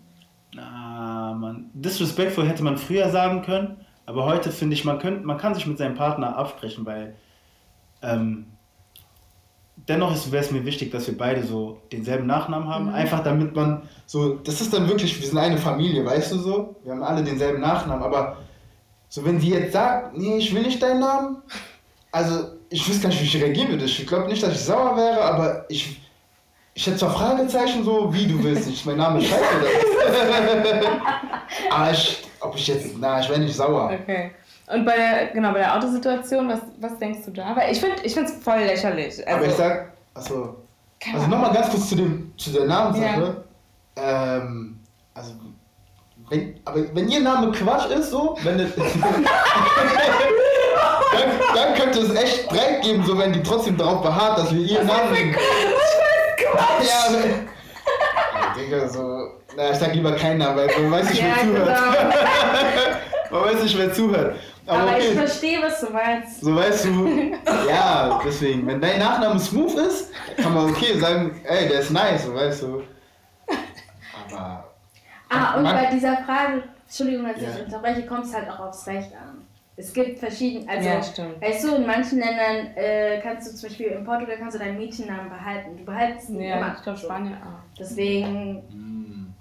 Ah, man, disrespectful hätte man früher sagen können, aber heute finde ich, man, könnt, man kann sich mit seinem Partner absprechen, weil ähm, dennoch wäre es mir wichtig, dass wir beide so denselben Nachnamen haben, einfach damit man so, das ist dann wirklich, wir sind eine Familie, weißt du so, wir haben alle denselben Nachnamen, aber so wenn sie jetzt sagt, nee, ich will nicht deinen Namen, also ich wüsste gar nicht, wie ich reagieren würde, ich glaube nicht, dass ich sauer wäre, aber ich, ich hätte zwar Fragezeichen so, wie du willst nicht, mein Name ist scheiße oder was? Aber ich, ob ich jetzt, na, ich wäre nicht sauer. Okay. Und bei der, genau, bei der Autosituation, was, was denkst du da? Weil ich finde ich es voll lächerlich. Also, Aber ich sag, achso, keine also Ahnung. nochmal ganz kurz zu, dem, zu der Namenssache. Ähm, also, wenn, aber wenn ihr Name Quatsch ist, so, wenn das, dann, dann könnte es echt Streit geben, so wenn die trotzdem darauf beharrt, dass wir ihren Namen nehmen. Ja, aber- Digga, so, na, ich sag lieber keinen Namen, weil man weiß nicht, wer Ja, zuhört. genau. Man weiß nicht, wer zuhört. Aber, Aber ich okay. verstehe, was du meinst. So weißt du, ja, deswegen, wenn dein Nachname smooth ist, kann man okay sagen, ey, der ist nice, so weißt du. Aber. Ah, und Man- bei dieser Frage, Entschuldigung, dass Ja. ich unterbreche, kommt es halt auch aufs Recht an. Es gibt verschiedene, also, Ja, stimmt. weißt du, in manchen Ländern äh, kannst du zum Beispiel, in Portugal kannst du deinen Mädchennamen behalten. Du behaltest ihn Ja, immer. ich glaube. Spanien auch. Deswegen, Hm.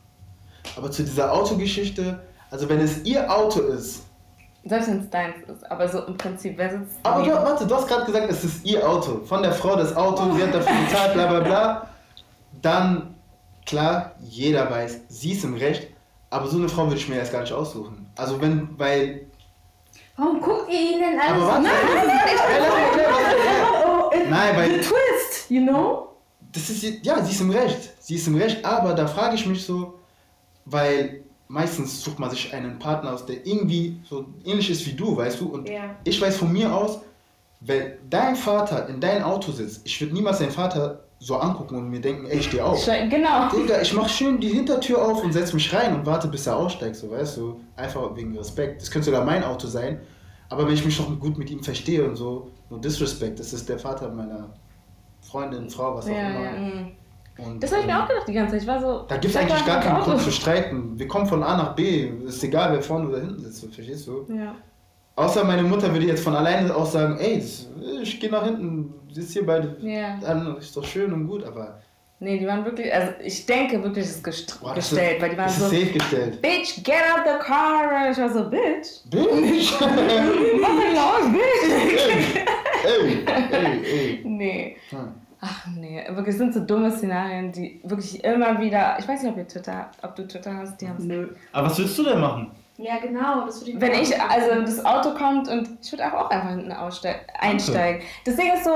Aber zu dieser Autogeschichte, also wenn es ihr Auto ist, Selbst wenn es deins ist. Aber so im Prinzip, wer sitzt aber du, warte, du hast gerade gesagt, es ist ihr Auto. Von der Frau das Auto, sie hat dafür bezahlt, bla bla bla. Dann, klar, jeder weiß, sie ist im Recht, aber so eine Frau würde ich mir erst gar nicht aussuchen. Also wenn, weil. Warum guckt ihr ihn denn alles Aber warte, nein, nein, nein, nein, nein, Oh, it, Nein, weil- the twist, you know? Das ist, ja, sie ist im Recht. Sie ist im Recht, aber da frage ich mich so, weil meistens sucht man sich einen Partner aus, der irgendwie so ähnlich ist wie du, weißt du? Und Ja. ich weiß von mir aus, wenn dein Vater in deinem Auto sitzt, ich würde niemals deinen Vater so angucken und mir denken, ey, steh auf. Genau. Digga, ich mach schön die Hintertür auf und setz mich rein und warte, bis er aussteigt, so weißt du. Einfach wegen Respekt. Das könnte sogar mein Auto sein, aber wenn ich mich noch gut mit ihm verstehe und so, no disrespect, das ist der Vater meiner Freundin, Frau, was auch Ja, immer. ja. Mhm. Und, Das habe ich mir ähm, auch gedacht die ganze Zeit. Ich war so. Da gibt es eigentlich gar keinen. Grund zu streiten. Wir kommen von A nach B. Ist egal, wer vorne oder hinten sitzt, verstehst du? Ja. Außer meine Mutter würde jetzt von alleine auch sagen, ey, das, ich gehe nach hinten, sitzt hier beide Ja. an, ist doch schön und gut, aber Nee, die waren wirklich. Also ich denke wirklich, es ist gest boah, das gestellt, ist, weil die waren so. ist safe gestellt. Bitch, get out the car! Und ich war so, Bitch. Bitch! Was los, Bitch? ey, ey, ey. Nee. Hm. Ach nee, wirklich es sind so dumme Szenarien, die wirklich immer wieder. Ich weiß nicht, ob ihr Twitter, ob du Twitter hast, die haben Nö. Aber was willst du denn machen? Ja, genau. Das würde ich mir Wenn ich, also das Auto kommt und ich würde auch, auch einfach hinten ausste- einsteigen. Das Ding ist so,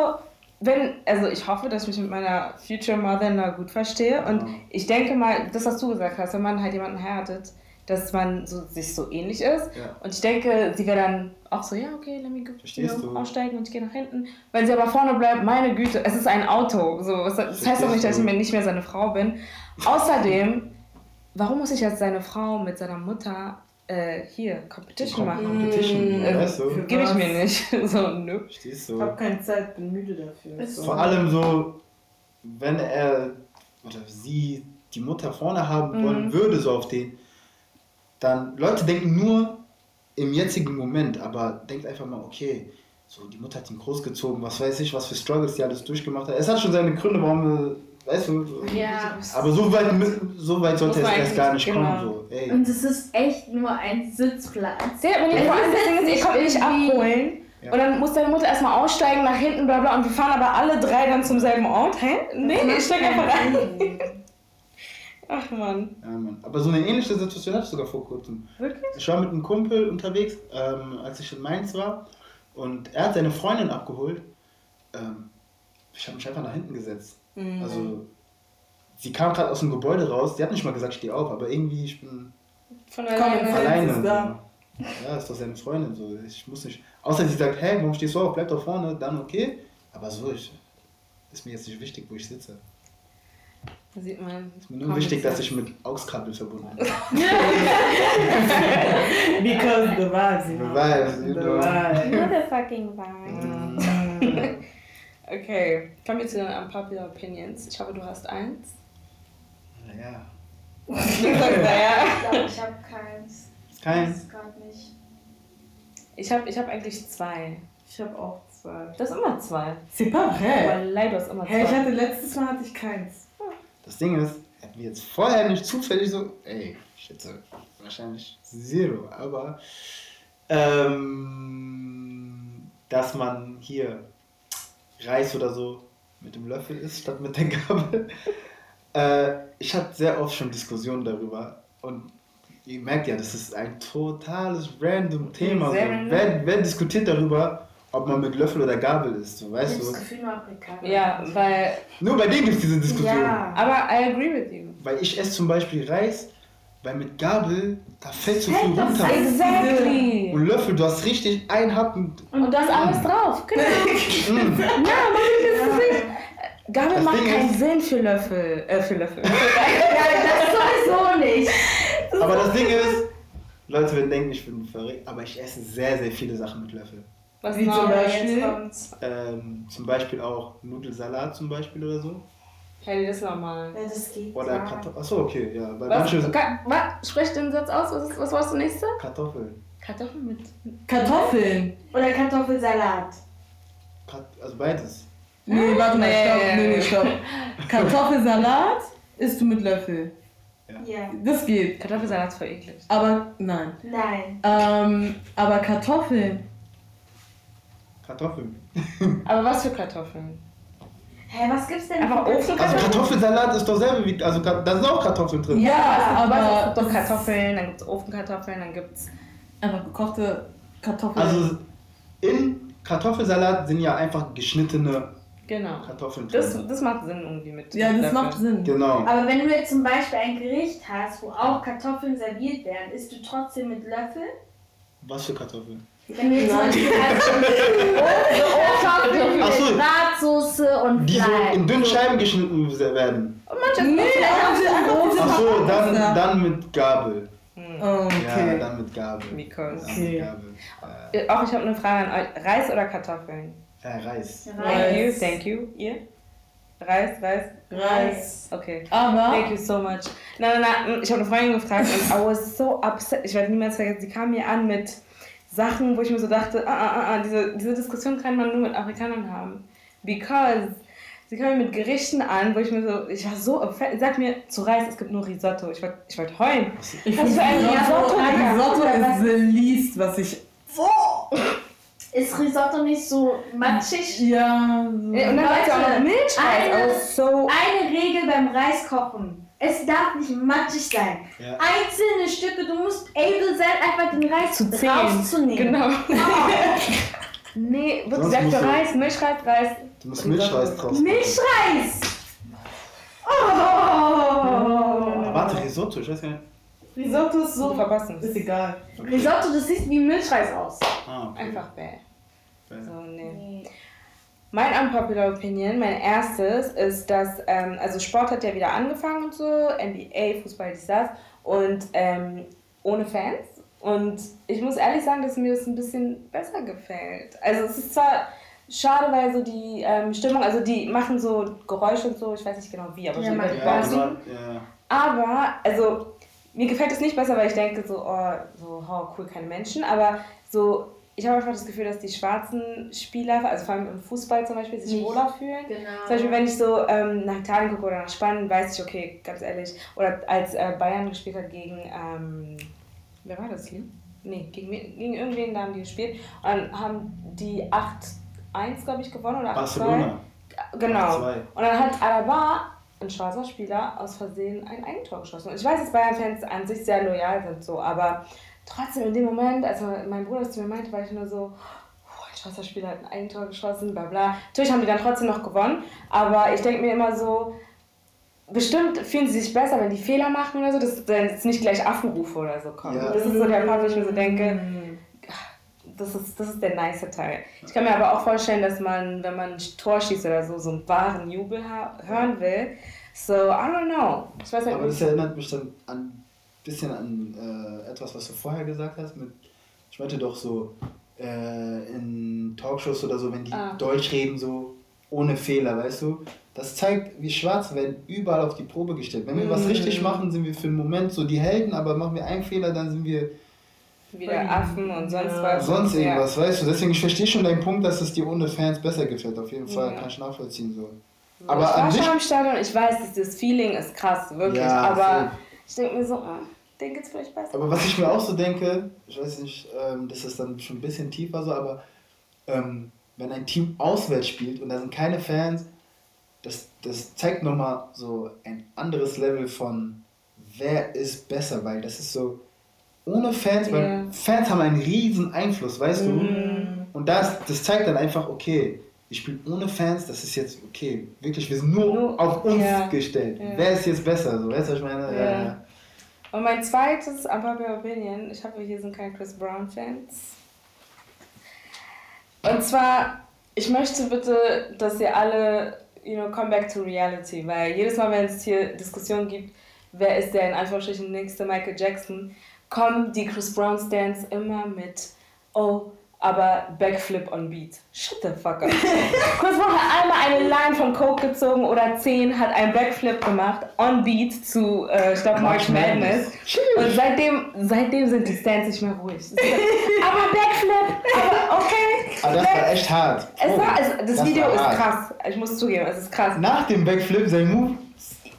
wenn, also ich hoffe, dass ich mich mit meiner Future Mother gut verstehe und Ja. ich denke mal, das, was du gesagt hast, wenn man halt jemanden heiratet, dass man so, sich so ähnlich ist Ja. und ich denke, sie wäre dann auch so, ja, okay, let me go, Verstehst du? aussteigen und ich gehe nach hinten. Wenn sie aber vorne bleibt, meine Güte, es ist ein Auto. So, das das heißt doch Verstehst nicht, dass ich mir nicht mehr seine Frau bin. Außerdem, warum muss ich als seine Frau mit seiner Mutter äh, hier Competition Com- machen? Competition, Äh, weißt du? Gebe ich mir nicht. so, nö. Verstehst Ich du? habe keine Zeit, bin müde dafür. So. Vor allem so, wenn er oder sie die Mutter vorne haben wollen Mhm. würde, so auf den, dann Leute denken nur im jetzigen Moment, aber denkt einfach mal, okay, so die Mutter hat ihn großgezogen, was weiß ich, was für Struggles die alles durchgemacht hat. Es hat schon seine Gründe, warum, weißt du, Ja. aber so weit, so weit sollte es erst gar nicht eigentlich- kommen. genau. So. Ey. Und es ist echt nur ein Sitzplatz. Sehr, wenn Es ich vor allem ich komme nicht abholen. Ja. Und dann muss deine Mutter erstmal aussteigen, nach hinten, bla bla. Und wir fahren aber alle drei dann zum selben Ort. Hä? Nee, ich steig einfach rein. Ach man. Ja, Mann. Aber so eine ähnliche Situation hatte ich sogar vor kurzem. Wirklich? Ich war mit einem Kumpel unterwegs, ähm, als ich in Mainz war. Und er hat seine Freundin abgeholt. Ähm, ich habe mich einfach nach hinten gesetzt. Mhm. Also, sie kam gerade aus dem Gebäude raus. Sie hat nicht mal gesagt, steh auf, aber irgendwie, ich bin Von Komm, alleine. alleine. ist da. Ja, ist doch seine Freundin. So. Ich muss nicht. Außer sie sagt, hey, warum stehst du auf? Bleib doch vorne, dann okay. Aber so, ich, ist mir jetzt nicht wichtig, wo ich sitze. Da sieht man. Ist mir nur wichtig, dass ich mit AUX-Kabel verbunden bin. Because the vibes, you know. The vibes, you The know. vibes. Motherfucking vibe. Okay, kommen wir zu den unpopular opinions. Ich hoffe, du hast eins. Naja. Naja. Ich glaube, ich habe keins. Ist kein. Ich gerade nicht. Ich habe ich hab eigentlich zwei. Ich habe auch zwei. Du hast immer zwei. C'est pas vrai. Aber leider hast immer zwei. Hey, ich hatte letztes Mal hatte ich keins. Das Ding ist, hätten wir jetzt vorher nicht zufällig so, ey, ich schätze wahrscheinlich Zero, aber ähm, dass man hier Reis oder so mit dem Löffel isst statt mit der Gabel. äh, ich hatte sehr oft schon Diskussionen darüber und ihr merkt ja, das ist ein totales random Thema. So. Sehr random. Wer, wer diskutiert darüber, ob man mit Löffel oder Gabel isst, so, Ich weißt habe du? das Gefühl. Ja, weil. Nur bei denen gibt es diese Diskussion. Ja. Aber I agree with you. Weil ich esse zum Beispiel Reis, weil mit Gabel, da fällt so viel das runter. Exactly. Und Löffel, du hast richtig einen Happen. Und da ist alles drauf. Genau. Mm. Ja, man das ist nicht. Gabel Das macht Ding keinen ist- Sinn für Löffel. Äh, für Löffel. Ja, das sowieso nicht. Aber das Ding ist, Leute werden denken, ich bin verrückt, aber ich esse sehr, sehr viele Sachen mit Löffel. Was Wie zum Ja, Beispiel? Ähm, zum Beispiel auch Nudelsalat zum Beispiel oder so. Hey, das ist normal. Ja, das geht Oder ja. Kartoffeln. Achso, okay, ja. Weil Was, manche Ka- was? Sprech den Satz aus. Was, ist, was war das nächste? Kartoffeln. Kartoffeln mit. Kartoffeln. Oder Kartoffelsalat. Kat also beides. Nee, warte mal, Nee. stopp. Nee, nee, stopp. Kartoffelsalat isst du mit Löffel. Ja. Das geht. Kartoffelsalat ist voll eklig. Aber nein. Nein. Ähm, aber Kartoffeln. Kartoffeln. Aber was für Kartoffeln? Hä, was gibt's denn? Für Obst und Also Kartoffeln? Kartoffelsalat ist doch selber wie. Also da sind auch Kartoffeln drin. Ja, aber es aber gibt doch Kartoffeln, dann gibt es Ofenkartoffeln, dann gibt es. einfach gekochte Kartoffeln. Also in Kartoffelsalat sind ja einfach geschnittene Genau. Kartoffeln drin. Das, das macht Sinn irgendwie mit. ja, das macht Sinn. genau. Aber wenn du jetzt zum Beispiel ein Gericht hast, wo auch Kartoffeln serviert werden, isst du trotzdem mit Löffel? Was für Kartoffeln? Wenn du jetzt zum Nein. Beispiel hast Kartoffeln Ach so. mit Bratsoße und Die so Fleisch. in dünnen Scheiben geschnitten werden. Und manche Nee, große Ach so, dann, dann mit Gabel. Ja, Okay. dann mit Gabel. Because. Dann Okay. mit Gabel. Äh, Auch ich habe eine Frage an euch. Reis oder Kartoffeln? äh, Reis. Thank Reis. you, thank you. Ihr? Reis, Reis? Reis. Okay. Aber Thank you so much. Nein, nein, nein, ich habe eine Freundin gefragt und I was so upset. Ich werde niemals vergessen, sie kam mir an mit Sachen, wo ich mir so dachte, ah, ah, ah, ah, diese, diese Diskussion kann man nur mit Afrikanern haben. Because sie kam mir mit Gerichten an, wo ich mir so, ich war so. Sag mir zu Reis, es gibt nur Risotto. Ich wollte ich wollt heulen. ich Was für ein Risotto. Risotto ist the least, was ich. Ist Risotto nicht so matschig? Ja. Und dann hat sie auch noch Milchreis. eine- was so Eine Regel beim Reiskochen. Es darf nicht matschig sein. Ja. Einzelne Stücke, du musst able sein, einfach den Reis zu zählen. rauszunehmen. Genau. nee, wirklich, Sonst sag musst für du- Reis, Milchreis, Reis. Du musst Milchreis draus. Milchreis! Oh! Warte, Risotto, ich weiß gar nicht. Risotto ist So so. verpassen. Ist egal. Risotto, das sieht wie Milchreis aus. Ah, okay. Einfach bäh. Bäh. So, nee. Mein unpopular Opinion, mein erstes, ist, dass, ähm, also Sport hat ja wieder angefangen und so, NBA, Fußball, dies, das, und ähm, ohne Fans. Und ich muss ehrlich sagen, dass mir das ein bisschen besser gefällt. Also es ist zwar schade, weil so die ähm, Stimmung, also die machen so Geräusche und so, ich weiß nicht genau wie, aber Ja, so über die Boxen. aber, ja. Aber, also, mir gefällt es nicht besser, weil ich denke so, oh, so, oh, cool, keine Menschen. Aber so, ich habe einfach das Gefühl, dass die schwarzen Spieler, also vor allem im Fußball zum Beispiel, sich Nicht. wohler fühlen. Genau. Zum Beispiel, wenn ich so ähm, nach Italien gucke oder nach Spanien, weiß ich, okay, ganz ehrlich, oder als äh, Bayern gespielt hat gegen, ähm, wer war das, Lee? Nee, gegen, gegen irgendwen, da haben die gespielt. Und dann haben die 8-1, glaube ich, gewonnen oder 8-2. Barcelona. Genau. 8-2. Und dann hat Alaba, ein schwarzer Spieler, aus Versehen ein Eigentor geschossen. Und ich weiß, dass Bayern-Fans an sich sehr loyal sind, so, aber trotzdem in dem Moment, als mein Bruder das zu mir meinte, war ich nur so, schwarzer Spieler hat ein Eigentor geschossen, bla bla. Natürlich haben die dann trotzdem noch gewonnen, aber ich denke mir immer so, bestimmt fühlen sie sich besser, wenn die Fehler machen oder so, dass dann jetzt nicht gleich Affenrufe oder so kommen. Ja. Das ist so der Part, wo ich mir so denke, das ist, das ist der nice Teil. Ich kann mir aber auch vorstellen, dass man, wenn man ein Tor schießt oder so, so einen wahren Jubel hören will. So, I don't know. Ich weiß halt Aber das erinnert mich dann ein bisschen an äh, etwas, was du vorher gesagt hast. Mit, ich meinte doch so, äh, in Talkshows oder so, wenn die Ah. Deutsch reden, so ohne Fehler, weißt du? Das zeigt, wir Schwarze werden überall auf die Probe gestellt. Wenn wir was Mhm. richtig machen, sind wir für einen Moment so die Helden, aber machen wir einen Fehler, dann sind wir Wieder Affen und sonst Ja. was. sonst Ja. irgendwas, weißt du? Deswegen, ich verstehe schon deinen Punkt, dass es dir ohne Fans besser gefällt. Auf jeden Fall, Ja. kann ich nachvollziehen. So. ich Aber war an schon sich, im Stadion, ich weiß, dieses Feeling ist krass, wirklich. Ja, aber ich denke mir so, ah, den geht's vielleicht besser. Aber was ich mir auch so denke, ich weiß nicht, ähm, das ist dann schon ein bisschen tiefer so, aber ähm, wenn ein Team auswärts spielt und da sind keine Fans, das, das zeigt nochmal so ein anderes Level von wer ist besser, weil das ist so ohne Fans, weil Fans haben einen riesen Einfluss, weißt du? Mhm. Und das, das zeigt dann einfach, okay, ich spiele ohne Fans, das ist jetzt okay, wirklich, wir sind nur, Nur- auf uns ja. gestellt. Ja. Wer ist jetzt besser? So, weißt du, was ich meine? Ja. Und mein zweites Unpopular Opinion, ich hoffe, hier sind keine Chris Brown-Fans. Und zwar, ich möchte bitte, dass ihr alle, you know, come back to reality, weil jedes Mal, wenn es hier Diskussionen gibt, wer ist der in Anführungsstrichen nächste Michael Jackson, kommen die Chris Brown-Stands immer mit, oh, aber Backflip on Beat. Shut the fuck up. Brown hat einmal eine Line von Coke gezogen oder 10 hat einen Backflip gemacht on Beat zu äh, Stop March Madness. Und seitdem, seitdem sind die Stands nicht mehr ruhig. Aber Backflip, aber okay. Aber das war echt hart. Es Oh, war, es, das, Video war ist krass. Ich muss zugeben, es ist krass. Nach dem Backflip, sein Move,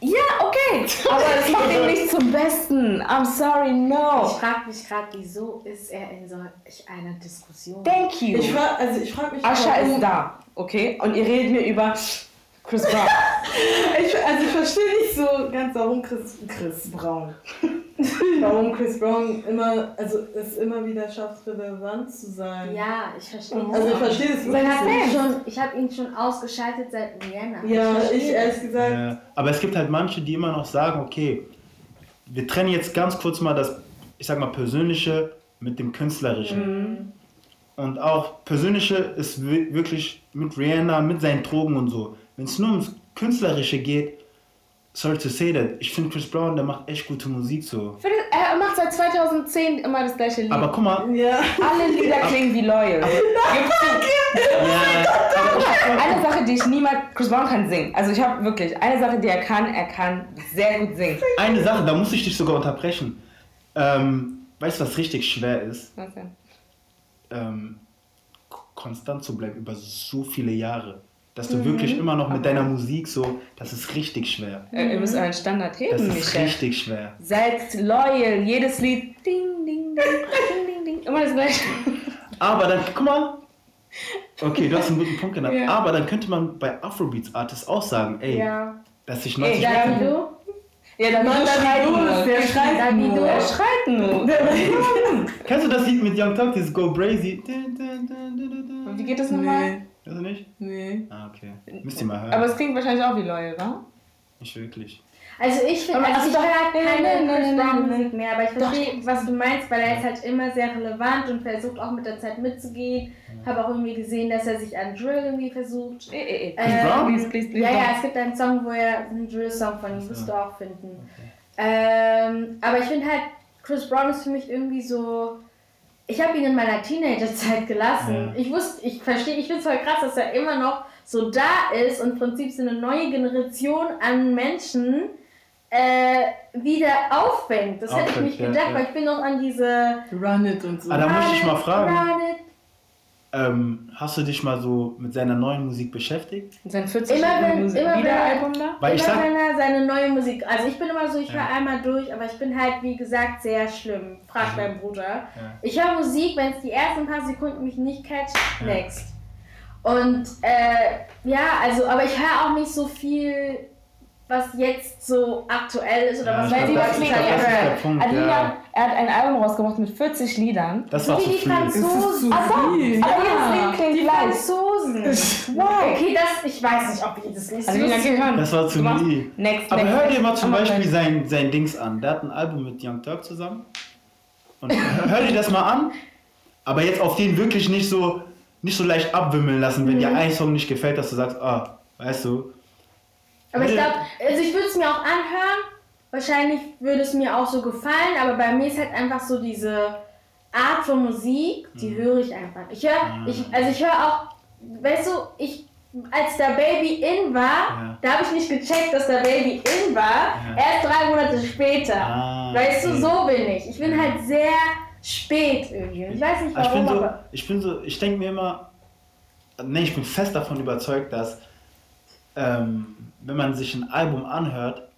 Ja, okay. Aber es macht ihn nicht zum Besten. I'm sorry, Ich no. frage mich gerade, wieso ist er in solch einer Diskussion? Thank you. Ich frage also ich frag mich, Ascha ist da, okay? Und ihr redet mir über Chris Brown. Ich, also ich verstehe nicht so ganz, warum Chris, Chris Brown. warum Chris Brown immer, also es immer wieder schafft, relevant zu sein. Ja, ich verstehe. Also ich verstehe das Ich wirklich habe ihn nicht. schon, ich habe ihn schon ausgeschaltet seit Rihanna. Ja, verstehe ich ehrlich gesagt. Ja, aber es gibt halt manche, die immer noch sagen, okay, wir trennen jetzt ganz kurz mal das, ich sag mal, Persönliche mit dem Künstlerischen. Und auch Persönliche ist wi- wirklich mit Rihanna, mit seinen Drogen und so. Wenn es nur ums Künstlerische geht, sorry to say that, ich finde Chris Brown, der macht echt gute Musik so. Er macht seit 2010 immer das gleiche Lied. Aber guck mal, Ja. Alle Lieder klingen wie Loyal. ja, Eine Sache, die ich niemals. Chris Brown kann singen. Also ich habe wirklich eine Sache, die er kann. Er kann sehr gut singen. eine Sache, da muss ich dich sogar unterbrechen. Ähm, weißt du, was richtig schwer ist? Was denn? ähm, konstant zu bleiben über so viele Jahre. Dass du wirklich immer noch mit deiner Musik so, das ist richtig schwer. Äh, Ihr müsst euren Standard Das heben, ist Michel. richtig schwer. Seid loyal. Jedes Lied. Ding, ding, ding, ding, ding, ding. Immer das gleiche. Aber dann, guck mal. Okay, du hast einen guten Punkt genannt. Ja. Aber dann könnte man bei Afrobeats Artists auch sagen, ey, Ja. dass ich Ey, 90 da- Davido? Ja, dann Mann, schreit Davido nur. ist der schreit nur. Er schreit nur. Kennst du das Lied mit Young Thug, dieses Go Brazy? Wie geht das nochmal? Nee. Du nicht? Nee. Ah, okay. Müsst ihr mal hören. Aber es klingt wahrscheinlich auch wie loyal, wa? nicht wirklich. Also ich finde, also ich höre keine Chris Brown Musik mehr, aber ich verstehe, was du meinst, weil er ist halt immer sehr relevant und versucht auch mit der Zeit mitzugehen. Habe auch irgendwie gesehen, dass er sich an Drill irgendwie versucht. Eh, eh, eh. Ähm, Brown? Please, please, please. Ja, ja, es gibt einen Song, wo er einen Drill-Song von ihm wirst du auch finden. Ähm, aber ich finde halt, Chris Brown ist für mich irgendwie so. Ich habe ihn in meiner Teenagerzeit gelassen. Ja. Ich wusste, ich verstehe, ich finde es voll krass, dass er immer noch so da ist und im Prinzip so eine neue Generation an Menschen äh, wieder auffängt. Das hätte ich nicht ja, gedacht, ja. weil ich bin noch an diese. Run it und so. Ah, da muss ich mal fragen. run it. Ähm, hast du dich mal so mit seiner neuen Musik beschäftigt? Sein 40 Immer wenn- Musik immer wenn- Wiederalbum da? Weil ich immer sag, wenn er seine neue Musik, also ich bin immer so, ich Ja. höre einmal durch, aber ich bin halt, wie gesagt, sehr schlimm. Frag Mhm. meinen Bruder. Ja. Ich höre Musik, wenn es die ersten paar Sekunden mich nicht catcht, Ja. next. Und äh, ja, also, aber ich höre auch nicht so viel, was jetzt so aktuell ist oder Ja, was weiß ich, das was das. Punkt, Alina, ja. er hat ein Album rausgebracht mit 40 Liedern. Das war So zu wie die viel. Das ist Franzosen. zu Ach so, Ja. Klingt Die gleich. Franzosen. Why? Okay, das, ich weiß nicht, ob jedes Lied Alina, ist. geh hören. Das war zu lieb. Next, Aber next, hör dir mal zum Beispiel sein, sein Dings an. Der hat ein Album mit Young Turk zusammen. Und hör dir das mal an. Aber jetzt auf den wirklich nicht so, nicht so leicht abwimmeln lassen, wenn Mhm. dir ein Song nicht gefällt, dass du sagst, ah, weißt du. Aber ich glaube, also ich würde es mir auch anhören. Wahrscheinlich würde es mir auch so gefallen, aber bei mir ist halt einfach so diese Art von Musik, die höre ich einfach. Ich höre, ich, also ich höre auch, weißt du, ich, als der Baby in war, Ja. da habe ich nicht gecheckt, dass der Baby in war, Ja. erst drei Monate später. Ah, weißt du, so bin ich. Ich bin halt sehr spät irgendwie. Ich weiß nicht Ah, Ich bin warum, so, aber. ich bin so, ich denke mir immer, nee, ich bin fest davon überzeugt, dass ähm, wenn man sich ein Album anhört,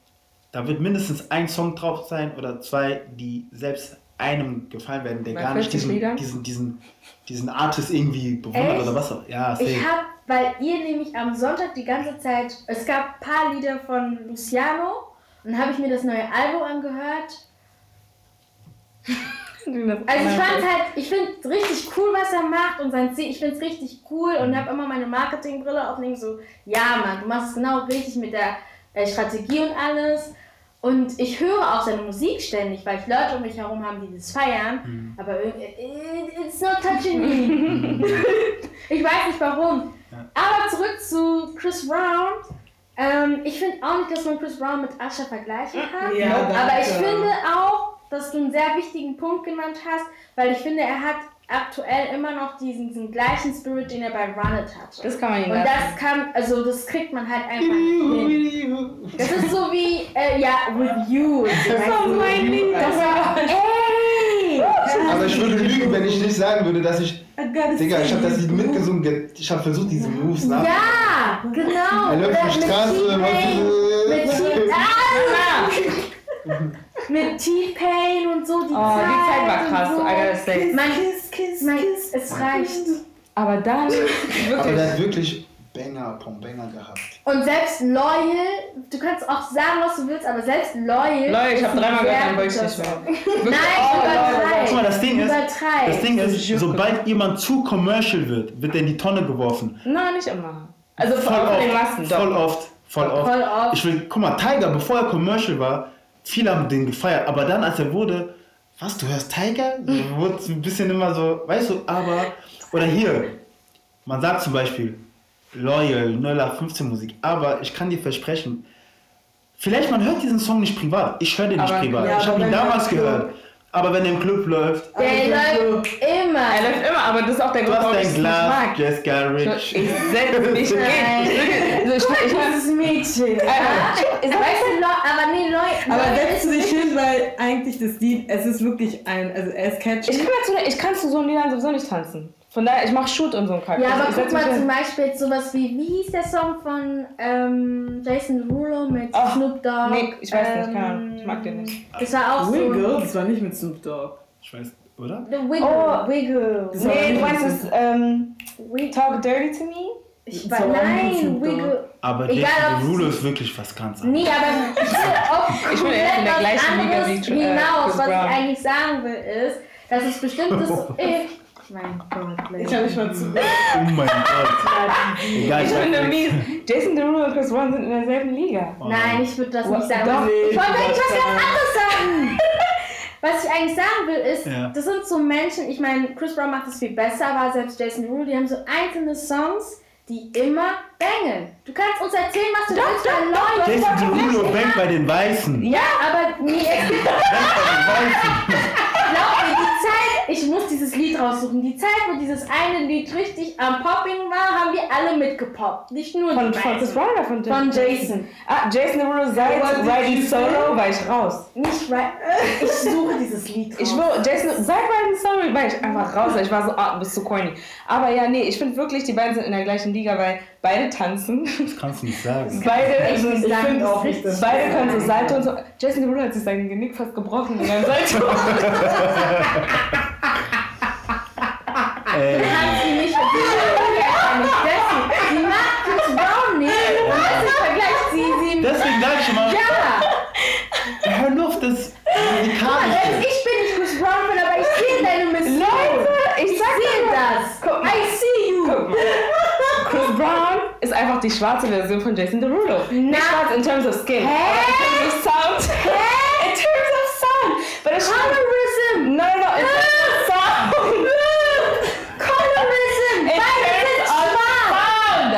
da wird mindestens ein Song drauf sein oder zwei, die selbst einem gefallen werden, der Bei gar nicht 40 diesen, Liedern? diesen, diesen, diesen Artist irgendwie bewundert Echt? oder was auch. Ja, Ich habe, weil ihr nämlich am Sonntag die ganze Zeit, es gab ein paar Lieder von Luciano und habe ich mir das neue Album angehört. Also ich fand halt, ich finde richtig cool, was er macht und sein Ziel, ich finde es richtig cool und habe immer meine Marketingbrille auf und denke so, ja Mann, du machst es genau richtig mit der äh, Strategie und alles. Und ich höre auch seine Musik ständig, weil ich Leute um mich herum habe, die das feiern. Aber irgendwie, it's not touching me. ich weiß nicht warum. Ja. Aber zurück zu Chris Brown. Ähm, ich finde auch nicht, dass man Chris Brown mit Usher vergleichen kann. Ja, aber ich finde auch, dass du einen sehr wichtigen Punkt genannt hast, weil ich finde, er hat aktuell immer noch diesen, diesen gleichen Spirit, den er bei Run It hatte. Das kann man ihm Und lassen. das kann, also das kriegt man halt einfach hin. Das ist so wie, äh, ja, with you. Das war mein Ding. Das war, ey! Aber ich würde lügen, wenn ich nicht sagen würde, dass ich. Digga, ich habe das Lied you. mitgesungen, ge- ich habe versucht, diese Moves nach. Ja, genau. Er läuft Oder die Straße, Mit T- Ah! mit T-Pain und so, die Oh, Zeit. die Zeit war krass, so. I gotta say. Mein, Kiss, kiss, mein, kiss. es reicht. Aber dann, Aber wirklich. der hat wirklich Banger upon Banger gehabt. Und selbst Loyal, du kannst auch sagen, was du willst, aber selbst Loyal. Leute, ich habe ein dreimal gehört, dann wollte ich nicht mehr. Nein, oh, übertreib. Guck mal, das Ding ist, das Ding ist, sobald jemand zu commercial wird, wird er in die Tonne geworfen. Nein, nicht immer. Also von, Voll von den Massen, oft, voll oft, voll oft. Voll oft. Ich will, guck mal, Tiger, bevor er commercial war, viele haben den gefeiert, aber dann, als er wurde, was, du hörst Tiger? So Wurde es ein bisschen immer so, weißt du, aber, oder hier, man sagt zum Beispiel, Loyal, 0815 Musik, aber ich kann dir versprechen, vielleicht man hört diesen Song nicht privat, ich höre den nicht Aber- privat, ja, ich habe ihn damals Club- gehört, aber wenn er im Club läuft, Der Also, läuft immer. Er läuft immer, aber das ist auch der Grund, warum ich es mag. Jessica Ich Rich. setze mich. Also ich, ich, Dieses Mädchen. ich, Weißt du, aber nee, Leute. Aber setzt du dich hin, weil eigentlich das Lied, es ist wirklich ein, also er ist catchy. ich kann dazu, ich kann zu so einem Liedern sowieso nicht tanzen. Von daher, ich mach Shoot und so einen Kack. Ja, aber ich guck mal zum Beispiel jetzt sowas wie, wie hieß der Song von ähm, Jason Derulo mit Ach, Snoop Dogg? Nee, ich weiß nicht, keine Ähm, Ahnung. Ich mag den nicht. Das war auch so. Wiggle, das war nicht mit Snoop Dogg. Ich weiß, oder? The Wiggle. Oh. Wiggle. Das Nee, du meinst mit das, ähm. Talk Dirty to Me? Ich nicht nein. Wiggle. Aber Egal, Jason ob- Derulo ist wirklich was ganz anderes. Nee, aber ich will auch Ich bin eher in der komplett was gleichen Liga wie, äh. Chris Was ich eigentlich sagen will, ist, dass es bestimmtes. ich, mein Gott, Ich kann nicht mal zu. Oh mein Gott. Egal, Ich weiß mies. Jason Derulo und Chris Brown sind in derselben Liga. Nein, ich würde das What? nicht sagen. Doch. ich wollte eigentlich was ganz anderes sagen. Was ich eigentlich sagen will, ist, Ja. das sind so Menschen, ich meine, Chris Brown macht es viel besser, aber selbst Jason Derulo, die haben so einzelne Songs, die immer bangen. Du kannst uns erzählen, was du willst, bei Leuten. Jason Derulo bangt bei den Weißen. Ja, aber nee, es gibt Bangt bei den Weißen. Zeit, ich muss dieses Lied raussuchen. Die Zeit, wo dieses eine Lied richtig am Popping war, haben wir alle mitgepoppt. Nicht nur Von, die Weißen. Brown oder von Von Jason. Ah, Jason Derulo seit Riding? Solo war ich raus. Nicht right. Ich suche dieses Lied raus. Ich wo, Jason, seit Riding Solo war ich einfach raus. Ich war so, ah, du bist so corny. Aber ja, nee, ich finde wirklich, die beiden sind in der gleichen Liga, weil beide tanzen. Das kannst du nicht sagen. Beide, echt nicht Ich finde das auch ist nicht, beide können so Salto und so. Jason Derulo hat sich sein Genick fast gebrochen in einem Salto. Ey, Hat sie nicht nicht dessen. Sie mag Chris Brown nicht. Und deswegen vergleicht sie sie. deswegen sag ich immer, Ja, hör nur auf das selbst ich bin nicht Chris Brown aber ich sehe deine Mission. Leute, ich ich sehe dir das. Guck mal. I see you. Guck mal. Chris Brown ist einfach die schwarze Version von Jason Derulo. Na. Nicht schwarz in terms of skin. Hä? In terms of sound. In terms of sound. But it's Colorism. No, no, no terms of sound. Colorism. In Beide sind terms of schwarz. sound.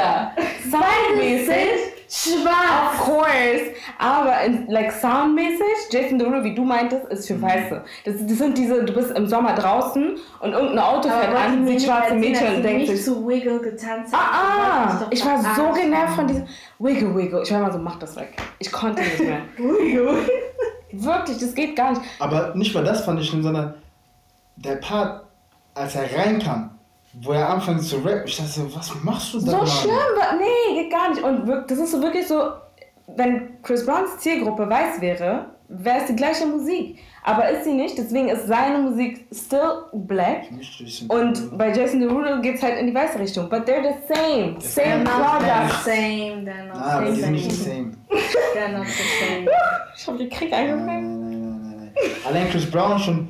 Beide Soundmäßig. Sind Of schwarz. course, aber in, like soundmäßig, Jason Derulo, wie du meintest, ist für Weiße. Das, das sind diese, du bist im Sommer draußen und irgendein Auto fährt an, sieht schwarze Mädchen und denkt sich, zu Wiggle getanzt ah, ah, ich war so verarschen. genervt von diesem Wiggle Wiggle. Ich war immer so, mach das weg. Ich konnte nicht mehr. Wirklich, das geht gar nicht. Aber nicht mal das fand ich schlimm, sondern der Part, als er reinkam, wo er anfängt zu rappen, ich dachte so, was machst du da? So Mann? schlimm, nee, geht gar nicht. Und das ist so wirklich so, wenn Chris Browns Zielgruppe weiß wäre, wäre es die gleiche Musik. Aber ist sie nicht, deswegen ist seine Musik still black. Und bei Jason Derulo geht es halt in die weiße Richtung. But they're the same. They're Same not product. the same. They're not Ah, the sind nicht the same. same. They're not the same. Ich hab den Krieg Nein, nein, nein, nein, nein. Allein Chris Brown schon,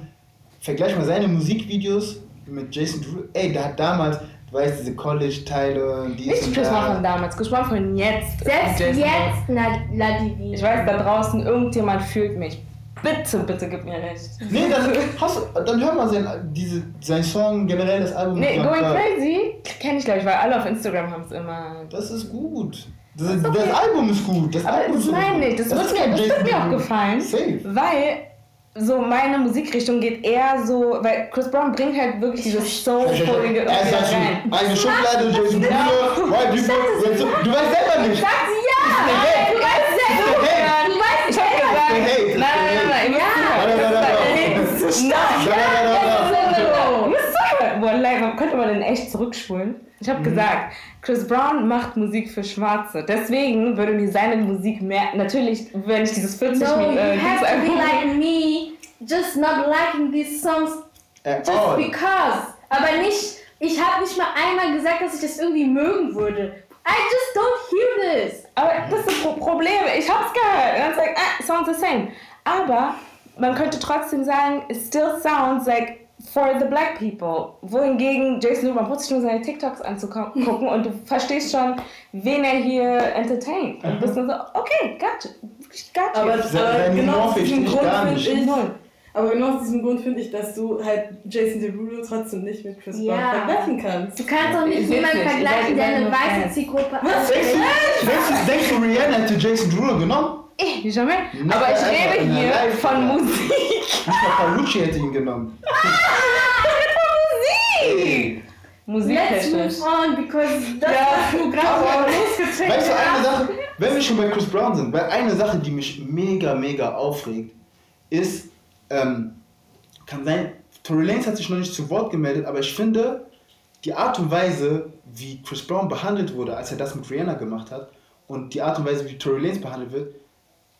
vergleich mal seine Musikvideos mit Jason Derulo. Ey, der hat damals, du weißt, diese College-Teile und Nicht und Chris das. Von damals, Brown von jetzt. Selbst Jason jetzt, na, la. Ich weiß, da draußen irgendjemand fühlt mich. Bitte, bitte gib mir recht. Nee, dann, hast du, dann hör mal sein, diese, sein Song, generell das Album. Nee, Going klar. Crazy kenne ich glaube ich, weil alle auf Instagram haben es immer. Das ist gut. Das, das Album ist gut. Das Aber Album das ist meine ich, das, ist wird mir, das wird mir auch gefallen. Safe. Weil so meine Musikrichtung geht eher so, weil Chris Brown bringt halt wirklich dieses irgendwie sagt rein. eine Schublade, Jason Derulo, White People. Du weißt selber nicht. Sag ja! Du weißt selber. hey, Du weißt Ich hab gesagt, nein, Hey, nein, nein, nein, ihr müsst Warte, zuhören. warte, Das warte. ist- Nein, Da, da, da, da, da. Ihr müsst zuhören. Wallah, man könnte man den echt zurückspulen. Ich habe gesagt, Chris Brown macht Musik für Schwarze. Deswegen würde mir seine Musik mehr. Natürlich, wenn ich dieses 40 No, you Minuten. Äh, have to be like me, just not liking these songs At just all. because. Aber nicht, ich habe nicht mal einmal gesagt, dass ich das irgendwie mögen würde. I just don't hear this. Aber das ist das Pro- Problem. Ich hab's gehört. Und dann sag ah, sounds the same. Aber man könnte trotzdem sagen, it still sounds like for the black people. Wohingegen Jason Derulo, man muss sich nur seine TikToks anzugucken und du verstehst schon, wen er hier entertaint. Und du bist dann so, okay, gotcha. Gotcha. Aber, Sein- aber sein genau aus diesem Grund finde nicht. ich, aber genau aus diesem Grund finde ich, dass du halt Jason Derulo trotzdem nicht mit Chris Ja. Brown vergleichen kannst. Du kannst doch Ich nicht jemanden vergleichen, Ich der eine weiße. Zielgruppe Was? Denkst du, denkst, du, denkst du, Rihanna hätte Jason Derulo genommen? Eh, jamais. Nicht Aber ich rede hier Live- von Musik. Nicht mal Paolucci hätte ihn genommen. Musik! Musik Let's move on, because das, Ja, was du gerade losgetreten Weißt du, eine. Sache, wenn wir schon bei Chris Brown sind, weil eine Sache, die mich mega, mega aufregt, ist, ähm, kann sein, Tory Lanez hat sich noch nicht zu Wort gemeldet, aber ich finde, die Art und Weise, wie Chris Brown behandelt wurde, als er das mit Rihanna gemacht hat, und die Art und Weise, wie Tory Lanez behandelt wird,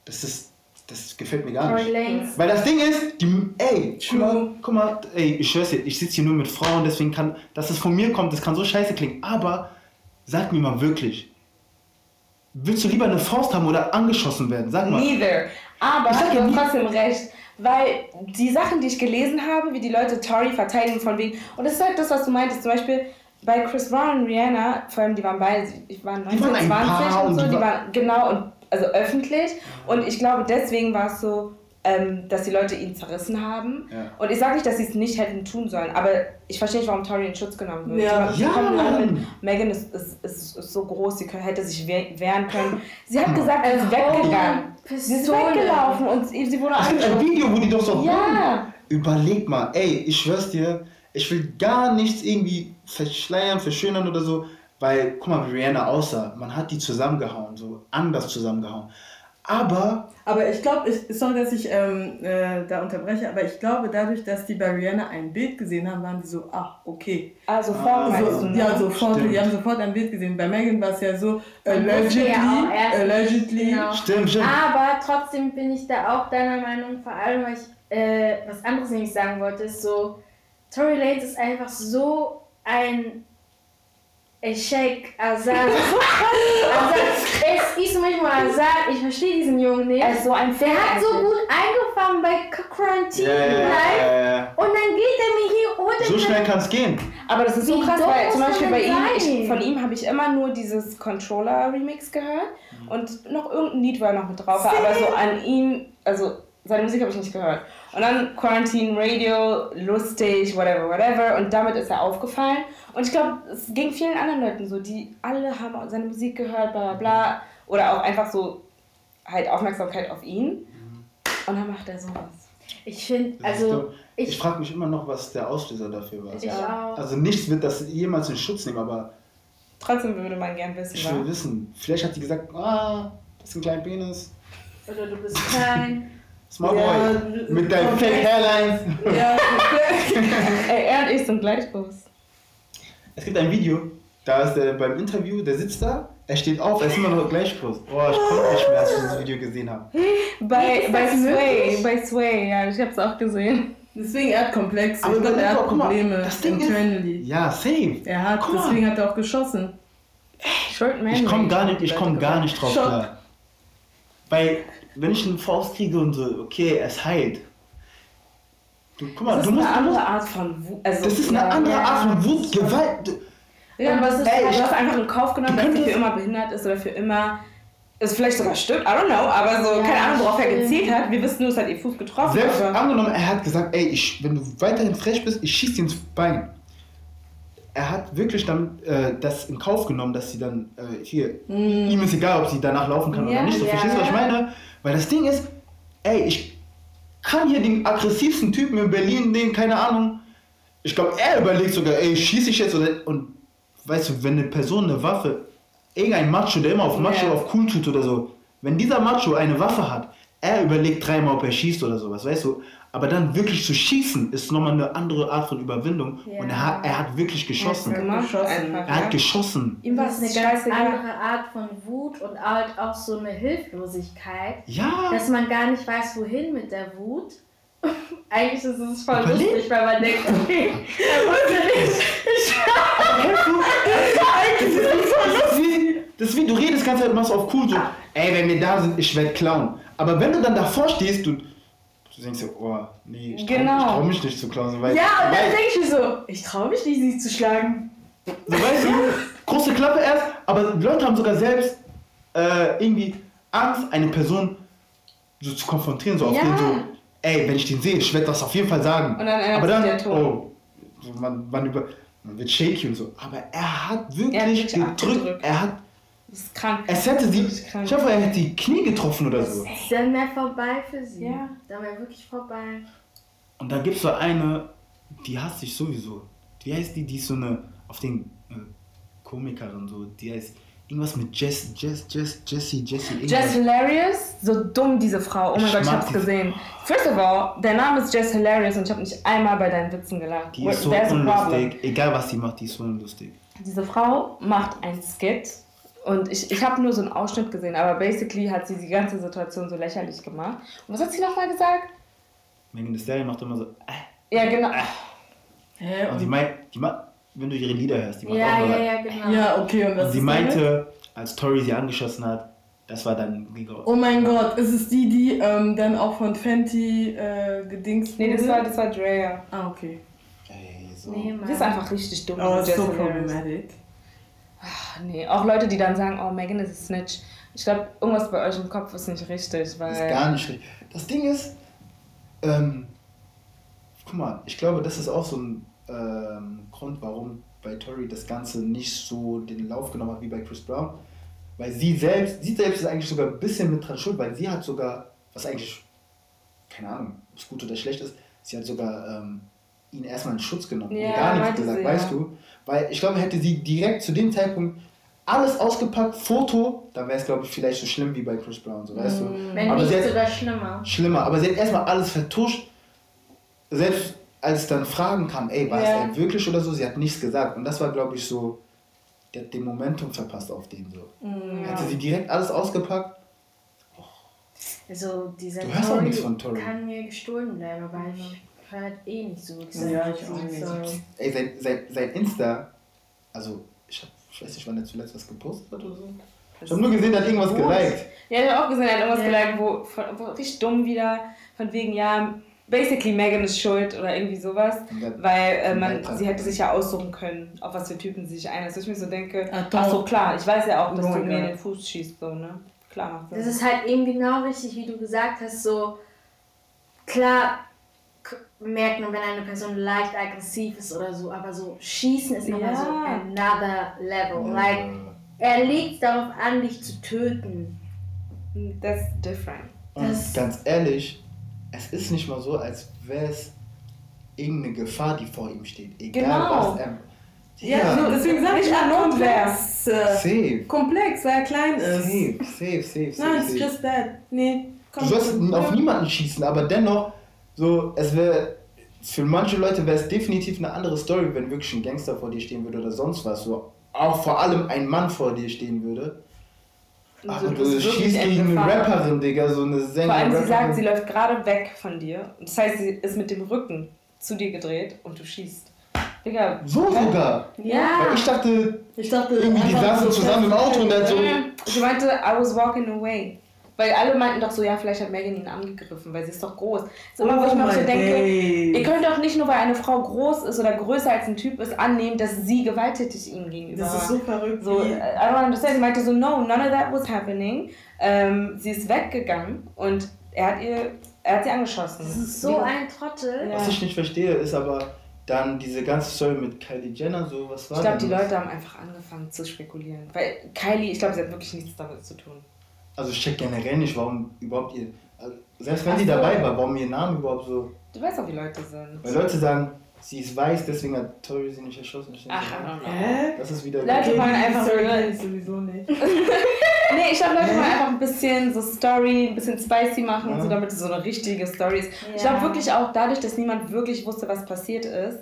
das ist, das gefällt mir gar nicht. Lanez. Weil das Ding ist, die, ey, guck mal, True. guck mal, ey, ich schwör's dir, ich sitze hier nur mit Frauen, deswegen kann, dass es von mir kommt, das kann so scheiße klingen, aber sag mir mal wirklich, willst du lieber eine Faust haben oder angeschossen werden? Sag mal. Neither. Aber Ich sag du ja hast trotzdem recht. Weil die Sachen, die ich gelesen habe, wie die Leute Tory verteidigen von wegen. Und das ist halt das, was du meintest. Zum Beispiel bei Chris Brown und Rihanna, vor allem die waren beide, ich war 19, waren ein 20 Paar und so, die die war- waren genau und also öffentlich. Und ich glaube, deswegen war es so, ähm, dass die Leute ihn zerrissen haben. Ja. Und ich sage nicht, dass sie es nicht hätten tun sollen, aber ich verstehe nicht, warum Tory in Schutz genommen wird. Ja. Die Ja. Megan ist, ist, ist, ist so groß, sie können, hätte sich wehr- wehren können. Sie hat gesagt, sie ist weggegangen. Sie ist Pistole. weggelaufen und sie, sie wurde Es gibt ein. Video, wo die doch so. Ja. Überleg mal, ey, ich schwör's dir, ich will gar nichts irgendwie verschleiern, verschönern oder so, weil, guck mal, wie Rihanna aussah. Man hat die zusammengehauen, so anders zusammengehauen. Aber, Aber ich glaube, ich, sorry, dass ich ähm, äh, da unterbreche, aber ich glaube, dadurch, dass die bei Rihanna ein Bild gesehen haben, waren die so, ach, okay. Also Ah, Also, du, ne? ja, sofort, Stimmt. die haben sofort ein Bild gesehen. Bei Megan war es ja so, allegedly, ja nicht, allegedly. genau. stimmt, stimmt. Aber trotzdem bin ich da auch deiner Meinung, vor allem, weil ich äh, was anderes nämlich sagen wollte, ist so, Tory Lanez ist einfach so ein Sheikh Azar. Also, es ist manchmal Azar, ich verstehe diesen Jungen nicht. Er ist so ein Der hat so gut eingefangen bei Quarantine Live ja, ja. und dann geht er mir hier ohne So schnell kann's gehen. Aber das ist so Wie krass, weil zum Beispiel bei ihm, ich, von ihm habe ich immer nur dieses Controller-Remix gehört und noch irgendein Lied war noch mit drauf, aber so an ihm, also seine Musik habe ich nicht gehört. Und dann Quarantine Radio, lustig, whatever, whatever und damit ist er aufgefallen. Und ich glaube, es ging vielen anderen Leuten so, die alle haben seine Musik gehört, bla bla bla, oder auch einfach so halt Aufmerksamkeit auf ihn. Und dann macht er sowas. Ich finde, also, ich, ich, frage mich immer noch, was der Auslöser dafür war. ich auch. Also nichts wird das jemals in Schutz nehmen, aber Trotzdem würde man gern wissen, ich will wissen, vielleicht hat sie gesagt, ah, das ist ein kleiner Penis. Oder du bist klein. Small Ja, Boy. Mit deinen okay. Fake Hairlines. Ja, Ey, er und ich sind gleich groß. Es gibt ein Video, da ist er beim Interview, der sitzt da, er steht auf, er ist immer noch gleich groß. Boah, ich konnte nicht mehr, als ich dieses Video gesehen habe. Bei, Ist bei das Sway, bei Sway, ja, ich hab's auch gesehen. deswegen er hat Komplexe Aber und er hat mal, Probleme das Ding ist- internally. Ja, safe. Er hat, Guck mal. deswegen hat er auch geschossen. Short Man. Ich komme gar nicht, ich komme gar nicht drauf Schock. klar. Weil, wenn ich einen Faust kriege und so, okay, es heilt. Du, guck mal, Das du ist musst. eine andere Art von Wut. Also, das ist eine ja, andere ja. Art von Wut, Gewalt. Ja, Und was ist- ey, ich- du hast einfach in Kauf genommen, dass sie für immer behindert ist oder für immer. Es vielleicht sogar stimmt, I don't know, aber so, Ja, keine Ahnung, worauf er gezielt hat. Wir wissen nur, es hat ihr Fuß getroffen. Selbst aber angenommen, er hat gesagt, ey, ich, wenn du weiterhin frech bist, ich schieß dir ins Bein. Er hat wirklich dann äh, das in Kauf genommen, dass sie dann äh, hier, ihm ist egal, ob sie danach laufen kann Ja, oder nicht. So, ja. verstehst du, was ich meine? Weil das Ding ist, ey, ich kann hier den aggressivsten Typen in Berlin, den, keine Ahnung, ich glaube, er überlegt sogar, ey, schieße ich jetzt oder, und weißt du, wenn eine Person eine Waffe, irgendein Macho, der immer auf Macho, Ja. auf cool tut oder so, wenn dieser Macho eine Waffe hat, er überlegt dreimal, ob er schießt oder sowas, weißt du? Aber dann wirklich zu schießen, ist nochmal eine andere Art von Überwindung. Ja. Und er hat, er hat wirklich geschossen. Ja, gemacht geschossen. einfach. Er hat ja. geschossen. Ihm war es ist eine ganz andere Art von Wut und halt auch so eine Hilflosigkeit, Ja. dass man gar nicht weiß, wohin mit der Wut. Eigentlich ist es voll Überleg. lustig, weil man denkt, okay, er wusste nicht. Das ist wie, das ist wie, du redest ganz machst auf cool so, ey, wenn wir da sind, ich werde klauen. Aber wenn du dann davor stehst, du, du denkst so, oh, nee, ich Genau. ich trau mich nicht zu klauen. Weil, Ja, und dann denke ich mir so, ich traue mich nicht, sie zu schlagen. so, weißt du, große Klappe erst, aber die Leute haben sogar selbst äh, irgendwie Angst, eine Person so zu konfrontieren, so auf Ja. den so, ey, wenn ich den sehe, ich werde das auf jeden Fall sagen. Und dann aber dann, der Ton. oh, so, man, man, über, man wird shaky und so. Aber er hat wirklich, Er hat wirklich gedrückt, abgedrückt. er hat Das ist krank. Es hätte sie. Krank. Ich hoffe, er hätte die Knie getroffen oder so. Dann wäre vorbei für sie. Ja. Dann wäre wirklich vorbei. Und dann gibt es so eine, die hasst ich sowieso. Wie heißt die? Die ist so eine, auf den äh, Komikerin so. Die heißt irgendwas mit Jess, Jess, Jess, Jessie, Jessie. irgendwas. Jess Hilarious, so dumm diese Frau. Oh mein Ich Gott, ich hab's gesehen. First of all, der Name ist Jess Hilarious und ich habe nicht einmal bei deinen Witzen gelacht. Die ist so There's unlustig. Egal was sie macht, die ist so unlustig. Diese Frau macht ein Skit und ich, ich habe nur so einen Ausschnitt gesehen, aber basically hat sie die ganze Situation so lächerlich gemacht. Und was hat sie nochmal gesagt? Megan Thee Stallion macht immer so. Äh. Ja, genau. Hä? Und sie meint, die macht, wenn du ihre Lieder hörst, die macht Ja, auch ja, ja, genau. ja, okay, und was Und sie ist damit? meinte, als Tori sie angeschossen hat, das war dann Giga. Oh mein Gott, ist es die, die ähm, dann auch von Fenty äh, gedingst Nee, das wurde? war, das war Drea. Ah, okay. Ey, so. Nee, Die ist einfach richtig dumm. Ist so problematic. Ach, Nee, auch Leute, die dann sagen, oh, Megan ist ein Snitch. Ich glaube, irgendwas bei euch im Kopf ist nicht richtig, weil... Das ist gar nicht richtig. Das Ding ist, ähm, guck mal, ich glaube, das ist auch so ein ähm, Grund, warum bei Tori das Ganze nicht so den Lauf genommen hat wie bei Chris Brown. Weil sie selbst, sie selbst ist eigentlich sogar ein bisschen mit dran schuld, weil sie hat sogar, was eigentlich, keine Ahnung, ob es gut oder schlecht ist, sie hat sogar ähm, ihn erstmal in Schutz genommen Ja, und gar nichts gesagt, sie, weißt ja. du? Weil ich glaube, hätte sie direkt zu dem Zeitpunkt alles ausgepackt, Foto, dann wäre es, glaube ich, vielleicht so schlimm wie bei Chris Brown, so, weißt du? Wenn Aber nicht sie hat- sogar schlimmer. schlimmer. Aber sie hat erstmal alles vertuscht. Selbst als dann Fragen kamen, ey, war Ja. es er wirklich oder so, sie hat nichts gesagt. Und das war, glaube ich, so, der hat den Momentum verpasst auf den so. Mm, Hätte sie direkt alles ausgepackt, Also dieser Du hörst auch nichts von Tori. kann mir gestohlen bleiben, aber ich höre halt eh nicht so. Ja, ich auch nicht. So. ey, sein, sein, sein Insta, also, ich, hab, ich weiß nicht, wann er zuletzt was gepostet hat oder so. Ich habe nur gesehen, er hat irgendwas geliked. Ja, ich habe auch gesehen, er hat irgendwas Ja. geliked, wo, von- wo richtig dumm wieder, von wegen, ja, basically Megan ist schuld oder irgendwie sowas. Weil äh, man, sie hätte sich ja aussuchen können, auf was für Typen sie sich einlässt. Ich mir so denke, Ach, ach so klar, ich weiß ja auch, dass Oh du mir in den Fuß schießt, so, ne? Klar macht Das Sinn. ist halt eben genau richtig, wie du gesagt hast, so klar merkt man, wenn eine Person leicht aggressiv ist oder so, aber so schießen ist nochmal Ja. so another level. Like, er legt darauf an, dich zu töten. That's different. Und Das- ganz ehrlich, es ist nicht mal so, als wäre es irgendeine Gefahr, die vor ihm steht. Egal Genau. was er. Ja, so, deswegen sag Nicht ich ja Notwehr. komplex. Safe. komplex, weil er klein ist. Safe, safe, safe, safe. Nein, it's safe. just that. Nee, komm. Du sollst auf niemanden schießen, aber dennoch, so, es wäre, für manche Leute wäre es definitiv eine andere Story, wenn wirklich ein Gangster vor dir stehen würde oder sonst was. So, auch vor allem ein Mann vor dir stehen würde. Aber So, du, schießt in gegen eine. Rapperin, Digga, so eine Sängerin. Vor allem, sie sagt, sie läuft gerade weg von dir. Das heißt, sie ist mit dem Rücken zu dir gedreht und du schießt. Digga. So sogar. Ja. Weil ich dachte, Ich dachte, irgendwie die saßen so zusammen im Auto und dann so. Sie meinte, I was walking away. Weil alle meinten doch so, ja, vielleicht hat Megan ihn angegriffen, weil sie ist doch groß. Das ist immer, wo ich mir auch so denke, days. ihr könnt doch nicht nur, weil eine Frau groß ist oder größer als ein Typ ist, annehmen, dass sie gewalttätig ihm gegenüber Das ist war. so verrückt. So, wie- I don't understand. Sie meinte so, no, none of that was happening. Ähm, sie ist weggegangen und er hat ihr, er hat sie angeschossen. Das ist so ein Trottel. Ja. Was ich nicht verstehe, ist aber dann diese ganze Story mit Kylie Jenner, so was war Ich glaube, die das? Leute haben einfach angefangen zu spekulieren. Weil Kylie, ich glaube, sie hat wirklich nichts damit zu tun. Also ich check generell nicht, warum überhaupt ihr. Also selbst wenn Ach sie so. dabei war, warum ihr Name überhaupt so. Du weißt auch, wie Leute sind. Weil Leute sagen, sie ist weiß, deswegen hat Tori sie nicht erschossen. Ach, know. Hä? Das ist wieder. Leute Okay, wollen einfach Story sowieso nicht. Nee, ich glaube, Leute wollen einfach ein bisschen so Story, ein bisschen spicy machen, so damit es so eine richtige Story ist. Ich glaube Ja. wirklich auch dadurch, dass niemand wirklich wusste, was passiert ist,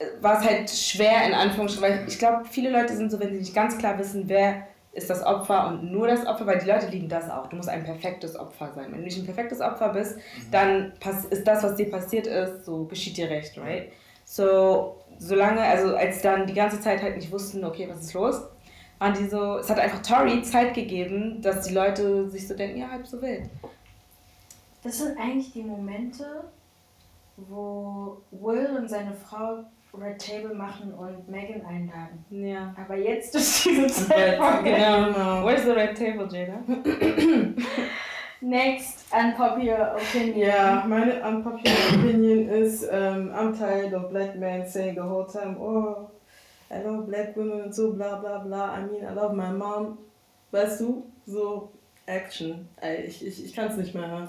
äh, war es halt schwer in Anführungsstrichen, weil ich glaube, viele Leute sind so, wenn sie nicht ganz klar wissen, wer ist das Opfer und nur das Opfer, weil die Leute lieben das auch. Du musst ein perfektes Opfer sein. Wenn du nicht ein perfektes Opfer bist, dann pass ist das, was dir passiert ist, so geschieht dir recht, right? So, solange, also als dann die ganze Zeit halt nicht wussten, okay, was ist los, waren die so, es hat einfach Tori Zeit gegeben, dass die Leute sich so denken, ja, halb so wild. Das sind eigentlich die Momente, wo Will und seine Frau Red Table machen und Megan einladen. Ja. Aber jetzt ist diese Zeit vorbei. Genau. Where's the red table, Jada? Next unpopular opinion. Ja, meine unpopular opinion ist, um, I'm tired of black men saying the whole time, oh, I love black women und so, bla bla bla. I mean, I love my mom. Weißt du, so Action. Ey, Ich, ich, ich kann es nicht mehr hören.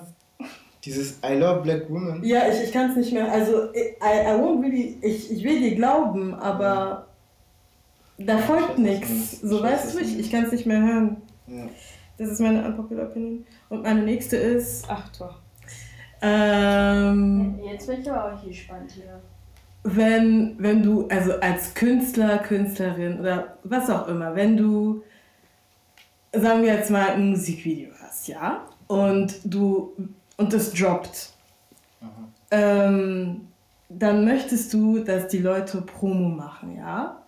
Dieses I love black women. Ja, ich, ich kann es nicht mehr. Also, I, I won't really, ich, ich will dir glauben, aber da Ja, ich folgt nichts. So, weißt du, ich, ich kann es nicht mehr hören. Ja. Das ist meine unpopular opinion. Und meine nächste ist, Ach, Tor. ähm, Jetzt bin ich aber auch gespannt hier. wenn, wenn du, also als Künstler, Künstlerin oder was auch immer, wenn du, sagen wir jetzt mal, ein Musikvideo hast, ja, und du, und das droppt, ähm, dann möchtest du, dass die Leute Promo machen, ja.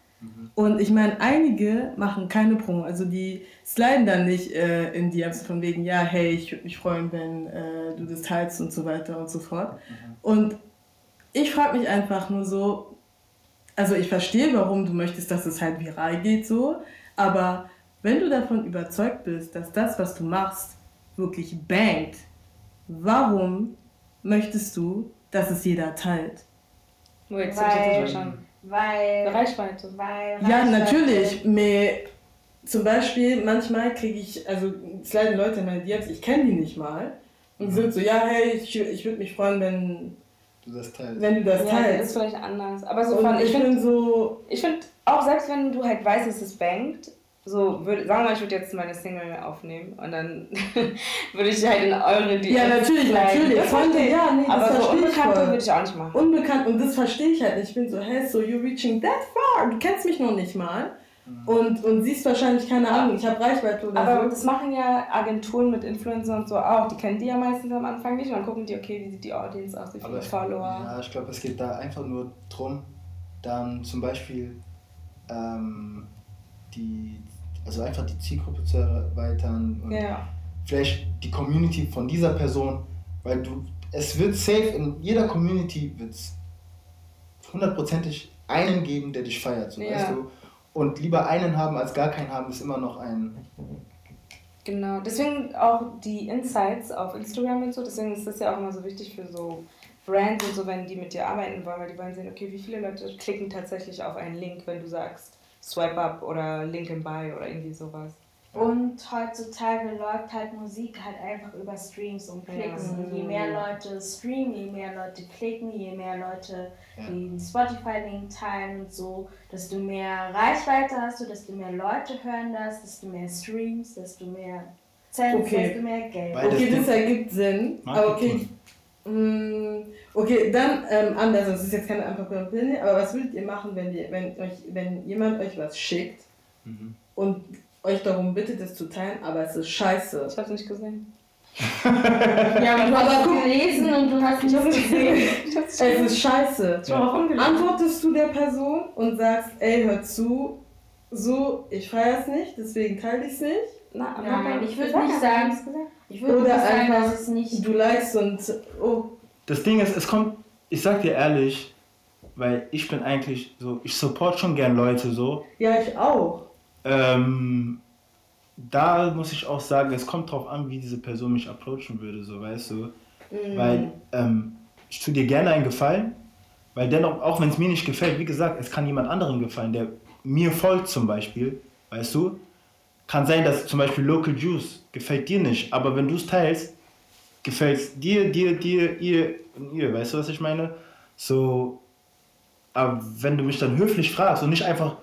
Und ich meine, einige machen keine Promo, also die sliden dann nicht äh, in DMs von wegen, ja, hey, ich würde mich freuen, wenn äh, du das teilst und so weiter und so fort. Und ich frage mich einfach nur so, also ich verstehe, warum du möchtest, dass es halt viral geht so, aber wenn du davon überzeugt bist, dass das, was du machst, wirklich bangt, warum möchtest du, dass es jeder teilt? Oh, jetzt hab ich nicht Weil, verstanden. weil, Reichweite. weil Ja, Reichweite- natürlich. Mir, zum Beispiel, manchmal kriege ich, also es leiden Leute in meine DMs, ich kenne die nicht mal. Und die sind so, ja, hey, ich, ich würde mich freuen, wenn, Du das teilst. wenn du das Ja, das ist teilst. vielleicht anders. Aber so von, ich ich finde, bin so, ich find, auch selbst wenn du halt weißt, dass es bangt, so würde, sagen wir mal, ich würde jetzt meine Single aufnehmen und dann würde ich halt in eure DMs ja, natürlich, sliden. natürlich. Das ich. ja, nee, das Aber so verstehe ich Unbekannte würde ich auch nicht machen. unbekannt und das verstehe ich halt nicht. Ich bin so, hey, so you reaching that far, du kennst mich noch nicht mal und, und siehst wahrscheinlich keine Ahnung, ich habe Reichweite oder Aber so. das machen ja Agenturen mit Influencern und so auch. Die kennen die ja meistens am Anfang nicht und dann gucken die, okay, wie sieht die Audience aus, wie viele Aber ich, Follower. ja, ich glaube, es geht da einfach nur drum, dann zum Beispiel ähm, die, also einfach die Zielgruppe zu erweitern und Ja. vielleicht die Community von dieser Person, weil du, es wird safe, in jeder Community wird es hundertprozentig einen geben, der dich feiert, so Ja. weißt du. Und lieber einen haben als gar keinen haben, ist immer noch ein. Genau, deswegen auch die Insights auf Instagram und so, deswegen ist das ja auch immer so wichtig für so Brands und so, wenn die mit dir arbeiten wollen, weil die wollen sehen, okay, wie viele Leute klicken tatsächlich auf einen Link, wenn du sagst Swipe Up oder Link in Buy oder irgendwie sowas. Und heutzutage läuft halt Musik halt einfach über Streams und Klicks. Ja. Und je mehr Leute streamen, je mehr Leute klicken, je mehr Leute Ja. den Spotify-Link teilen und so, desto mehr Reichweite hast du, desto mehr Leute hören das, desto mehr Streams, desto mehr Cents, Okay. desto mehr Geld. Weil- Okay, das das ergibt Sinn. Aber okay, Marketing. Mm, Okay, dann ähm, anders. Das ist jetzt keine unpopular opinion, aber was würdet ihr machen, wenn, ihr, wenn, euch, wenn jemand euch was schickt Mhm. und euch darum bittet, es zu teilen, aber es ist scheiße? Ich hab's nicht gesehen. Ja, aber du hast es gelesen und du hast nicht gesehen. Es ist scheiße. Ich war auch ungelesen. Antwortest du der Person und sagst, ey, hör zu, so, ich feiere es nicht, deswegen teile ich es nicht. Na, aber Nein, ich würd gesagt, nicht sagen-. Ich würde Oder nicht sagen, einfach, dass es nicht. Du likest und, oh, Das Ding ist, es kommt, ich sag dir ehrlich, weil ich bin eigentlich so, ich support schon gern Leute so. ja, ich auch. Ähm, da muss ich auch sagen, es kommt drauf an, wie diese Person mich approachen würde, so weißt du. Mm. Weil ähm, ich tue dir gerne einen Gefallen, weil dennoch, auch wenn es mir nicht gefällt, wie gesagt, es kann jemand anderem gefallen, der mir folgt zum Beispiel, weißt du. Kann sein, dass zum Beispiel Local Juice gefällt dir nicht, aber wenn du es teilst, gefällt es dir, dir, dir, ihr und ihr, weißt du, was ich meine? So, aber wenn du mich dann höflich fragst und nicht einfach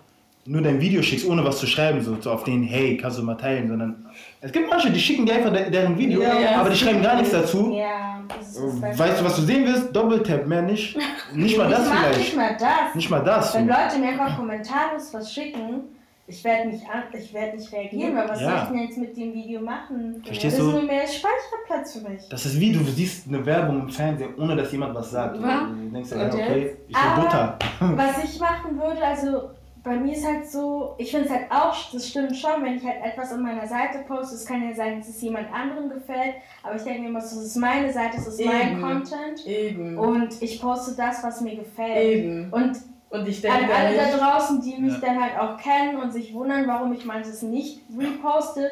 nur dein Video schickst, ohne was zu schreiben, so, so auf den, hey, kannst du mal teilen, sondern es gibt manche, die schicken dir einfach de deren Video, Ja, ja. aber die schreiben gar nichts dazu. Ja, das ist das Weißt du, was du sehen willst? Doppeltap, mehr nicht. Nicht mal das ich mach nicht vielleicht. mal das. Nicht mal das. Wenn. Leute mir einfach kommentarlos was schicken, ich werde nicht, an, ich werd nicht reagieren, weil was Ja. soll ich denn jetzt mit dem Video machen? Verstehst das du? ist nur mehr Speicherplatz für mich. Das ist wie, du siehst eine Werbung im Fernsehen, ohne dass jemand was sagt. Ja. Du denkst dir, okay, ich Aber- Butter. Was ich machen würde, also bei mir ist halt so, ich finde es halt auch, das stimmt schon, wenn ich halt etwas auf meiner Seite poste, es kann ja sein, dass es jemand anderem gefällt, aber ich denke mir immer, so, das ist meine Seite, das ist mein Eben. Content Eben. und ich poste das, was mir gefällt. Eben. Und Und ich an denke alle da draußen, die mich Ja. dann halt auch kennen und sich wundern, warum ich manches nicht reposte,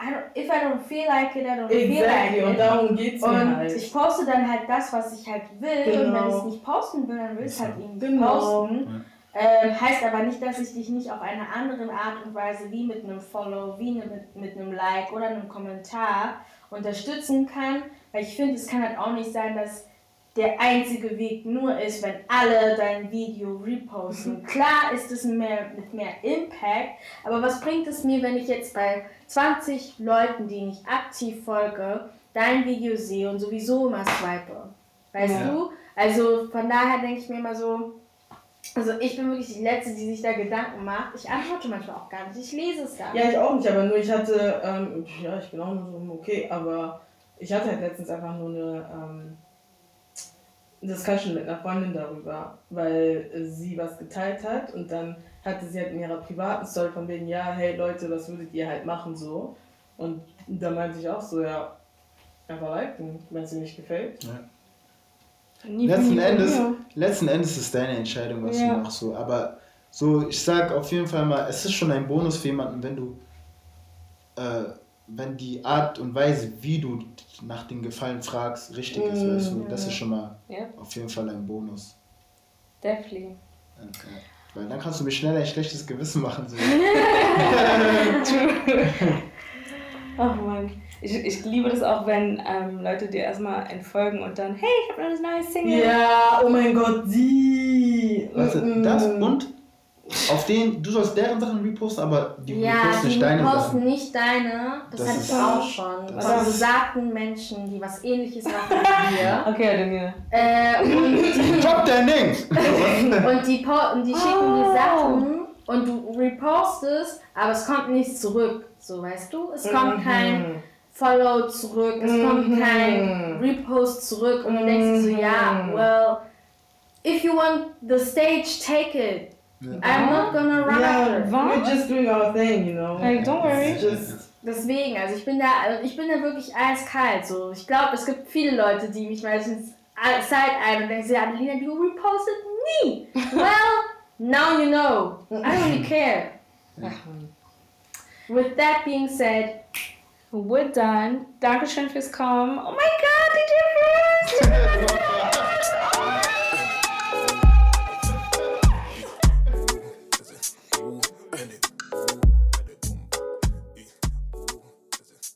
I don't, if I don't feel like it, I don't feel Exactly, like und it. darum geht's mir Und halt. ich poste dann halt das, was ich halt will. Und wenn Genau. ich es nicht posten will, dann will ich es halt eben nicht Genau. posten. Ähm, heißt aber nicht, dass ich dich nicht auf eine andere Art und Weise, wie mit einem Follow, wie ne- mit, mit einem Like oder einem Kommentar unterstützen kann. Weil ich finde, es kann halt auch nicht sein, dass der einzige Weg nur ist, wenn alle dein Video reposten. Klar ist es mehr, mit mehr Impact, aber was bringt es mir, wenn ich jetzt bei 20 Leuten, die ich aktiv folge, dein Video sehe und sowieso immer swipe? Weißt Ja. du? Also von daher denke ich mir immer so, also ich bin wirklich die Letzte, die sich da Gedanken macht. Ich antworte manchmal auch gar nicht. Ich lese es gar nicht. Ja, ich auch nicht, aber nur ich hatte, ähm, ja, ich bin auch nur so okay, aber ich hatte halt letztens einfach nur eine ähm, Discussion mit einer Freundin darüber, weil sie was geteilt hat und dann hatte sie halt in ihrer privaten Story von wegen, ja, hey Leute, was würdet ihr halt machen so? Und da meinte ich auch so, ja, einfach liken, wenn es dir nicht gefällt. Nie Letzten Endes, ja. letzten Endes ist deine Entscheidung, was Ja. du machst. So. Aber so, ich sag auf jeden Fall mal, es ist schon ein Bonus für jemanden, wenn du, äh, wenn die Art und Weise, wie du nach den Gefallen fragst, richtig ist. Weißt du? Das ist schon mal Ja, auf jeden Fall ein Bonus. definitely. Okay. Weil dann kannst du mir schnell ein schlechtes Gewissen machen. So. Ach man. Ich, ich liebe das auch, wenn ähm, Leute dir erstmal entfolgen und dann, hey, ich habe noch eine neue Single. Ja, oh mein Gott, du, Mm, das und auf den, du sollst deren Sachen reposten, aber die Ja, reposten die nicht deine posten Sachen. nicht deine. Das, Das hatte ist- ich auch schon. Von besagten Menschen, die was ähnliches machen wie wir. Okay, dann ja. äh, und die, Drop dein Dings! und die, und die schicken Oh. die Sachen und du repostest, aber es kommt nichts zurück. So, weißt du? Es kommt Mhm. kein Follow zurück, es kommt Mhm. kein Repost zurück und du denkst dir so, ja, Mhm. well, if you want the stage, take it. I'm not gonna run Yeah, after. we're just doing our thing, you know. Hey, don't worry. It's just Deswegen, also ich bin da, also ich bin da wirklich eiskalt. So, ich glaube, es gibt viele Leute, die mich meistens Zeit ein und denken, Adelina, du repostet nie. Well, now you know. I don't really care. With that being said, We're done. Dankeschön fürs Kommen. Oh mein Gott, DJ Frost!